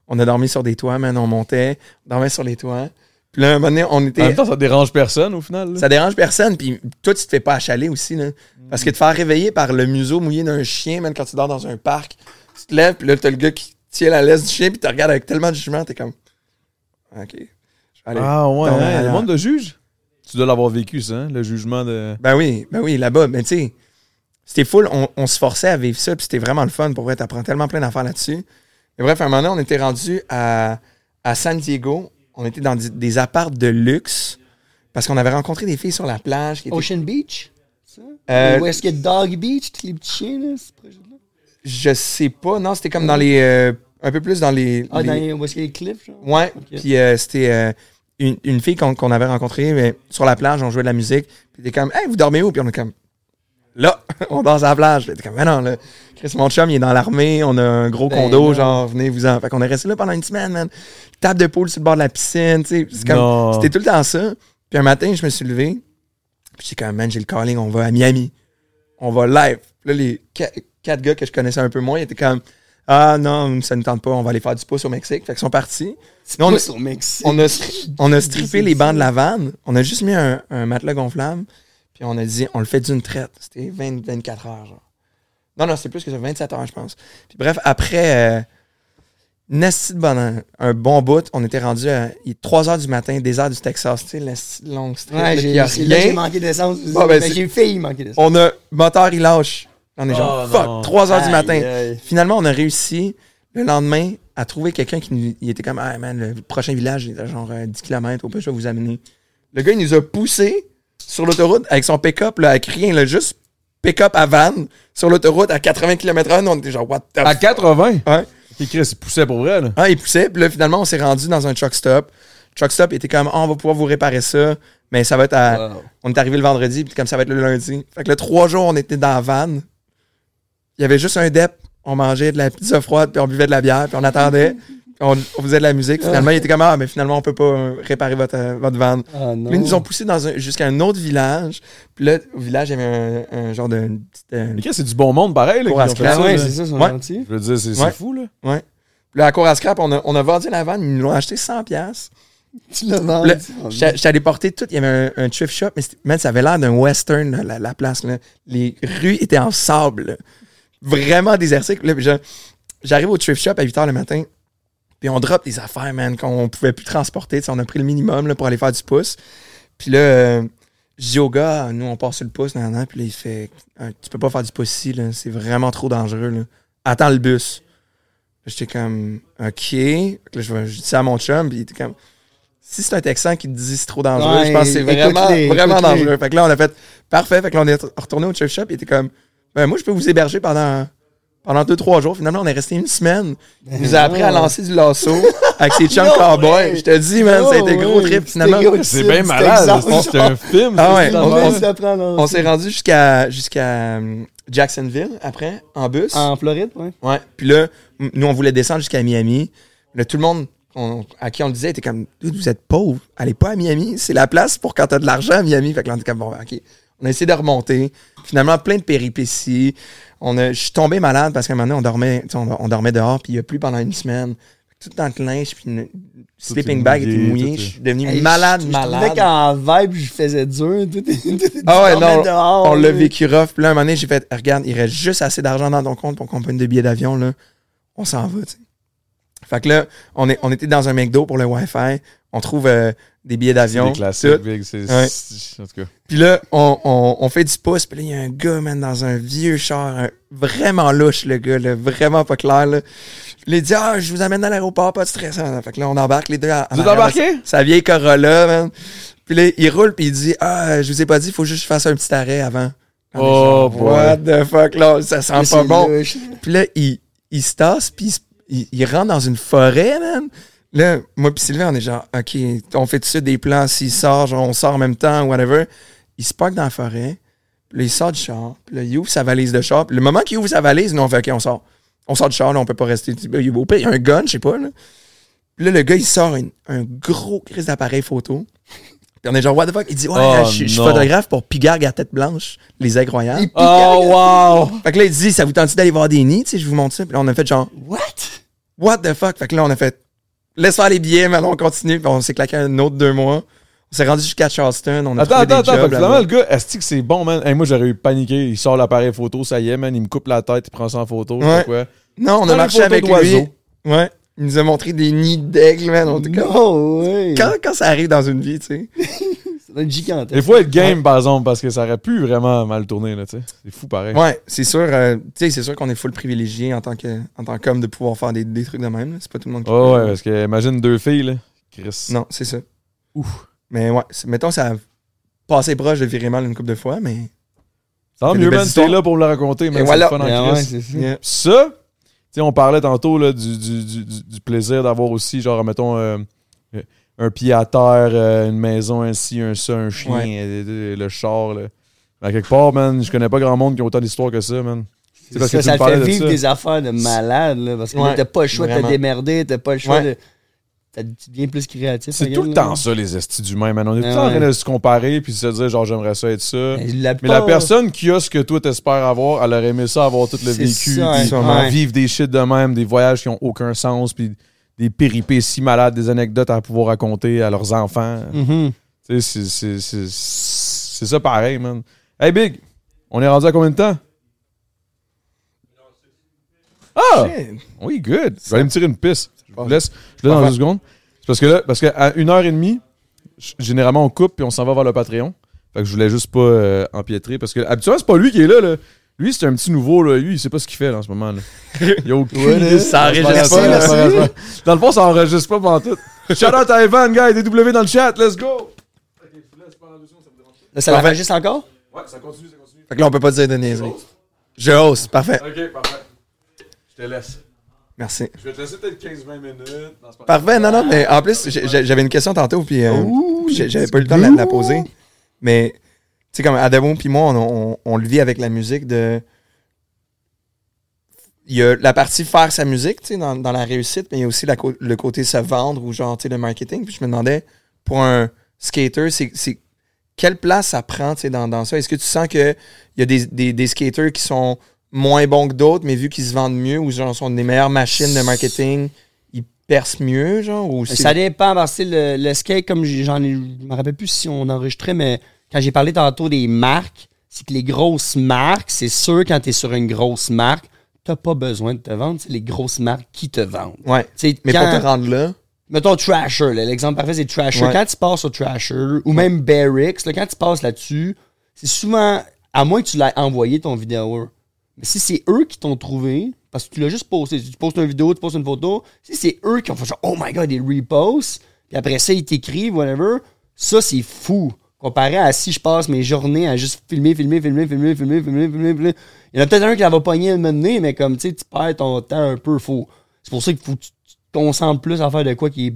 Speaker 3: on a dormi sur des toits, man. On montait, on dormait sur les toits. Puis là, un moment donné, on
Speaker 1: En
Speaker 3: était.
Speaker 1: même temps, ça dérange personne, au final. là.
Speaker 3: Ça dérange personne, puis toi, tu te fais pas achaler aussi, là. Parce que te faire réveiller par le museau mouillé d'un chien, même quand tu dors dans un parc, tu te lèves, puis là, t'as le gars qui tient la laisse du chien, puis tu regardes avec tellement de jugement, t'es comme. OK. Je vais aller.
Speaker 1: Ah ouais, hein, le monde de juge. Tu dois l'avoir vécu, ça, hein, le jugement de.
Speaker 3: Ben oui, ben oui, là-bas. Ben tu sais, c'était full. On, on se forçait à vivre ça, puis c'était vraiment le fun. Pour vrai, t'apprends tellement plein d'affaires là-dessus. Et bref, à un moment donné, on était rendu à, à San Diego. On était dans des, des apparts de luxe parce qu'on avait rencontré des filles sur la plage. Qui étaient-
Speaker 2: Ocean Beach? Ça?
Speaker 3: Euh,
Speaker 2: Où est-ce qu'il y a Dog Beach, tous les petits chiens, là, ce projet-là?
Speaker 3: je sais pas. Non, c'était comme dans les. euh, un peu plus dans les.
Speaker 2: Ah,
Speaker 3: les-
Speaker 2: dans les- où est-ce qu'il y a les cliffs, genre?
Speaker 3: Ouais. Puis euh, c'était euh, une, une fille qu'on qu'on avait rencontrée mais sur la plage, on jouait de la musique. Puis t'es comme, hey, vous dormez où? Puis on est comme, là, on dort à la plage. Puis t'es comme, mais non, là, Chris, mon chum, il est dans l'armée, on a un gros
Speaker 2: Ben
Speaker 3: condo,
Speaker 2: non.
Speaker 3: genre, venez-vous-en. Fait qu'on est resté là pendant une semaine, man. Table de poule sur le bord de la piscine, tu sais. C'est comme-
Speaker 1: Non.
Speaker 3: C'était tout le temps ça. Puis un matin, je me suis levé. Puis comme, man, j'ai le calling, on va à Miami. On va live. Là, les qua- quatre gars que je connaissais un peu moins, ils étaient comme, ah non, ça ne tente pas, on va aller faire du pouce au Mexique. Fait qu'ils sont partis.
Speaker 2: C'est
Speaker 3: Non, on a-
Speaker 2: sur Mexique.
Speaker 3: On a, stri- on a strippé les bancs de la vanne. On a juste mis un, un matelas gonflable. Puis on a dit, on le fait d'une traite. C'était 20, 24 heures, genre. Non, non, c'était plus que ça, 27 heures, je pense. Puis bref, après euh, esti de bonne- un bon bout, on était rendu à il est 3 heures du matin, désert du Texas, tu sais, la longue strip,
Speaker 2: Ouais,
Speaker 3: là,
Speaker 2: j'ai manqué d'essence.
Speaker 3: Bon, ben,
Speaker 2: Ben, j'ai failli manquer d'essence.
Speaker 3: On a, moteur, il lâche. On est genre,
Speaker 1: Oh,
Speaker 3: fuck,
Speaker 1: non.
Speaker 3: 3 heures du matin.
Speaker 2: aïe.
Speaker 3: Finalement, on a réussi le lendemain à trouver quelqu'un qui nous, il était comme Ah man, le prochain village il était genre euh, 10 km, au pire, je vais vous amener. Le gars, il nous a poussé sur l'autoroute avec son pick-up, là, avec rien, là, juste pick-up à van sur l'autoroute à 80 km/h. Nous, on était genre What the
Speaker 1: À 80?
Speaker 3: Ouais.
Speaker 1: Et Chris, il poussait pour vrai, là.
Speaker 3: Ah, il poussait, puis là, finalement, on s'est rendu dans un truck stop. Truck stop était comme Ah, on va pouvoir vous réparer ça, mais ça va être à.
Speaker 2: Wow.
Speaker 3: On est arrivé le vendredi, puis comme ça va être le lundi. Fait que là, trois jours, on était dans la van. Il y avait juste un dep. On mangeait de la pizza froide, puis on buvait de la bière, puis on attendait. On, on faisait de la musique. Finalement, il était comme, ah, mais finalement, on peut pas euh, réparer votre, euh, votre van.
Speaker 2: Ah non.
Speaker 3: Puis là, ils nous ont poussé jusqu'à un autre village. Puis là, au village, il y avait un, un genre de. une petite, euh,
Speaker 1: Mais c'est du bon monde pareil, là,
Speaker 2: ouais, c'est ça, sont
Speaker 3: Ouais.
Speaker 2: gentils.
Speaker 1: Je veux dire, c'est, c'est
Speaker 3: Ouais.
Speaker 1: fou, là.
Speaker 3: Ouais. Puis là, à cour à scrap, on a, on a vendu la vanne, ils nous l'ont acheté 100$. piastres.
Speaker 2: Tu l'as vendu.
Speaker 3: J'étais allé porter tout. Il y avait un, un thrift shop, mais man, ça avait l'air d'un western, là, la, la place. Là. Les rues étaient en sable. là. Vraiment désertiques. J'arrive au thrift shop à 8 h le matin. Puis on drop des affaires, man, qu'on pouvait plus transporter. On a pris le minimum là, pour aller faire du pouce. Puis là, euh, je dis au gars, nous, on passe sur le pouce. Nan, nan, puis là, il fait Ah, Tu peux pas faire du pouce ici, là. c'est vraiment trop dangereux. Là. Attends le bus. J'étais comme OK. Là, je, je dis ça à mon chum, puis il était comme si c'est un Texan qui te dit c'est trop dangereux,
Speaker 2: Ouais,
Speaker 3: je pense que c'est vraiment, vraiment dangereux. Fait que là, on a fait parfait. Fait que là, on est retourné au chef shop. Il était comme ben, moi, je peux vous héberger pendant, pendant deux, trois jours. Finalement, on est resté une semaine. Il nous a appris à lancer du lasso avec ses chums cowboys. Je te dis, man, ça a été gros trip.
Speaker 2: C'était
Speaker 3: Finalement.
Speaker 1: C'est bien malade. C'était un film.
Speaker 3: Ah ouais, on- s'est rendu jusqu'à jusqu'à euh, Jacksonville après, en bus.
Speaker 2: En Floride, ouais.
Speaker 3: Ouais. Puis là, nous, on voulait descendre jusqu'à Miami. Là, tout le monde on- à qui on le disait était comme, vous êtes pauvre, allez pas à Miami. C'est la place pour quand t'as de l'argent à Miami. Fait que là, on était comme, bon, OK. On a essayé de remonter. Finalement, plein de péripéties. On a, je suis tombé malade parce qu'à un moment donné, on dormait, tu sais, on, on dormait dehors, puis il y a plu pendant une semaine. Tout dans le linge, puis une sleeping bag était mouillé. Je
Speaker 1: est-
Speaker 3: suis devenu
Speaker 2: Hey,
Speaker 3: malade,
Speaker 2: je- Je
Speaker 3: malade.
Speaker 2: trouvais qu'en vibe, je faisais dur. Tout est- tout est-
Speaker 3: Ah ouais, non,
Speaker 2: dehors,
Speaker 3: on l'a vécu rough. Puis là, à un moment donné, j'ai fait, regarde, il reste juste assez d'argent dans ton compte pour qu'on prenne des billets d'avion, là. On s'en va, tu sais. Fait que là, on, est, on était dans un McDo pour le Wi-Fi. On trouve euh, des billets
Speaker 1: C'est
Speaker 3: d'avion. tout.
Speaker 1: Big. C'est,
Speaker 3: Ouais.
Speaker 1: c'est- en tout cas.
Speaker 3: Puis là, on, on, on fait du pouce. Puis là, il y a un gars, man, dans un vieux char. un- vraiment louche, le gars, là, vraiment pas clair, là. Puis là, il dit, ah, je vous amène à l'aéroport, pas de stress. hein. Fait que là, on embarque les deux. à-
Speaker 1: Vous embarqués?
Speaker 3: Sa, sa vieille Corolla, man. Puis là, il roule, puis il dit, ah, je vous ai pas dit, il faut juste que je fasse un petit arrêt avant.
Speaker 1: Oh,
Speaker 3: genre. What the fuck, là, ça sent
Speaker 2: Mais
Speaker 3: pas
Speaker 2: c'est
Speaker 3: bon.
Speaker 2: louche.
Speaker 3: Puis là, il, il se tasse, puis il, se- il, rentre dans une forêt, man. Là, moi puis Sylvain, on est genre, OK, on fait ça des plans, s'il sort, genre, on sort en même temps, whatever. Il se parque dans la forêt, puis là, il sort du char, puis là, il ouvre sa valise de char. Le moment qu'il ouvre sa valise, nous, on fait, OK, on sort. On sort du char, là, on peut pas rester. Il y a au pire, il y a un gun, je sais pas, là. Puis là, le gars, il sort un, un gros crise d'appareil photo. Puis on est genre, what the fuck? Il dit, ouais,
Speaker 1: Oh,
Speaker 3: je je suis photographe pour Pigargue à tête blanche, les incroyables.
Speaker 2: Il
Speaker 1: Oh, wow!
Speaker 3: Fait que là, il dit, ça vous tente d'aller voir des nids, tu sais, je vous montre ça. Puis là, on a fait genre,
Speaker 2: What?
Speaker 3: what the fuck? Fait que là, on a fait, laisse faire les billets, maintenant on continue. Puis on s'est claqué un autre deux mois. On s'est rendu jusqu'à Charleston. On a
Speaker 1: Attends,
Speaker 3: trouvé
Speaker 1: attends,
Speaker 3: des
Speaker 1: attends. finalement, le gars, est-ce que c'est bon, man? Hey, moi, j'aurais eu paniqué. Il sort l'appareil photo, ça y est, man. Il me coupe la tête, il prend ça en photo.
Speaker 3: Ouais.
Speaker 1: quoi.
Speaker 3: Non, on a marché avec lui. Ouais. Il nous a montré des nids d'aigle, man. Comme-
Speaker 2: Non, ouais.
Speaker 3: Quand, quand ça arrive dans une vie, tu sais.
Speaker 2: Ça doit être gigantesque.
Speaker 1: Il faut être game, par exemple, parce que ça aurait pu vraiment mal tourner, là, tu sais. C'est fou, pareil.
Speaker 3: Ouais, c'est sûr, euh, tu sais, c'est sûr qu'on est full privilégié en tant que, en tant qu'homme de pouvoir faire des, des trucs de même. là. C'est pas tout le monde qui
Speaker 1: Oh,
Speaker 3: peut.
Speaker 1: ouais, parce que imagine deux filles, là. Chris.
Speaker 3: Non, c'est ça.
Speaker 1: Ouf.
Speaker 3: Mais ouais, c'est- mettons, ça a passé proche de virer mal une couple de fois, mais.
Speaker 1: Tant
Speaker 3: C'est
Speaker 1: mieux, man. T'es là pour me le raconter, c'est
Speaker 3: voilà.
Speaker 1: fun en
Speaker 2: Ben ouais,
Speaker 1: Chris.
Speaker 2: c'est ça.
Speaker 3: Yeah.
Speaker 1: Ça, sais, on parlait tantôt là, du, du, du, plaisir d'avoir aussi, genre, mettons, euh, un pied à terre, euh, une maison ainsi, un ça, un chien,
Speaker 3: Ouais.
Speaker 1: euh, le char. Là. À quelque part, man, je connais pas grand monde qui a autant d'histoires que ça, man. C'est parce que
Speaker 2: ça te fait vivre des affaires de malade, là, parce que
Speaker 3: Ouais,
Speaker 2: t'as pas le choix de te démerder, t'as pas le choix
Speaker 3: Ouais.
Speaker 2: de. Tu deviens plus créatif.
Speaker 1: C'est tout le temps ça, les estis d'humains, man. On est tout le
Speaker 2: Ah
Speaker 1: temps en train de se comparer puis de se dire, genre, j'aimerais ça être ça.
Speaker 2: Mais la,
Speaker 1: personne qui a ce que toi t'espères avoir, elle aurait aimé ça avoir tout le vécu,
Speaker 2: ça, ouais.
Speaker 1: vivre des shit de même, des voyages qui ont aucun sens, puis des péripéties malades, des anecdotes à pouvoir raconter à leurs enfants.
Speaker 2: Mhm.
Speaker 1: Sais, c'est- ça pareil, man. Hey Big, on est rendu à combien de temps? Ah!
Speaker 3: Shit.
Speaker 1: Oui, good. Je vais aller me tirer une piste. Je vous laisse, je vous laisse dans deux secondes. Parce que là, parce qu'à une heure et demie, généralement, on coupe puis on s'en va vers le Patreon. Fait que je voulais juste pas euh, empiétrer parce que habituellement, c'est pas lui qui est là. là. Lui, c'est un petit nouveau. Là. Lui, il sait pas ce qu'il fait là, en ce moment. Là. Il a aucune idée.
Speaker 3: ça enregistre
Speaker 1: pas. Dans le fond, ça enregistre pas pendant tout. Shout out à Evan, gars, DW dans le chat. Let's go!
Speaker 2: Là, ça l'enregistre encore?
Speaker 1: Ouais, ça continue, ça continue.
Speaker 3: Fait que là, on peut pas dire de niaiseries. Je hausse. Parfait.
Speaker 1: Ok, parfait. Je te laisse.
Speaker 3: Merci.
Speaker 1: Je vais te laisser peut-être 15-20 minutes. Non, pas.
Speaker 3: Parfait. Non, non, mais en plus, j'ai- j'avais une question tantôt, puis euh, j'avais pas eu le temps de la, de la poser. Mais, tu sais, comme Adamo puis moi, on, on- on le vit avec la musique de. il y a la partie faire sa musique, tu sais, dans, dans la réussite, mais il y a aussi la le côté se vendre ou genre, tu sais, le marketing. Puis je me demandais, pour un skater, c'est, c'est quelle place ça prend, tu sais, dans, dans ça? Est-ce que tu sens qu'il y a des, des, des skaters qui sont moins bons que d'autres, mais vu qu'ils se vendent mieux ou genre sont des meilleures machines de marketing, ils percent mieux, genre? Ou.
Speaker 2: Ça dépend parce que le, le skate, comme j'en ai. Je me rappelle plus si on enregistrait, mais quand j'ai parlé tantôt des marques, c'est que les grosses marques, c'est sûr, quand tu es sur une grosse marque, t'as pas besoin de te vendre. C'est les grosses marques qui te vendent.
Speaker 3: Ouais. Mais
Speaker 2: quand-
Speaker 3: pour te rendre là,
Speaker 2: Mettons Trasher, l'exemple parfait c'est Trasher.
Speaker 3: Ouais.
Speaker 2: Quand tu passes au Trasher, ou même Barracks, là, quand tu passes là-dessus, c'est souvent, à moins que tu l'aies envoyé ton vidéo. Mais si c'est eux qui t'ont trouvé, parce que tu l'as juste posté, tu postes une vidéo, tu postes une photo, si c'est eux qui ont fait genre, oh my god, ils repostent, puis après ça, ils t'écrivent, whatever, ça c'est fou. Comparé à si je passe mes journées à juste filmer, filmer, filmer, filmer, filmer, filmer, filmer, filmer. Il y en a peut-être un qui la va pogner moment donné, mais comme tu sais, tu perds ton temps un peu faux. C'est pour ça qu'il faut que tu te concentres plus à faire de quoi qui est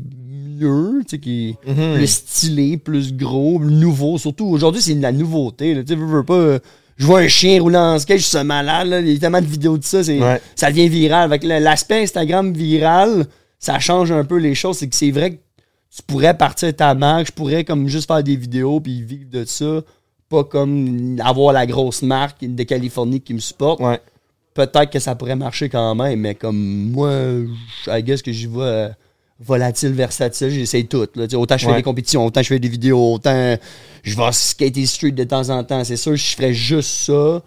Speaker 2: mieux, tu sais, qui est
Speaker 3: Mhm.
Speaker 2: plus stylé, plus gros, nouveau. Surtout aujourd'hui, c'est de la nouveauté. là. Tu sais, veux, veux pas. Je vois un chien roulant en skate, je suis malade. Là. Il y a tellement de vidéos de ça.
Speaker 3: Ouais.
Speaker 2: Ça devient viral. Avec l'aspect Instagram viral, ça change un peu les choses. C'est que c'est vrai que tu pourrais partir de ta marque, je pourrais comme juste faire des vidéos puis vivre de ça. Pas comme avoir la grosse marque de Californie qui me supporte.
Speaker 3: ouais.
Speaker 2: Peut-être que ça pourrait marcher quand même, mais comme moi, I guess que j'y vais euh, volatile, versatile, j'essaye tout. Là. Autant je fais
Speaker 3: Ouais.
Speaker 2: des compétitions, autant je fais des vidéos, autant je vais skater street de temps en temps. C'est sûr, je ferais juste ça.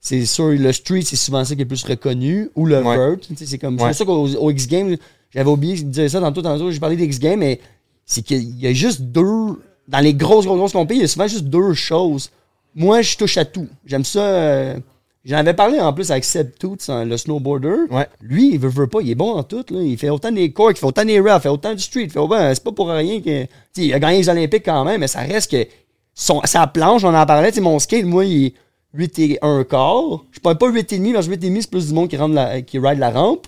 Speaker 2: C'est sûr, le street, c'est souvent ça qui est plus reconnu. Ou le
Speaker 3: Ouais.
Speaker 2: vert. C'est comme c'est
Speaker 3: Ouais.
Speaker 2: ça qu'au au X Games, j'avais oublié de dire ça tantôt, tantôt, j'ai parlé des X Games, mais c'est qu'il y a juste deux. Dans les grosses, grosses, grosses compétitions, il y a souvent juste deux choses. Moi, je touche à tout. J'aime ça. euh, J'en avais parlé en plus avec Seb Toots, hein, le snowboarder.
Speaker 3: Ouais.
Speaker 2: Lui, il veut, veut pas, il est bon en tout. Là. Il fait autant des corks, il fait autant des rails, il fait autant du street. fait autant- C'est pas pour rien que. il a gagné les Olympiques quand même, mais ça reste que. Son, sa planche, on en parlait, mon skate, moi, il est 8 et 1 quart. Je parle pas 8 et demi, parce que 8 et demi, c'est plus du monde qui, rentre la, qui ride la rampe.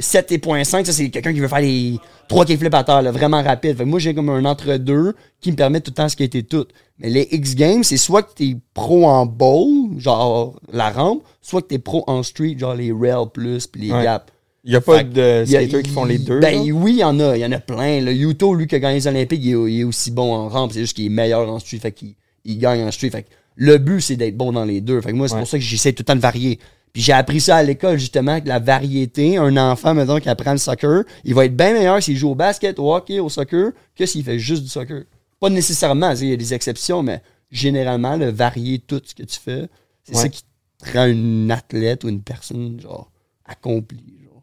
Speaker 2: 7.5, ça c'est quelqu'un qui veut faire les trois kickflips à terre, là, vraiment rapide. Fait que moi j'ai comme un entre-deux qui me permet tout le temps de skater tout. Mais les X Games, c'est soit que t'es pro en bowl, genre la rampe, soit que t'es pro en street, genre les rails plus puis les
Speaker 3: Ouais.
Speaker 2: gaps.
Speaker 3: Il n'y a pas
Speaker 2: Fait
Speaker 3: de
Speaker 2: Il y a-
Speaker 3: skaters qui font les deux.
Speaker 2: Ben oui, il y en a, il y en a plein. Le Yuto, lui qui a gagné les Olympiques, il est, il est aussi bon en rampe, c'est juste qu'il est meilleur en street, fait qu'il il gagne en street. Fait que le but c'est d'être bon dans les deux. Fait que moi c'est
Speaker 3: Ouais.
Speaker 2: pour ça que j'essaie tout le temps de varier. Puis j'ai appris ça à l'école, justement, que la variété, un enfant, mettons, qui apprend le soccer, il va être bien meilleur s'il joue au basket, au hockey, au soccer, que s'il fait juste du soccer. Pas nécessairement, il y a des exceptions, mais généralement, le varier tout ce que tu fais, c'est
Speaker 3: Ouais.
Speaker 2: ça qui te rend une athlète ou une personne, genre, accomplie. Genre.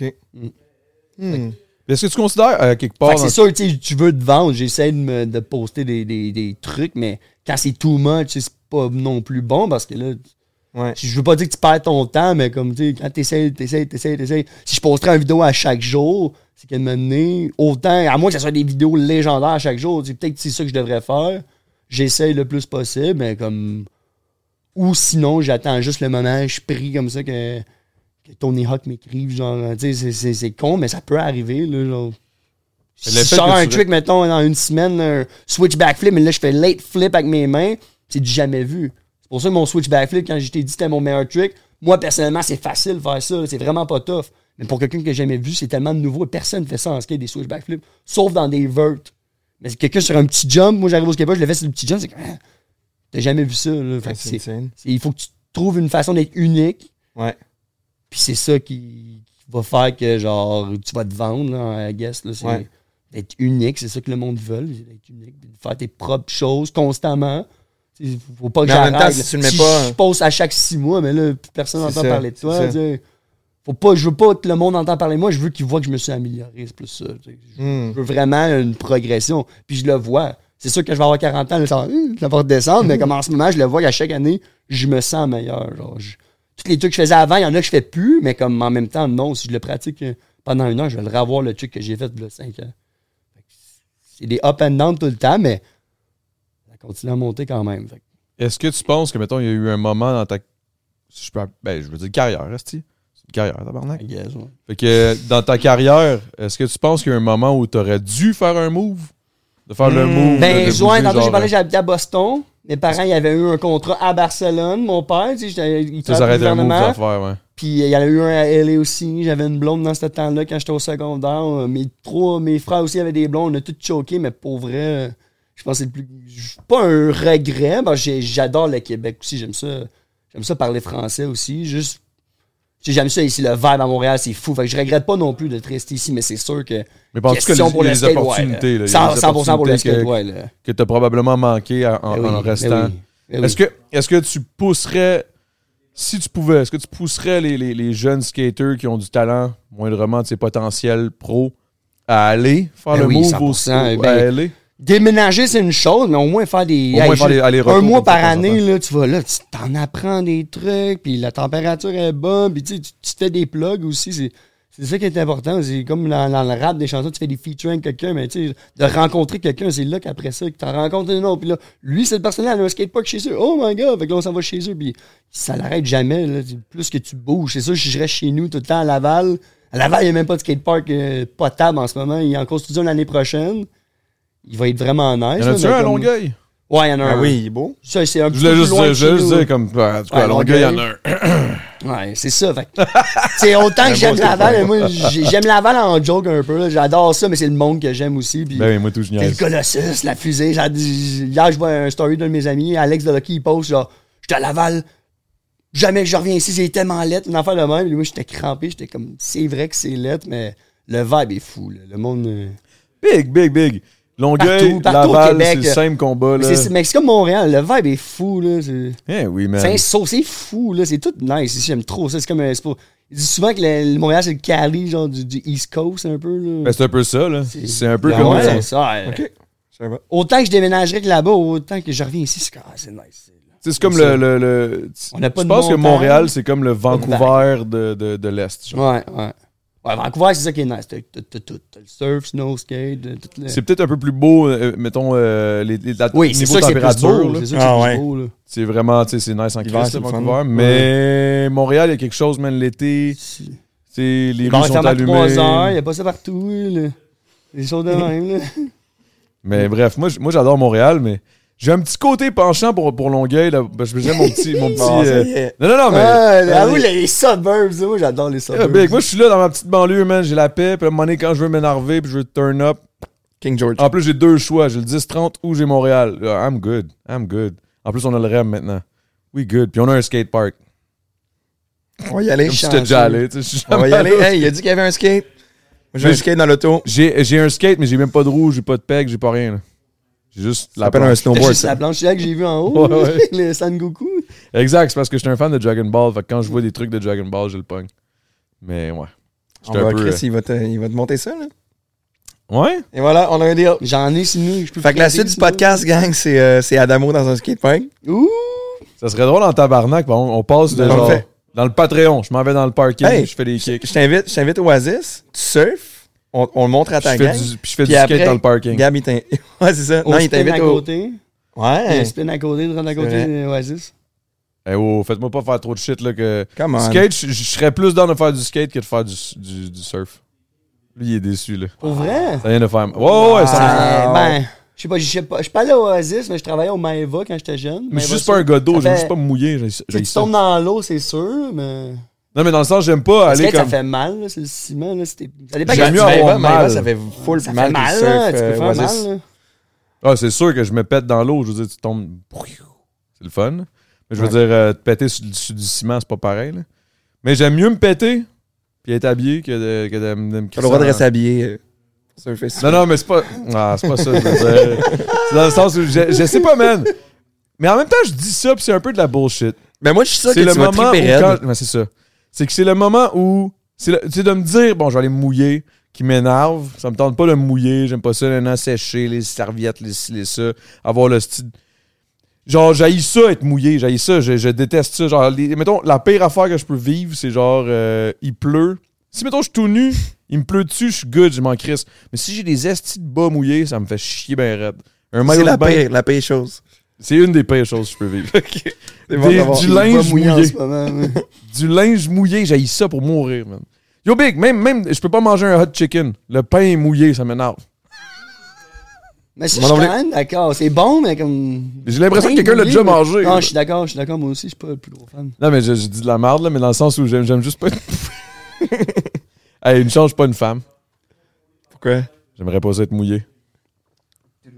Speaker 3: OK.
Speaker 2: Mm.
Speaker 3: Hmm.
Speaker 1: Est-ce que tu considères, euh, quelque part,
Speaker 2: Fait que c'est sûr, tu sais, tu veux te vendre, j'essaie de, me, de poster des, des, des trucs, mais quand c'est too much, c'est pas non plus bon parce que là,
Speaker 3: Ouais.
Speaker 2: je veux pas dire que tu perds ton temps, mais comme tu sais, quand t'essayes, t'essayes, t'essayes, t'essayes. Si je posterais une vidéo à chaque jour, c'est un moment donné, autant, à moins que ce soit des vidéos légendaires à chaque jour, tu sais, peut-être que c'est ça que je devrais faire. J'essaye le plus possible, mais comme. Ou sinon, j'attends juste le moment, je prie comme ça que, que Tony Hawk m'écrive. Genre, tu sais, c'est- c'est c'est con, mais ça peut arriver, là. Genre. Si je sors un trick, mettons, dans une semaine, un switch backflip, mais là, je fais late flip avec mes mains, c'est du jamais vu. C'est pour ça que mon switch backflip, quand je t'ai dit que c'était mon meilleur trick, moi, personnellement, c'est facile de faire ça. C'est vraiment pas tough. Mais pour quelqu'un que j'ai jamais vu, c'est tellement nouveau. Personne ne fait ça en skate, des switch backflips, sauf dans des verts. Mais c'est quelqu'un sur un petit jump, moi, j'arrive au skateboard, je le fais sur le petit jump, c'est comme, ah, t'as jamais vu ça. là? Fait il faut que tu trouves une façon d'être unique.
Speaker 3: Ouais.
Speaker 2: Puis c'est ça qui, qui va faire que, genre, tu vas te vendre, là, I guess. Là, c'est
Speaker 3: Ouais.
Speaker 2: d'être unique. C'est ça que le monde veut, d'être unique. de faire tes propres choses constamment. Il faut pas que
Speaker 3: Mais en même temps, si tu le mets pas-
Speaker 2: Je poste à chaque six mois, mais là, personne n'entend parler de toi. Faut pas, je veux pas que le monde entende parler de moi, je veux qu'il voit que je me suis amélioré. C'est plus ça. Je
Speaker 3: Hmm.
Speaker 2: je veux vraiment une progression. Puis je le vois. C'est sûr que je vais avoir 40 ans, là, ça, hum, ça va redescendre, mais comme en ce moment, je le vois qu'à chaque année, je me sens meilleur. Genre, je- tous les trucs que je faisais avant, il y en a que je fais plus, mais comme en même temps, non, si je le pratique euh, pendant une heure, je vais le revoir le truc que j'ai fait il y a 5 ans. C'est des up and down tout le temps, mais continue à monter quand même. Fait
Speaker 1: est-ce que tu penses que, mettons, il y a eu un moment dans ta. si je peux, ben, je veux dire carrière, resti. C'est une carrière, tabarnak.
Speaker 2: Guess, ouais.
Speaker 1: Fait que dans ta carrière, est-ce que tu penses qu'il y a un moment où tu aurais dû faire un move? De faire le
Speaker 3: Hmm.
Speaker 1: move?
Speaker 2: Ben,
Speaker 1: de, de
Speaker 2: juin, tantôt, j'ai parlé, j'habitais à Boston. Mes parents, ils avaient eu un contrat à Barcelone. Mon père, tu sais, il travaillait
Speaker 1: un move à faire, ouais.
Speaker 2: Puis il y en a eu un à LA aussi. J'avais une blonde dans ce temps-là quand j'étais au secondaire. Mes trois, mes frères aussi avaient des blondes. On a tous choqué, mais pour vrai, je pense que c'est le plus. Pas un regret. Ben, j'adore le Québec aussi. J'aime ça. J'aime ça parler français aussi. Juste. J'aime ça ici. Le vibe à Montréal, c'est fou. Fait que je regrette pas non plus d'être resté ici, mais c'est sûr que.
Speaker 1: Mais en tout cas,
Speaker 2: question
Speaker 1: les,
Speaker 2: pour
Speaker 1: les opportunités.
Speaker 2: là.
Speaker 1: là. Il y a
Speaker 2: 100,
Speaker 1: les
Speaker 2: 100% pour le skate,
Speaker 1: que,
Speaker 2: ouais.
Speaker 1: que tu as probablement manqué en, en-
Speaker 2: Ben oui,
Speaker 1: en
Speaker 2: ben
Speaker 1: restant?
Speaker 2: oui, ben oui.
Speaker 1: Est-ce que, est que tu pousserais, si tu pouvais, est-ce que tu pousserais les, les- les jeunes skaters qui ont du talent, moindrement de ses potentiels pro, à aller faire
Speaker 2: Ben
Speaker 1: le
Speaker 2: oui,
Speaker 1: move
Speaker 2: 100%,
Speaker 1: au,
Speaker 2: ben,
Speaker 1: à LA?
Speaker 2: Déménager, c'est une chose, mais au moins faire des.
Speaker 1: Au moins faire
Speaker 2: un mois
Speaker 1: ça,
Speaker 2: par année, là, tu vas là, tu t'en apprends des trucs, puis la température est bonne, puis tu sais, tu fais des plugs aussi. C'est, c'est ça qui est important. C'est comme dans, dans le rap des chansons, tu fais des featuring avec quelqu'un, mais tu sais, de rencontrer quelqu'un, c'est là qu'après ça, que tu rencontres un autre. Puis là, lui, cette personne-là, elle a un skatepark chez eux. Oh my god! Fait que là, on s'en va chez eux, puis ça l'arrête jamais. Là. Plus que tu bouges, c'est sûr, je reste chez nous tout le temps à Laval. À Laval, il n'y a même pas de skatepark euh, potable en ce moment. Il en construit un l'année prochaine. Il va être vraiment nice.
Speaker 1: Y en a-tu un à
Speaker 2: comme-
Speaker 1: Longueuil?
Speaker 2: Ouais, il y en a un.
Speaker 3: Ah oui, il est beau.
Speaker 2: Ça, c'est un
Speaker 1: Je
Speaker 2: petit
Speaker 1: voulais
Speaker 2: peu
Speaker 1: juste
Speaker 2: plus loin
Speaker 1: dire,
Speaker 2: de
Speaker 1: je
Speaker 2: chez
Speaker 1: voulais juste dire comme, en tout cas, à Longueuil, il y en a un.
Speaker 2: Ouais, c'est ça. C'est autant que j'aime Laval, moi, j'ai- j'aime Laval en joke un peu. J'adore ça, mais c'est le monde que j'aime aussi. Puis,
Speaker 1: Ben oui, moi tout, je
Speaker 2: c'est le. Colossus, la fusée. Hier, je vois un story d'un de mes amis, Alex de Lucky, il poste genre, j'étais à Laval, jamais que je reviens ici, c'est tellement lettre, une affaire de même. Et moi, j'étais crampé, j'étais comme, c'est vrai que c'est lettre, mais le vibe est fou. là. Le monde. euh,
Speaker 1: Big, big, big. Longueuil,
Speaker 2: Partout,
Speaker 1: Laval,
Speaker 2: Québec.
Speaker 1: c'est le simple combat, là.
Speaker 2: c'est mais c'est comme Montréal, le vibe est fou. là. C'est-
Speaker 1: Eh oui, man.
Speaker 2: C'est fou, là. C'est tout nice ici. J'aime trop ça. C'est comme un. pas- Ils disent souvent que le, le Montréal, c'est le Cali, genre du, du East Coast, un peu.
Speaker 1: Ben, c'est un peu ça, là. C'est un peu
Speaker 2: Ah
Speaker 1: comme
Speaker 2: ouais,
Speaker 1: ça.
Speaker 2: Autant que je déménagerais que là-bas, autant que je reviens ici, c'est ah, c'est nice.
Speaker 1: C'est comme le, le, le-
Speaker 2: On n'a pas
Speaker 1: Je pense que. Montréal, c'est comme le Vancouver de, de, de l'Est.
Speaker 2: Ouais, ouais. Ouais, Vancouver, c'est ça qui est nice. T'as tout. T'as le surf, snow, skate, euh, tout le...
Speaker 1: C'est peut-être un peu plus beau, euh, mettons, euh, les, les, la,
Speaker 2: Oui,
Speaker 1: niveau température.
Speaker 2: C'est
Speaker 3: Ah ouais.
Speaker 2: beau, là.
Speaker 1: C'est vraiment, tu sais, c'est nice en Christ,
Speaker 3: fun.
Speaker 1: Vancouver. Mais Montréal, il y a quelque chose, man, l'été, les
Speaker 2: Les
Speaker 1: rues sont
Speaker 2: ferment à 3 heures, il
Speaker 1: allumées.
Speaker 2: n'y a pas ça partout, là. Des choses de même, là.
Speaker 1: Mais bref, moi j'adore Montréal, mais j'ai un petit côté penchant pour, pour Longueuil. Là, parce que j'aime mon petit... Mon petit
Speaker 3: Bon,
Speaker 1: euh. Non, non, non, mais...
Speaker 2: Ouais, avoue, les suburbs, moi, j'adore les
Speaker 1: Yeah,
Speaker 2: suburbs.
Speaker 1: big. Moi, je suis là dans ma petite banlieue, man. J'ai la paix. Puis à un moment donné, quand je veux m'énerver, puis je veux turn up.
Speaker 3: King George.
Speaker 1: En plus, j'ai deux choix. J'ai le 10-30 ou j'ai Montréal. I'm good. I'm good. En plus, on a le REM maintenant. We good. Puis on a un skate park.
Speaker 3: On va y aller.
Speaker 1: Comme j'étais déjà allé. tu sais, je suis
Speaker 3: On va y aller. Hey, il a dit qu'il y avait un skate. Moi, j'ai un
Speaker 1: Mais-
Speaker 3: skate dans l'auto.
Speaker 1: J'ai j'ai un skate, mais j'ai même pas de roue, j'ai pas de peg, j'ai pas rien. là. J'ai juste
Speaker 3: Ça
Speaker 1: la
Speaker 3: un
Speaker 1: planche.
Speaker 2: C'est
Speaker 3: snowboard,
Speaker 2: juste la planche là que j'ai vu en haut,
Speaker 1: Ouais, ouais.
Speaker 2: le Sangoku.
Speaker 1: Exact, c'est parce que j'étais un fan de Dragon Ball. Fait que quand je vois des trucs de Dragon Ball, je le pogne. Mais ouais.
Speaker 3: On va,
Speaker 1: un.
Speaker 3: Chris, il va, te, il va te monter ça, là.
Speaker 1: euh, Ouais?
Speaker 3: Et voilà, on a un deal.
Speaker 2: J'en ai sinon, je peux
Speaker 3: Fait que la suite du podcast, gang, c'est euh, c'est Adamo dans un skatepark.
Speaker 2: Ouh!
Speaker 1: Ça serait drôle en tabarnak. On, on passe de
Speaker 3: On
Speaker 1: genre.
Speaker 3: fait.
Speaker 1: Dans le Patreon, je m'en vais dans le parking,
Speaker 3: Hey,
Speaker 1: je fais des kicks.
Speaker 3: Je t'invite, je t'invite au Oasis, tu surfes, on, on le montre à
Speaker 1: Puis
Speaker 3: ta
Speaker 1: je fais
Speaker 3: gang.
Speaker 1: du, puis je fais
Speaker 3: Puis
Speaker 1: du skate
Speaker 3: après,
Speaker 1: dans le parking.
Speaker 3: Gab, il t'invite. Ouais, c'est ça.
Speaker 2: On
Speaker 3: non, il
Speaker 2: à
Speaker 3: t'invite au.
Speaker 2: côté.
Speaker 3: Ouais.
Speaker 2: Un spin à côté, de à côté de Oasis.
Speaker 1: Eh oh, faites-moi pas faire trop de shit là que.
Speaker 3: Come on.
Speaker 1: Skate, je je serais plus dans de faire du skate que de faire du, du, du surf. Lui, il est déçu là.
Speaker 2: Pour vrai?
Speaker 1: Ça vient de faire. Ouais, ouais, ça
Speaker 2: Euh, ben, je sais pas, je sais pas. Je suis pas allé au Oasis, mais je travaillais au Maeva quand j'étais jeune.
Speaker 1: Mais je suis juste pas un gars d'eau, j'aime
Speaker 2: fait-
Speaker 1: juste pas me j'ai-
Speaker 2: Si tu tombes dans l'eau, c'est sûr, mais.
Speaker 1: Non, mais dans le sens, j'aime pas aller
Speaker 2: que ça
Speaker 1: comme.
Speaker 2: fait mal, là, c'est le ciment, là. c'était- Ça dépend
Speaker 1: J'aime mieux
Speaker 2: tu-
Speaker 1: avoir mal.
Speaker 3: ça fait full
Speaker 2: Ça
Speaker 3: plus
Speaker 2: fait
Speaker 3: mal,
Speaker 2: mal,
Speaker 3: que
Speaker 2: là.
Speaker 3: surf,
Speaker 2: Tu peux
Speaker 3: euh,
Speaker 2: faire
Speaker 3: Oasis.
Speaker 2: mal, là.
Speaker 1: Ah, c'est sûr que je me pète dans l'eau, je veux dire, tu tombes. C'est le fun. Mais je veux
Speaker 3: Ouais.
Speaker 1: dire, euh, te péter sur, sur du ciment, c'est pas pareil. là. Mais j'aime mieux me péter puis être habillé que de, que de, de me
Speaker 3: T'as le droit de rester habillé. euh,
Speaker 1: Non, non, mais c'est pas. Ah, c'est pas ça, je veux dire. C'est dans le sens où je, je sais pas, man. Mais en même temps, je dis ça, puis c'est un peu de la bullshit.
Speaker 3: Mais moi, je suis sûr que
Speaker 1: C'est le
Speaker 3: tu vas
Speaker 1: moment où. Quand... ouais, c'est ça. C'est que c'est le moment où. C'est le- tu sais, de me dire, bon, je vais aller me mouiller, qui m'énerve. Ça me tente pas de me mouiller. J'aime pas ça, un sécher, les serviettes, les les ça. Avoir le style. Genre, j'haïs ça, être mouillé. J'haïs ça. Je, je déteste ça. Genre, les- mettons, la pire affaire que je peux vivre, c'est genre, euh, il pleut. Si, mettons, je suis tout nu, il me pleut dessus, je suis good, je m'en crisse. Mais si j'ai des estis de bas mouillés, ça me fait chier ben raide. Un maillot
Speaker 3: C'est la
Speaker 1: de bain,
Speaker 3: pire, la pire chose.
Speaker 1: C'est une des pires choses que je peux vivre. Des- du linge mouillé.
Speaker 2: moment, mais-
Speaker 1: du linge mouillé, j'ai ça pour mourir, man. Yo, Big, même, même, je peux pas manger un hot chicken. Le pain est mouillé, ça m'énerve.
Speaker 2: Mais si je suis quand même d'accord. C'est bon, mais comme.
Speaker 1: J'ai l'impression que quelqu'un l'a déjà mangé.
Speaker 2: Non, je suis d'accord, je suis d'accord. Moi aussi, je suis pas le plus gros fan.
Speaker 1: Non, mais je, je dis de la merde, là, mais dans le sens où j'aime, j'aime juste pas. hey, une chance, je suis pas une femme.
Speaker 3: Pourquoi?
Speaker 1: J'aimerais pas ça être mouillé.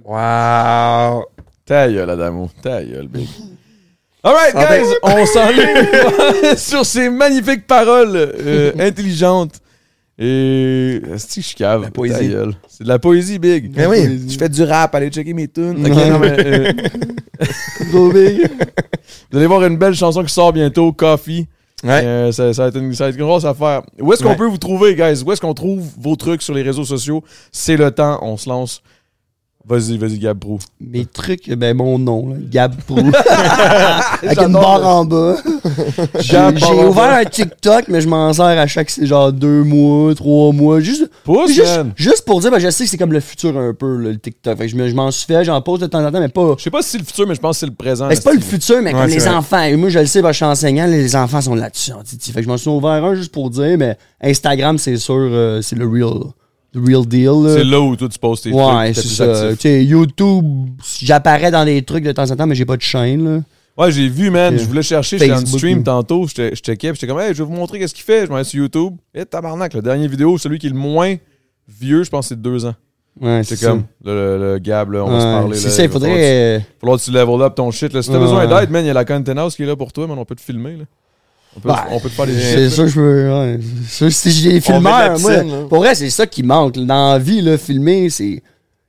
Speaker 3: Wow!
Speaker 1: Ta gueule, Adamo. Ta gueule, big. Alright,
Speaker 3: Santé.
Speaker 1: guys, on s'enligne sur ces magnifiques paroles euh, intelligentes. Et. Est-ce que je cave?
Speaker 3: La poésie.
Speaker 1: C'est de la poésie, big.
Speaker 3: Mais oui.
Speaker 1: Je fais du rap, allez checker mes tunes. Ok,
Speaker 2: Ouais.
Speaker 1: non, mais, euh,
Speaker 2: Gros big.
Speaker 1: vous allez voir une belle chanson qui sort bientôt, Coffee.
Speaker 3: Ouais.
Speaker 1: Euh, ça, ça va être une, ça va être une grosse affaire. Où est-ce qu'on
Speaker 3: Ouais.
Speaker 1: peut vous trouver, guys? Où est-ce qu'on trouve vos trucs sur les réseaux sociaux? C'est le temps, on se lance. Vas-y, vas-y, Gab Pro.
Speaker 2: Mes trucs, ben mon nom, là. Avec une barre en bas. J'ai ouvert un TikTok, mais je m'en sers à chaque genre deux mois, trois mois. Juste,
Speaker 1: Pousse,
Speaker 2: juste, juste pour dire, ben, je sais que c'est comme le futur un peu, là, le TikTok. Fait que je me- je m'en suis fait, j'en pose de temps en temps, mais pas.
Speaker 1: Je sais pas si c'est le futur, mais je pense que c'est le présent.
Speaker 2: Ben, c'est pas le futur, mais
Speaker 3: Ouais,
Speaker 2: comme les
Speaker 3: vrai.
Speaker 2: enfants. Et moi, je le sais, ben, je suis enseignant, les enfants sont là-dessus. en Titi. Fait que je m'en suis ouvert un juste pour dire, mais Instagram, c'est sûr, euh, c'est le real, real deal.
Speaker 1: C'est là où toi tu postes tes
Speaker 2: Ouais,
Speaker 1: trucs.
Speaker 2: c'est
Speaker 1: t'es plus
Speaker 2: ça. YouTube, j'apparais dans des trucs de temps en temps, mais j'ai pas de chaîne, là.
Speaker 1: Ouais, j'ai vu, man. Je voulais chercher, j'étais en stream tantôt. Je checkais, j'étais comme, hey, je vais vous montrer qu'est-ce qu'il fait. Je m'en vais sur YouTube. Et tabarnak, la dernière vidéo, celui qui est le moins vieux, je pense c'est de deux ans.
Speaker 2: Ouais,
Speaker 1: C'est
Speaker 2: c'est
Speaker 1: comme, le, le- le Gab, là, on va se
Speaker 2: Ouais,
Speaker 1: parler.
Speaker 2: C'est ça, il faudrait.
Speaker 1: falloir que
Speaker 2: euh,
Speaker 1: tu- falloir que tu level up ton shit. Là. Si t'as
Speaker 2: Ouais.
Speaker 1: besoin d'aide, man, il y a la Content House qui est là pour toi, man. On peut te filmer. Là. On, peut,
Speaker 2: Ouais.
Speaker 1: on peut te faire des
Speaker 2: C'est ça, je veux. Ouais. Ça, si j'ai des filmeurs, moi,
Speaker 3: piscine,
Speaker 2: pour vrai, c'est ça qui manque. Dans la vie, là, filmer, c'est.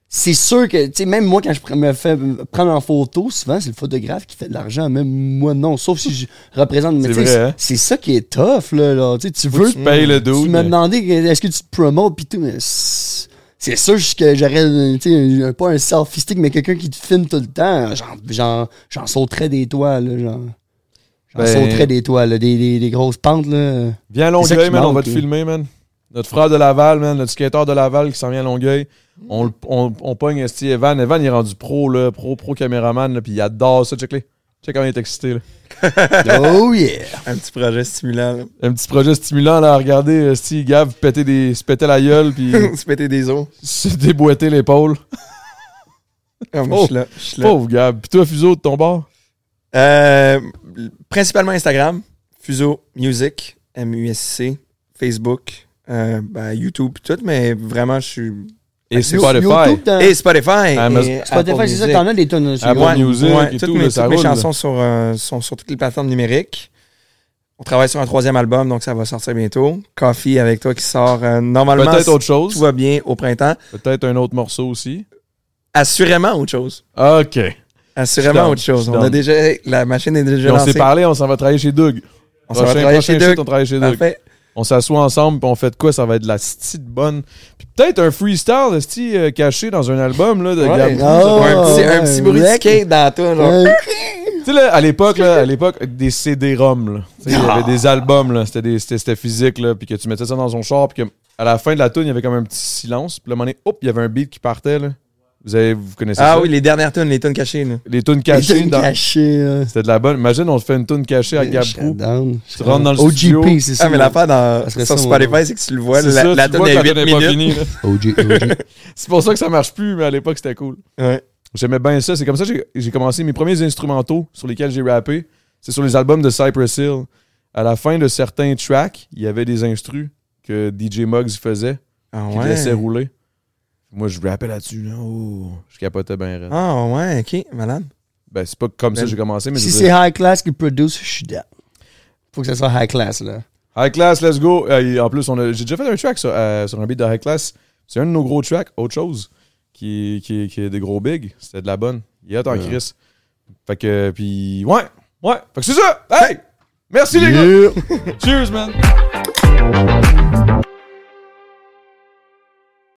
Speaker 2: C'est sûr que, tu sais, même moi, quand je me fais prendre en photo, souvent, c'est le photographe qui fait de l'argent. Même moi, non. Sauf si je représente. Mais
Speaker 1: C'est hein?
Speaker 2: c'est ça qui est tough, là. là. Tu
Speaker 1: Faut
Speaker 2: veux.
Speaker 1: tu payes le dos.
Speaker 2: Tu m'as demandé est-ce que tu te promotes pis tout, mais c'est sûr que j'aurais, tu sais, un- pas un selfie stick, mais quelqu'un qui te filme tout le temps. J'en, j'en, j'en sauterais des toits, là. J'en, j'en
Speaker 1: Ben-
Speaker 2: sauterais des toits, là. Des, des, des grosses pentes, là.
Speaker 1: Viens à Longueuil, man. On va te filmer, man. Notre frère de Laval, man. Notre skateur de Laval qui s'en vient à Longueuil. On, on, on pogne Esti Evan. Evan, il est rendu pro, là. Pro, pro caméraman, là. Puis il adore ça. Check-les. Check comment il est excité, là.
Speaker 2: oh yeah!
Speaker 3: Un petit projet stimulant. là.
Speaker 1: Un petit projet stimulant, là, à regarder Esti Gav péter des, se péter la gueule, puis
Speaker 3: Se péter des os.
Speaker 1: se déboîter l'épaule. Oh.
Speaker 3: je suis là. je suis là.
Speaker 1: Pauvre Gab. Puis toi, Fuseau, de ton bord?
Speaker 3: Euh, principalement Instagram, Fuso Music, M-U-S-C, Facebook, euh, ben, YouTube tout, mais vraiment, je suis.
Speaker 1: Et Spotify.
Speaker 2: YouTube, t'as-
Speaker 3: Et Spotify. Et
Speaker 2: Spotify,
Speaker 3: Apple
Speaker 2: c'est ça,
Speaker 3: Music.
Speaker 2: t'en as des tonnes sur
Speaker 1: Apple
Speaker 2: YouTube.
Speaker 1: Music
Speaker 3: Ouais,
Speaker 1: et
Speaker 3: toutes
Speaker 1: tout,
Speaker 3: mes,
Speaker 1: là, ça
Speaker 3: toutes mes
Speaker 1: roule,
Speaker 3: chansons sur, euh, sont sur toutes les plateformes numériques. On travaille sur un troisième album, donc ça va sortir bientôt. Coffee avec toi qui sort euh, normalement.
Speaker 1: Peut-être
Speaker 3: si
Speaker 1: autre chose.
Speaker 3: Tout va bien au printemps.
Speaker 1: Peut-être un autre morceau aussi.
Speaker 3: Assurément autre chose.
Speaker 1: OK.
Speaker 3: Assurément
Speaker 1: down,
Speaker 3: autre chose. On a déjà. La machine est déjà
Speaker 1: on s'est
Speaker 3: lancée.
Speaker 1: parlé, on s'en va travailler chez Doug.
Speaker 3: On s'en va travailler chez Doug.
Speaker 1: on travaille chez Doug. On s'assoit ensemble, puis on fait de quoi? Ça va être de la petite bonne. Puis peut-être un freestyle, esti, euh, caché dans un album, là, de
Speaker 2: Ah,
Speaker 3: un petit, bruit de skate dans toi, genre.
Speaker 1: Tu sais, là, à l'époque, là, à l'époque, des CD-ROM, Il y avait des albums, là. C'était, des- c'était, c'était physique, là. Puis que tu mettais ça dans ton char, puis que à la fin de la tune, il y avait comme un petit silence. Puis un moment donné, hop, il y avait un beat qui partait, là. Vous, avez, vous connaissez
Speaker 3: Ah
Speaker 1: ça?
Speaker 3: oui, les dernières tunes, les tunes cachées. Là.
Speaker 1: Les tunes
Speaker 2: Les
Speaker 1: cachées. dans-
Speaker 2: cachées, là.
Speaker 1: C'était de la bonne. Imagine, on se fait une tune cachée à Gab Prou. Tu rentres dans le
Speaker 2: OGP,
Speaker 1: studio.
Speaker 2: c'est ça.
Speaker 3: Ah, mais l'affaire dans,
Speaker 2: Ça serait
Speaker 3: sur
Speaker 2: ça,
Speaker 3: Spotify, c'est que tu le vois,
Speaker 1: C'est
Speaker 3: la,
Speaker 1: ça,
Speaker 3: la
Speaker 1: tu vois
Speaker 3: est
Speaker 1: que la
Speaker 3: 8
Speaker 1: tune est pas
Speaker 3: minutes.
Speaker 1: finie, là.
Speaker 2: OG, OG.
Speaker 1: C'est pour ça que ça marche plus, mais à l'époque, c'était cool.
Speaker 3: Ouais.
Speaker 1: J'aimais bien ça. C'est comme ça que j'ai- j'ai commencé mes premiers instrumentaux sur lesquels j'ai rappé. C'est sur les albums de Cypress Hill. À la fin de certains tracks, il y avait des instrus que DJ Muggs faisait,
Speaker 3: Ah
Speaker 1: qu'il
Speaker 3: ouais?
Speaker 1: laissait rouler. Moi, je rappais là-dessus. Là. Oh, je capotais bien.
Speaker 3: Ah ouais, ok, malade.
Speaker 1: Ben, c'est pas comme ça que
Speaker 3: Ben,
Speaker 1: j'ai commencé, mais
Speaker 2: Si c'est high class qui produce, je suis down. Faut que ça soit high class, là.
Speaker 1: High Class, let's go. Euh, en plus, on a- j'ai déjà fait un track sur, euh, sur un beat de High Class. C'est un de nos gros tracks, autre chose, qui, qui, qui est des gros bigs. C'était de la bonne. Il est hot en
Speaker 2: Ouais.
Speaker 1: Chris. Fait que, puis, ouais, ouais. Fait que c'est ça. Hey! Merci les gars! Cheers, man!